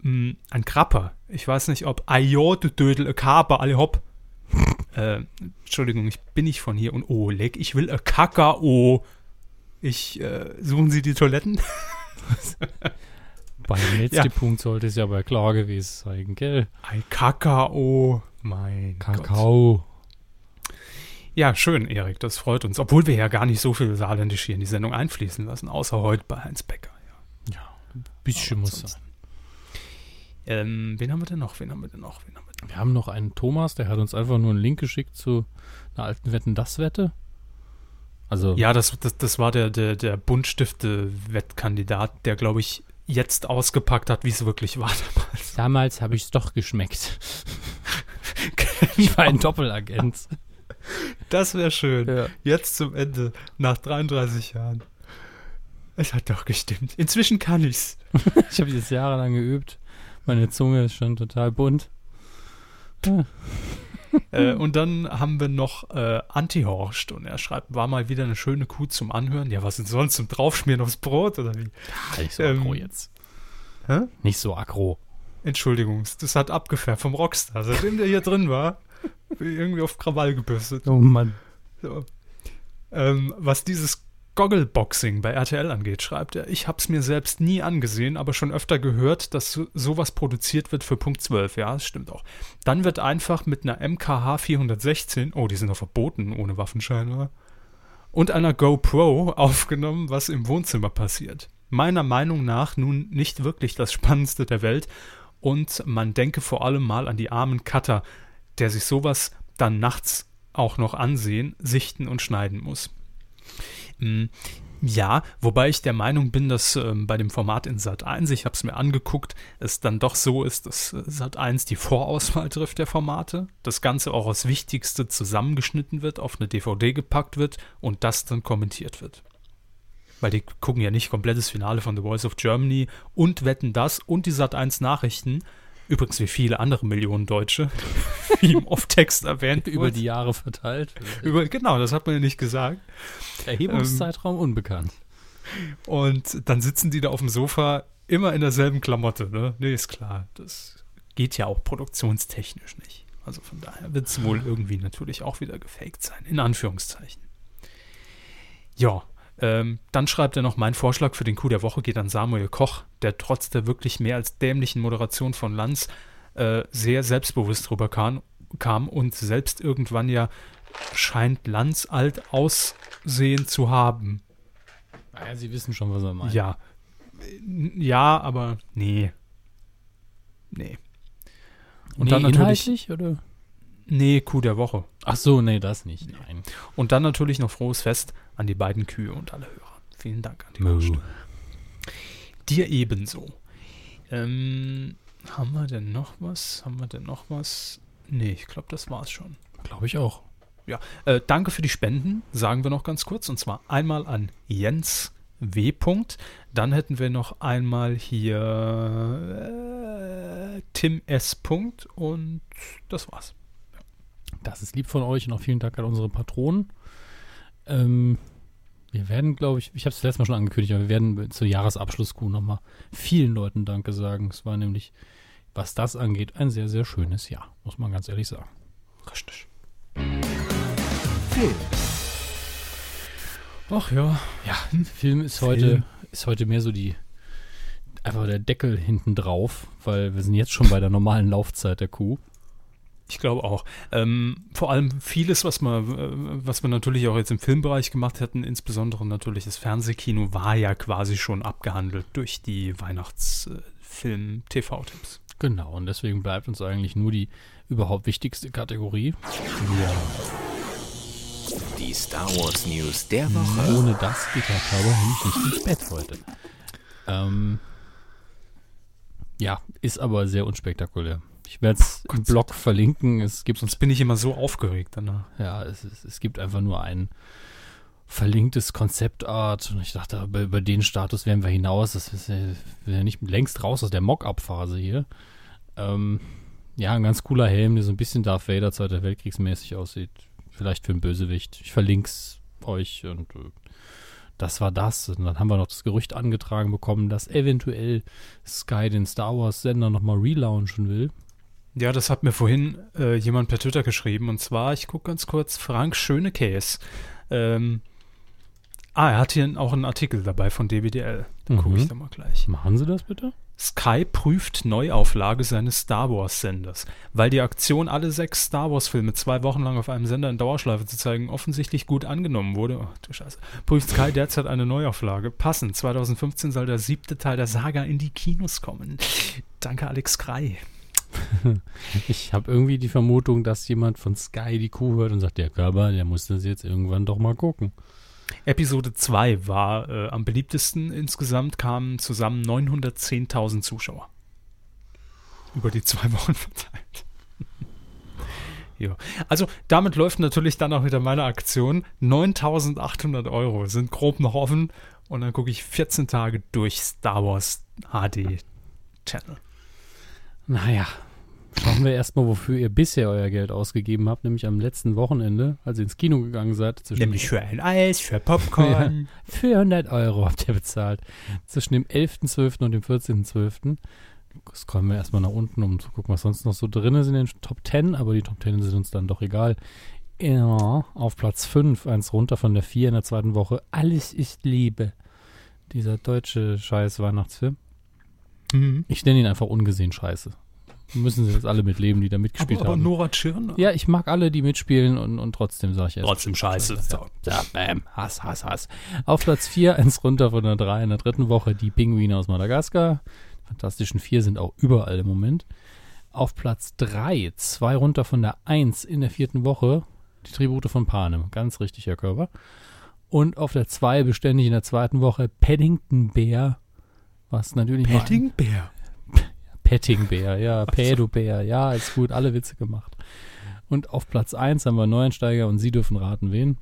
Hm, ein Krapper. Ich weiß nicht, ob Ajo, du Dödel, Kaba, alle hopp. Äh, Entschuldigung, ich bin nicht von hier und oh, leck, ich will a Kakao. Ich, äh, suchen Sie die Toiletten? Bei dem letzten Ja. Punkt sollte es ja aber klar gewesen sein, gell? Ein Kakao. Mein Gott. Kakao. Ja, schön, Erik, das freut uns. Obwohl wir ja gar nicht so viel Saarländisch hier in die Sendung einfließen lassen, außer heute bei Heinz Becker. Ja. Ein bisschen muss ansonsten. sein. Ähm, wen haben wir denn noch? Wen haben wir denn noch? Wen wir haben noch einen Thomas, der hat uns einfach nur einen Link geschickt zu einer alten Wetten-Das-Wette. Also, Ja, das, das, das war der, der, der Buntstifte-Wettkandidat, der, glaube ich, jetzt ausgepackt hat, wie es wirklich war damals. damals habe ich es doch geschmeckt. ich war ein Doppelagent. Das wäre schön. Ja. Jetzt zum Ende, nach 33 Jahren. Es hat doch gestimmt. Inzwischen kann ich's. Ich habe das jahrelang geübt. Meine Zunge ist schon total bunt. Äh, und dann haben wir noch äh, Antihorst und er schreibt, war mal wieder eine schöne Kuh zum Anhören. Ja, was denn sonst zum Draufschmieren aufs Brot oder wie? Nicht so Ähm, aggro jetzt. Hä? Nicht so aggro. Entschuldigung, das hat abgefärbt vom Rockstar. Seitdem der hier drin war, irgendwie auf Krawall gebürstet. Oh Mann. So. Ähm, was dieses Goggleboxing bei RTL angeht, schreibt er, ich habe es mir selbst nie angesehen, aber schon öfter gehört, dass so, sowas produziert wird für Punkt 12. Ja, das stimmt auch. Dann wird einfach mit einer MKH 416, oh, die sind doch verboten ohne Waffenschein, oder? Und einer GoPro aufgenommen, was im Wohnzimmer passiert. Meiner Meinung nach nun nicht wirklich das Spannendste der Welt und man denke vor allem mal an die armen Cutter, der sich sowas dann nachts auch noch ansehen, sichten und schneiden muss. Mm, Ja, wobei ich der Meinung bin, dass ähm, bei dem Format in Sat 1, ich habe es mir angeguckt, es dann doch so ist, dass äh, Sat 1 die Vorauswahl trifft der Formate, das Ganze auch aus Wichtigste zusammengeschnitten wird, auf eine DVD gepackt wird und das dann kommentiert wird. weil die gucken ja nicht komplettes Finale von The Voice of Germany und wetten das und die Sat 1 Nachrichten. Übrigens wie viele andere Millionen Deutsche, wie im Off-Text erwähnt Über die Jahre verteilt. Über, genau, das hat man ja nicht gesagt. Erhebungszeitraum unbekannt. Und dann sitzen die da auf dem Sofa immer in derselben Klamotte. Ne? Nee, ist klar. Das geht ja auch produktionstechnisch nicht. Also von daher wird es wohl irgendwie natürlich auch wieder gefaked sein, in Anführungszeichen. Ja, ähm, dann schreibt er noch, mein Vorschlag für den Coup der Woche geht an Samuel Koch, der trotz der wirklich mehr als dämlichen Moderation von Lanz äh, sehr selbstbewusst drüber kam, kam und selbst irgendwann ja scheint Lanz alt aussehen zu haben. Naja, Sie wissen schon, was er meint. Ja. Ja, aber nee. Nee. Und nee, dann natürlich. inhaltlich, oder? Nee, Kuh der Woche. Ach so, nee, das nicht. Nein. Und dann natürlich noch frohes Fest an die beiden Kühe und alle Hörer. Vielen Dank an die. Gäste. Dir ebenso. Ähm, haben wir denn noch was? Haben wir denn noch was? Nee, ich glaube, das war's schon. Glaube ich auch. Ja, äh, danke für die Spenden, sagen wir noch ganz kurz. Und zwar einmal an Jens W. Punkt. Dann hätten wir noch einmal hier äh, Tim S. Punkt. Und das war's. Das ist lieb von euch und auch vielen Dank an unsere Patronen. Ähm, wir werden, glaube ich, ich habe es letztes Mal schon angekündigt, aber wir werden zur Jahresabschluss-Coup nochmal vielen Leuten Danke sagen. Es war nämlich, was das angeht, ein sehr, sehr schönes Jahr, muss man ganz ehrlich sagen. Richtig. Film. Ach ja. Ja, Film ist heute, ist heute mehr so die, einfach der Deckel hinten drauf, weil wir sind jetzt schon bei der normalen Laufzeit der Kuh. Ich glaube auch. Ähm, vor allem vieles, was wir, äh, was wir natürlich auch jetzt im Filmbereich gemacht hätten, insbesondere natürlich das Fernsehkino, war ja quasi schon abgehandelt durch die Weihnachtsfilm-TV-Tipps. Genau, und deswegen bleibt uns eigentlich nur die überhaupt wichtigste Kategorie. Die Star Wars News der Woche. Ohne das geht der Körper nämlich nicht ins Bett heute. Ähm, ja, ist aber sehr unspektakulär. Ich werde es im Gott sei Blog verlinken. Es gibt Sonst bin ich immer so aufgeregt danach. ja, es, es, es gibt einfach nur ein verlinktes Konzeptart. Und ich dachte, über, über den Status wären wir hinaus. Das ist ja, wir ja nicht längst raus aus der Mock-up-Phase hier. Ähm, ja, ein ganz cooler Helm, der so ein bisschen Darth Vader Zweiter Weltkriegsmäßig aussieht. Vielleicht für einen Bösewicht. Ich verlinke es euch und äh, das war das. Und dann haben wir noch das Gerücht angetragen bekommen, dass eventuell Sky den Star Wars Sender nochmal relaunchen will. Ja, das hat mir vorhin äh, jemand per Twitter geschrieben. Und zwar, ich gucke ganz kurz, Frank Schönekäs. Ähm, ah, er hat hier auch einen Artikel dabei von DWDL. Gucke Mhm. ich da mal gleich. Machen Sie das bitte? Sky prüft Neuauflage seines Star Wars-Senders. Weil die Aktion, alle sechs Star Wars-Filme zwei Wochen lang auf einem Sender in Dauerschleife zu zeigen, offensichtlich gut angenommen wurde, oh, du Scheiße, prüft Sky derzeit eine Neuauflage. Passend, 2015 soll der siebte Teil der Saga in die Kinos kommen. Danke, Alex Krei. Ich habe irgendwie die Vermutung, dass jemand von Sky die Kuh hört und sagt, der Körper, der muss das jetzt irgendwann doch mal gucken. Episode 2 war äh, am beliebtesten. Insgesamt kamen zusammen 910.000 Zuschauer. Über die zwei Wochen verteilt. ja. Also damit läuft natürlich dann auch wieder meine Aktion. 9.800 Euro sind grob noch offen. Und dann gucke ich 14 Tage durch Star Wars HD Channel. Naja, schauen wir erstmal, wofür ihr bisher euer Geld ausgegeben habt, nämlich am letzten Wochenende, als ihr ins Kino gegangen seid. Nämlich für ein Eis, für Popcorn. 400 Euro habt ihr bezahlt. Zwischen dem 11.12. und dem 14.12. Scrollen wir erstmal nach unten, um zu gucken, was sonst noch so drin ist in den Top 10, aber die Top 10 sind uns dann doch egal. Ja, auf Platz 5, eins runter von der 4 in der zweiten Woche. Alles ist Liebe. Dieser deutsche scheiß Weihnachtsfilm. Mhm. Ich nenne ihn einfach ungesehen scheiße. Müssen sie jetzt alle mitleben, die da mitgespielt Aber, aber haben. Nora Tschirner. ja, ich mag alle, die mitspielen und, und trotzdem sage ich erst. Trotzdem scheiße. So. Ja, bam, Hass, Hass, Hass. Auf Platz 4, eins runter von der 3 in der dritten Woche, die Pinguine aus Madagaskar. Die Fantastischen vier sind auch überall im Moment. Auf Platz 3, zwei runter von der 1 in der vierten Woche, die Tribute von Panem. Ganz richtig, Herr Körper. Und auf der 2 beständig in der zweiten Woche Paddington Bear. Was natürlich mal ein- Pettingbär. Pettingbär, ja, Pädobär, ja, ist gut, alle Witze gemacht. Und auf Platz 1 haben wir Neuensteiger und Sie dürfen raten, wen?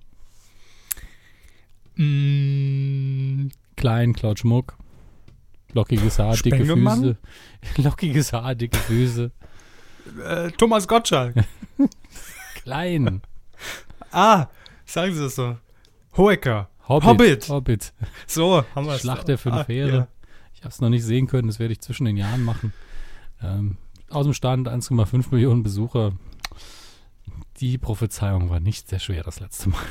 Mm, Klein, Klaus Schmuck. Lockiges Haar, dicke? Füße. Lockiges Haar, dicke Füße. äh, Thomas Gottschalk. Klein. ah, sagen Sie das so. Hoeker. Hobbit. Hobbit. Hobbit. So, haben wir es. Schlacht der fünf Ah, Heere. ja. Ich habe es noch nicht sehen können, das werde ich zwischen den Jahren machen. Ähm, aus dem Stand 1,5 Millionen Besucher. Die Prophezeiung war nicht sehr schwer das letzte Mal.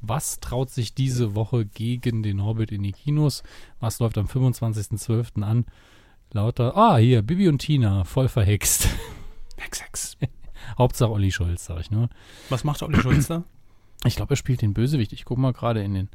Was traut sich diese Woche gegen den Hobbit in die Kinos? Was läuft am 25.12. an? Lauter, ah, hier, Bibi und Tina, voll verhext. Hex, Hex. Hauptsache Olli Schulz, sag ich nur. Was macht Olli Schulz da? Ich glaube, er spielt den Bösewicht. Ich gucke mal gerade in den.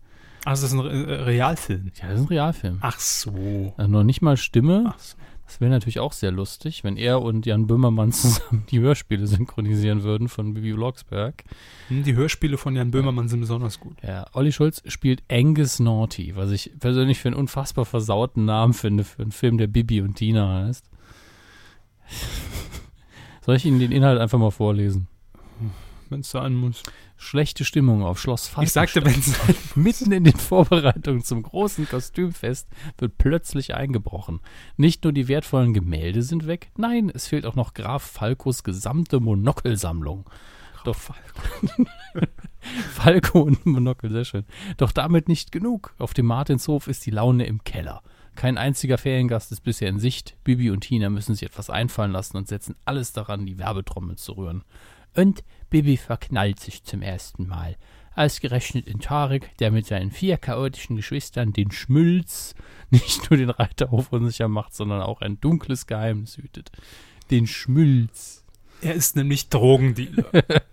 Ach, das ist ein Re äh, Realfilm. Ja, das ist ein Realfilm. Ach so. Also noch nicht mal Stimme. Ach so. Das wäre natürlich auch sehr lustig, wenn er und Jan Böhmermann zusammen die Hörspiele synchronisieren würden von Bibi Blocksberg. Hm, Die Hörspiele von Jan Böhmermann sind besonders gut. Ja, Olli Schulz spielt Angus Naughty, was ich persönlich für einen unfassbar versauten Namen finde für einen Film, der Bibi und Tina heißt. Soll ich Ihnen den Inhalt einfach mal vorlesen? Wenn es sein muss. Schlechte Stimmung auf Schloss Ich sagte, Falkenstein. wenn es Mitten in den Vorbereitungen zum großen Kostümfest wird plötzlich eingebrochen. Nicht nur die wertvollen Gemälde sind weg, nein, es fehlt auch noch Graf Falcos gesamte Monokelsammlung. Doch Falco und Monokel, sehr schön. Doch damit nicht genug. Auf dem Martinshof ist die Laune im Keller. Kein einziger Feriengast ist bisher in Sicht. Bibi und Tina müssen sich etwas einfallen lassen und setzen alles daran, die Werbetrommel zu rühren. Und Bibi verknallt sich zum ersten Mal. Ausgerechnet in Tarek, der mit seinen vier chaotischen Geschwistern den Schmülz nicht nur den Reiterhof unsicher macht, sondern auch ein dunkles Geheimnis hütet. Den Schmülz. er ist nämlich Drogendealer.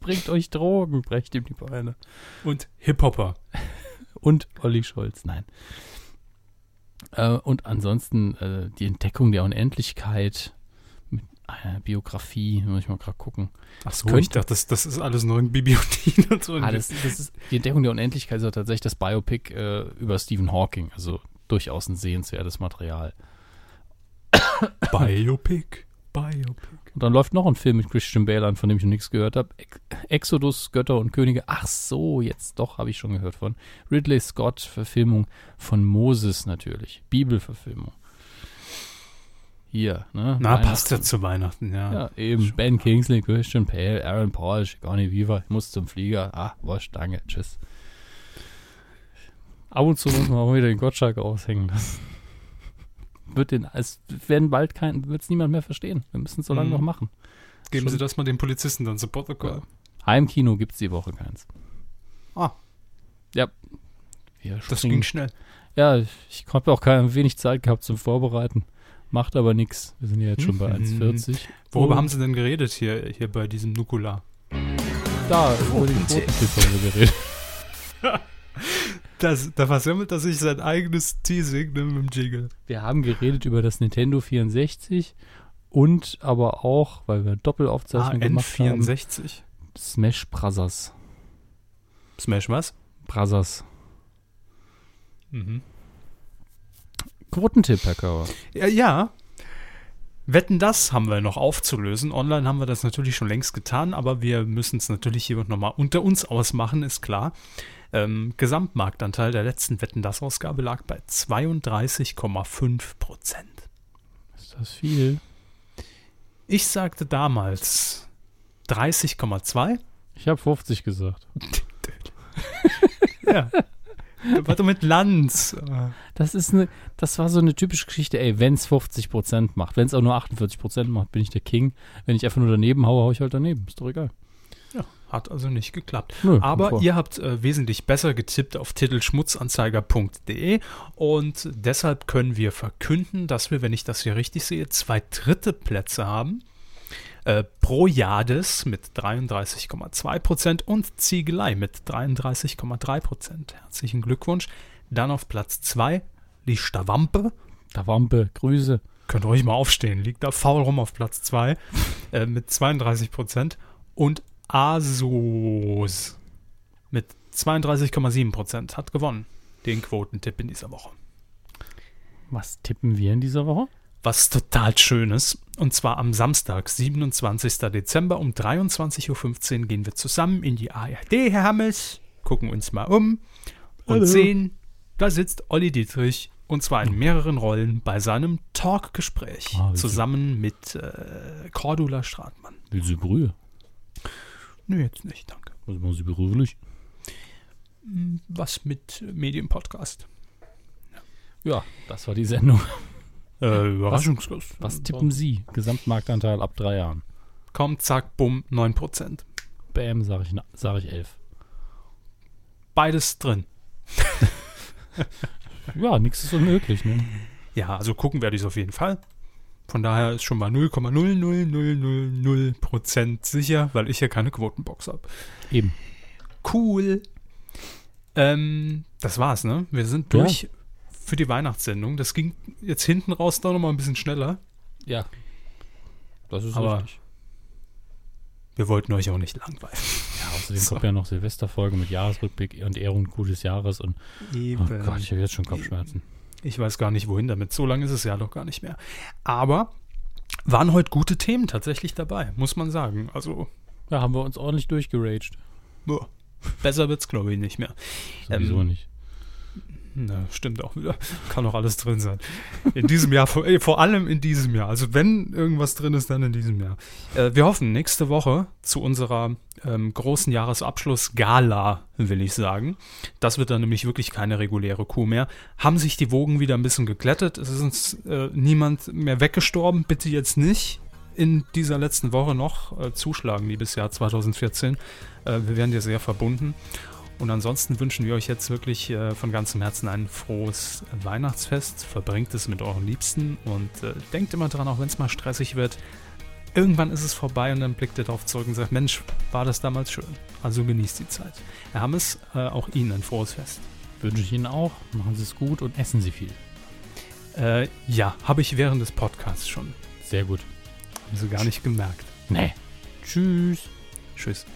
Bringt euch Drogen, brecht ihm die Beine. und Hip-Hopper. Und Olli Scholz, nein. Äh, und ansonsten äh, die Entdeckung der Unendlichkeit Biografie, muss ich mal gerade gucken. Ach so, Könnte- ich dachte, das, das ist alles nur in Bibliothek und so. Ah, das, das ist, die Entdeckung der Unendlichkeit ist ja tatsächlich das Biopic äh, über Stephen Hawking, also durchaus ein sehenswertes Material. Biopic. Biopic. Und dann läuft noch ein Film mit Christian Bale an, von dem ich noch nichts gehört habe. Ex Exodus, Götter und Könige. Ach so, jetzt doch, habe ich schon gehört von. Ridley Scott, Verfilmung von Moses natürlich. Bibelverfilmung. Hier, ne? Na, passt ja zu Weihnachten, ja. Ja, eben. Ben Kingsley, Christian Bale, Aaron Paul, Sigourney Weaver. Ich muss zum Flieger. Ah, wurscht, danke, tschüss. Ab und zu muss man auch wieder den Gottschalk aushängen lassen. Wird den, es werden bald kein, wird es niemand mehr verstehen. Wir müssen es so lange Mhm. noch machen. Geben Schon- Sie das mal den Polizisten dann zu Protokoll. Heimkino gibt es die Woche keins. Ah. Ja. Wir Das springen- ging schnell. Ja, ich habe auch keine, wenig Zeit gehabt zum Vorbereiten. Macht aber nichts. Wir sind ja jetzt schon bei Mhm. 1,40. Worüber Und haben Sie denn geredet hier, hier bei diesem Nukular? Da, über den Quotentipp. Quotentipp haben wir geredet. Das, da versammelt er sich sein eigenes Teasing ne, mit dem Jingle. Wir haben geredet über das Nintendo 64 und aber auch, weil wir Ah, Doppelaufzeichnung gemacht haben, N64. Smash Brothers. Smash was? Brothers. Mhm. Quotentipp, Herr Kauer. Ja, ja. Wetten, das haben wir noch aufzulösen. Online haben wir das natürlich schon längst getan, aber wir müssen es natürlich hier nochmal unter uns ausmachen, ist klar. Ähm, Gesamtmarktanteil der letzten Wetten, das Ausgabe lag bei 32,5 Prozent. Ist das viel? Ich sagte damals 30,2. Ich habe 50 gesagt. Ja. Warte mit Lanz. Das ist eine, das war so eine typische Geschichte, ey, wenn es 50% macht, wenn es auch nur 48% macht, bin ich der King. Wenn ich einfach nur daneben haue, haue ich halt daneben. Ist doch egal. Ja, hat also nicht geklappt. Nö, Aber ihr habt äh, wesentlich besser getippt auf titelschmutzanzeiger.de und deshalb können wir verkünden, dass wir, wenn ich das hier richtig sehe, zwei dritte Plätze haben. Äh, Projades mit 33,2% und Ziegelei mit 33,3%. Herzlichen Glückwunsch. Dann auf Platz 2 die Stavampe. Da Wampe, Grüße. Könnt ihr ruhig mal aufstehen. Liegt da faul rum auf Platz 2 äh, mit 32%. Und Asos mit 32,7% hat gewonnen. Den Quotentipp in dieser Woche. Was tippen wir in dieser Woche? Was total Schönes. Und zwar am Samstag, 27. Dezember um 23.15 Uhr gehen wir zusammen in die ARD, Herr Hammes, gucken uns mal um und Hallo. sehen, da sitzt Olli Dietrich und zwar in mehreren Rollen bei seinem Talkgespräch Ah, zusammen mit äh, Cordula Stratmann. Will sie Brühe? Nö, jetzt nicht, danke. Was machen sie beruflich? Was mit Medienpodcast? Ja, das war die Sendung. Äh, Überraschungslos. Was tippen Sie? Gesamtmarktanteil ab drei Jahren. Komm, zack, bumm, 9%. Bam, sage ich, sag ich elf. Beides drin. Ja, nichts ist unmöglich, ne? Ja, also gucken werde ich es auf jeden Fall. Von daher ist schon mal 0,00000% sicher, weil ich ja keine Quotenbox habe. Eben. Cool. Ähm, das war's, ne? Wir sind Ja. Für die Weihnachtssendung. Das ging jetzt hinten raus doch noch mal ein bisschen schneller. Ja. Das ist Aber- richtig. Wir wollten euch auch nicht langweilen. Ja, außerdem So. kommt ja noch Silvesterfolge mit Jahresrückblick und Ehrung gutes Jahres und oh Gott, ich habe jetzt schon Kopfschmerzen. Ich weiß gar nicht, wohin damit. So lange ist es ja doch gar nicht mehr. Aber waren heute gute Themen tatsächlich dabei, muss man sagen. Also, Ja, haben wir uns ordentlich durchgeraged. ja, besser wird's, glaube ich, nicht mehr. Sowieso Ähm, nicht. Na, stimmt auch wieder. Kann doch alles drin sein. In diesem Jahr, vor, ey, vor allem in diesem Jahr. Also wenn irgendwas drin ist, dann in diesem Jahr. Äh, wir hoffen nächste Woche zu unserer ähm, großen Jahresabschluss-Gala, will ich sagen. Das wird dann nämlich wirklich keine reguläre Kuh mehr. Haben sich die Wogen wieder ein bisschen geglättet. Es ist uns äh, niemand mehr weggestorben. Bitte jetzt nicht in dieser letzten Woche noch äh, zuschlagen, liebes Jahr 2014. Äh, wir werden dir sehr verbunden. Und ansonsten wünschen wir euch jetzt wirklich äh, von ganzem Herzen ein frohes Weihnachtsfest. Verbringt es mit euren Liebsten und äh, denkt immer dran, auch wenn es mal stressig wird, irgendwann ist es vorbei und dann blickt ihr darauf zurück und sagt, Mensch, war das damals schön. Also genießt die Zeit. Herr Hammes, äh, auch Ihnen ein frohes Fest. Wünsche ich Ihnen auch. Machen Sie es gut und essen Sie viel. Äh, ja, habe ich während des Podcasts schon. Sehr gut. Haben Sie gar nicht gemerkt. Nee. Tschüss. Tschüss.